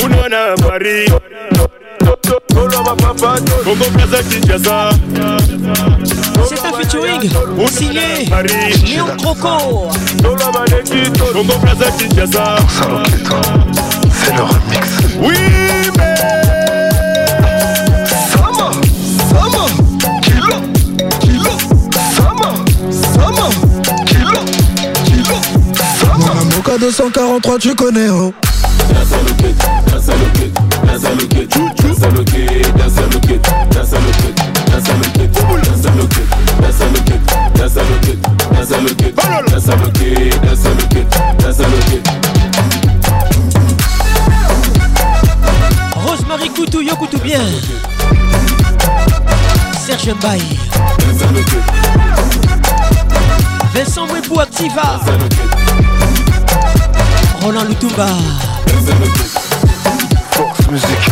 Unwana Paris Kongo Brazzaville Kinshasa c'est un featuring signé Léon Croco. Congo Plaza Kinshasa. C'est le remix. Oui, mais. Sama, Sama, Kilo, Kilo, Sama, Sama, Kilo, Kilo, Sama. Moka 243, tu connais, oh. Rosemary Koutou yo bien. Serge Mbaye. Vincent Roland Lutumba. Force Musique.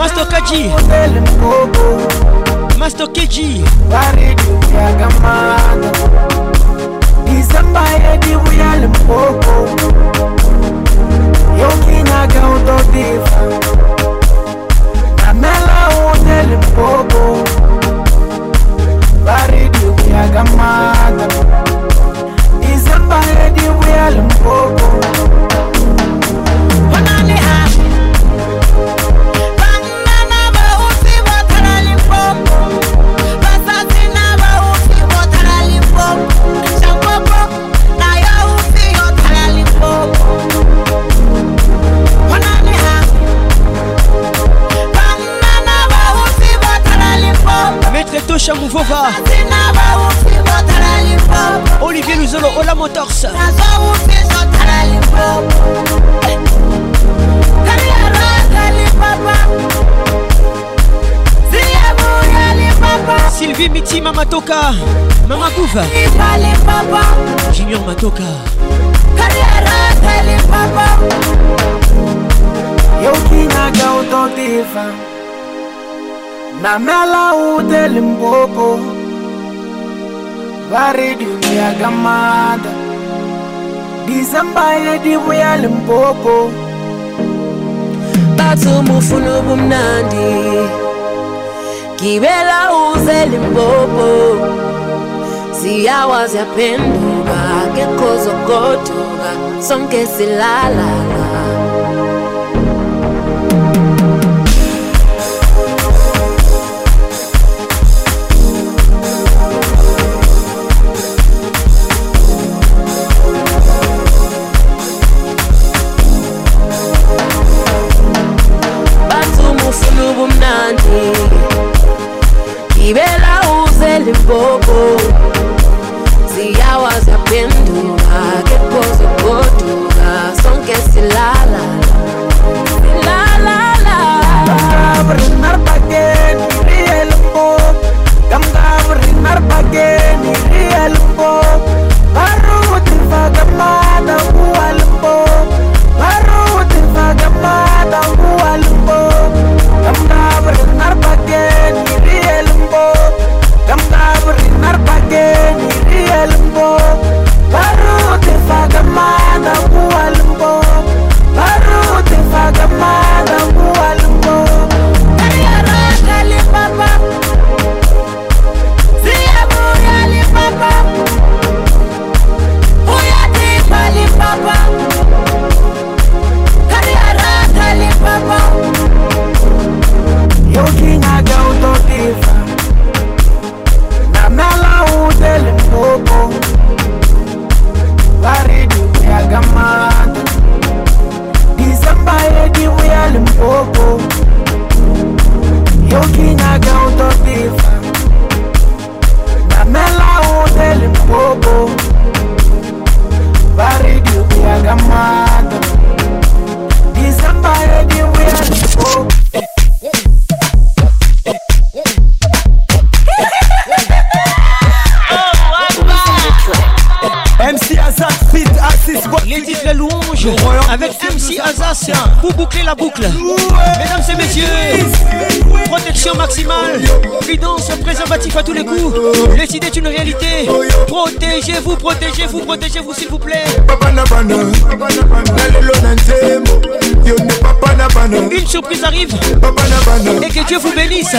mastoka ji mastoke ji de ya dibu ya limpoko Yoki na ga udo diva Na mela ude Baridi ya gamada Disamba ya dibu ya limpoko Wanale Reto Chamouvova Olivier Luzolo Ola Motors Sylvie Miti Mamatoka Mama Kouva Junior Matoka Eu tinha que autodefender namela uteli mgogo baridi miagamada ye yedibu yali mgogo batu mufunu mnandi kibela uzeli mgogo siyawa ziyaphenduka kekozogoduka sonke silalala Si poco. Si ya que son que se la la. La la la. la la la elpo, la la la la elpo. Canta por rimar que el Barro fogo Eu guinagão do viva Na mela o dele bobo Barrigo de agama Avec MC Azas pour boucler la boucle. Mesdames et messieurs, protection maximale, prudence, préservatif à tous les coups. Les est une réalité. Protégez-vous, protégez-vous, protégez-vous s'il vous plaît. Une surprise arrive et que Dieu vous bénisse.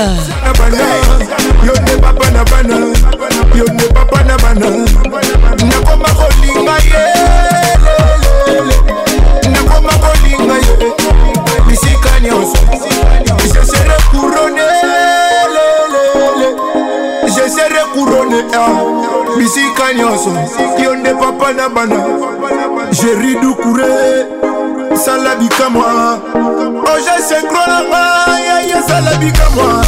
Ah, bisika nyonso yo nde papa na bana jeri dukure sala bikamwa oje senkro na ngai ye sala bikamwa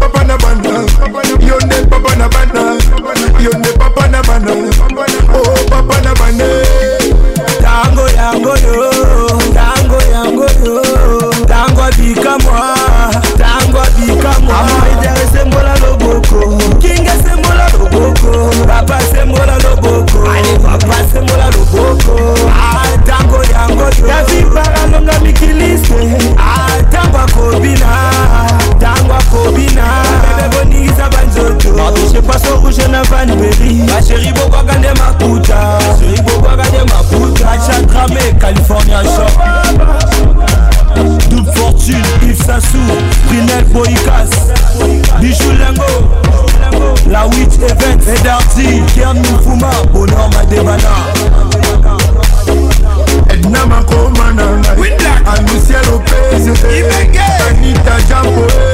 papa na bana yo nde papa na bana yo nde papa na bana o oh, papa na bana tango yango yo Allez, passe-moi la pasemola la pasemola Ah tango yango yavipaka longa mikilise atango Ah tango akobina ebonisa Je passe au rouge na ma basheri bokwaka Ma makuta basheri bokwaka nde makuta achakrame california shop Fortune, Yves Sassou, Rinel Boïkas, Bijou Lengo, La 8 Event, Edarty, Kern Mufuma, Bonheur Mademana. Edna Makomana, Anousia Lopez, Anita Jamboé.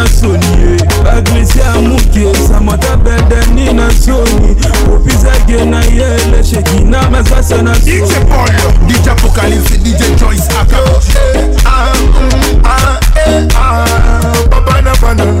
na soni eh. baglesia muki esamata eh. bedeni na sioni popizage na yele sheki na masasa na dj paul dj apocalypse dj joyce akao oh, eh. ah, mm, ah, ah. papa na bana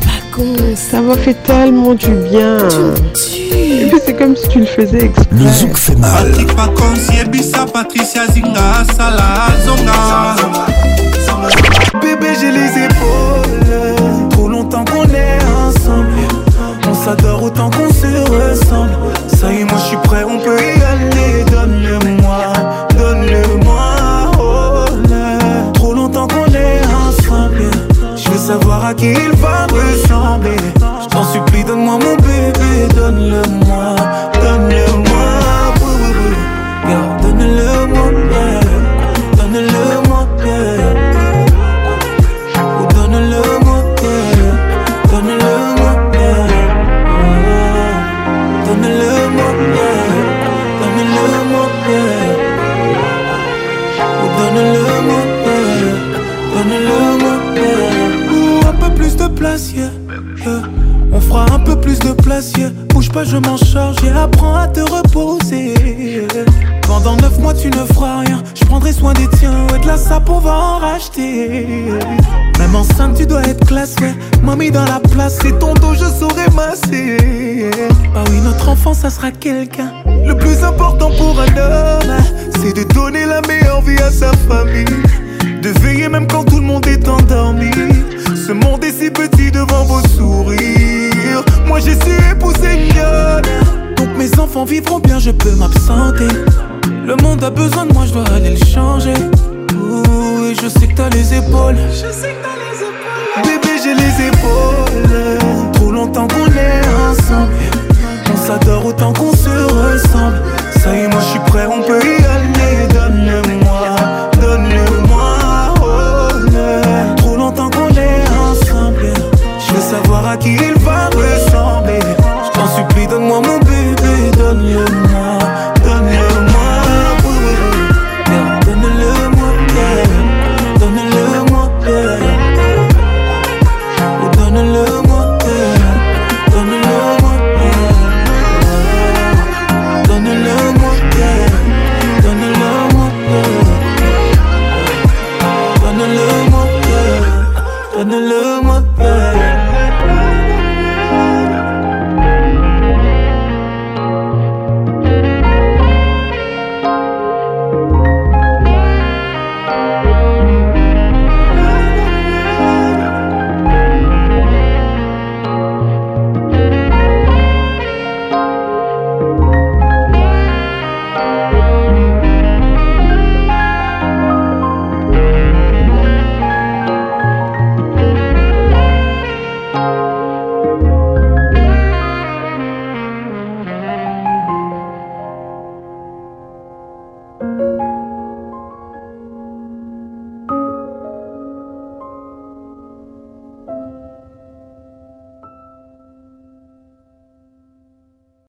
Ça m'a fait tellement du bien. c'est comme si tu le faisais exprès. Le zouk fait mal. Patricia Zinga, Bébé, j'ai les épaules. Trop longtemps qu'on est ensemble. On s'adore autant qu'on se ressemble. Ça y est, moi je suis prêt, on peut y aller. Donne-le-moi, donne-le-moi. Oh Trop longtemps qu'on est ensemble. Je veux savoir à qui il va. love je m'en charge et apprends à te reposer. Pendant neuf mois, tu ne feras rien. Je prendrai soin des tiens, ouais, de la sape, on va en racheter. Même enceinte, tu dois être classe, ouais. Mamie dans la place, c'est ton dos, je saurai masser. Ah oui, notre enfant, ça sera quelqu'un. Le plus important pour un homme, c'est de donner la meilleure vie à sa famille. De veiller même quand tout le monde est endormi. Ce monde est si petit devant vos sourires. Moi j'ai su épouser une Donc mes enfants vivront bien, je peux m'absenter. Le monde a besoin de moi, je dois aller le changer. Ouh, je sais que t'as les épaules. les épaules. Bébé, j'ai les épaules. Trop longtemps qu'on est ensemble. On s'adore autant qu'on se ressemble. Ça y est, moi je suis prêt, on peut y aller, donne Donne-moi mon bébé, donne-le-moi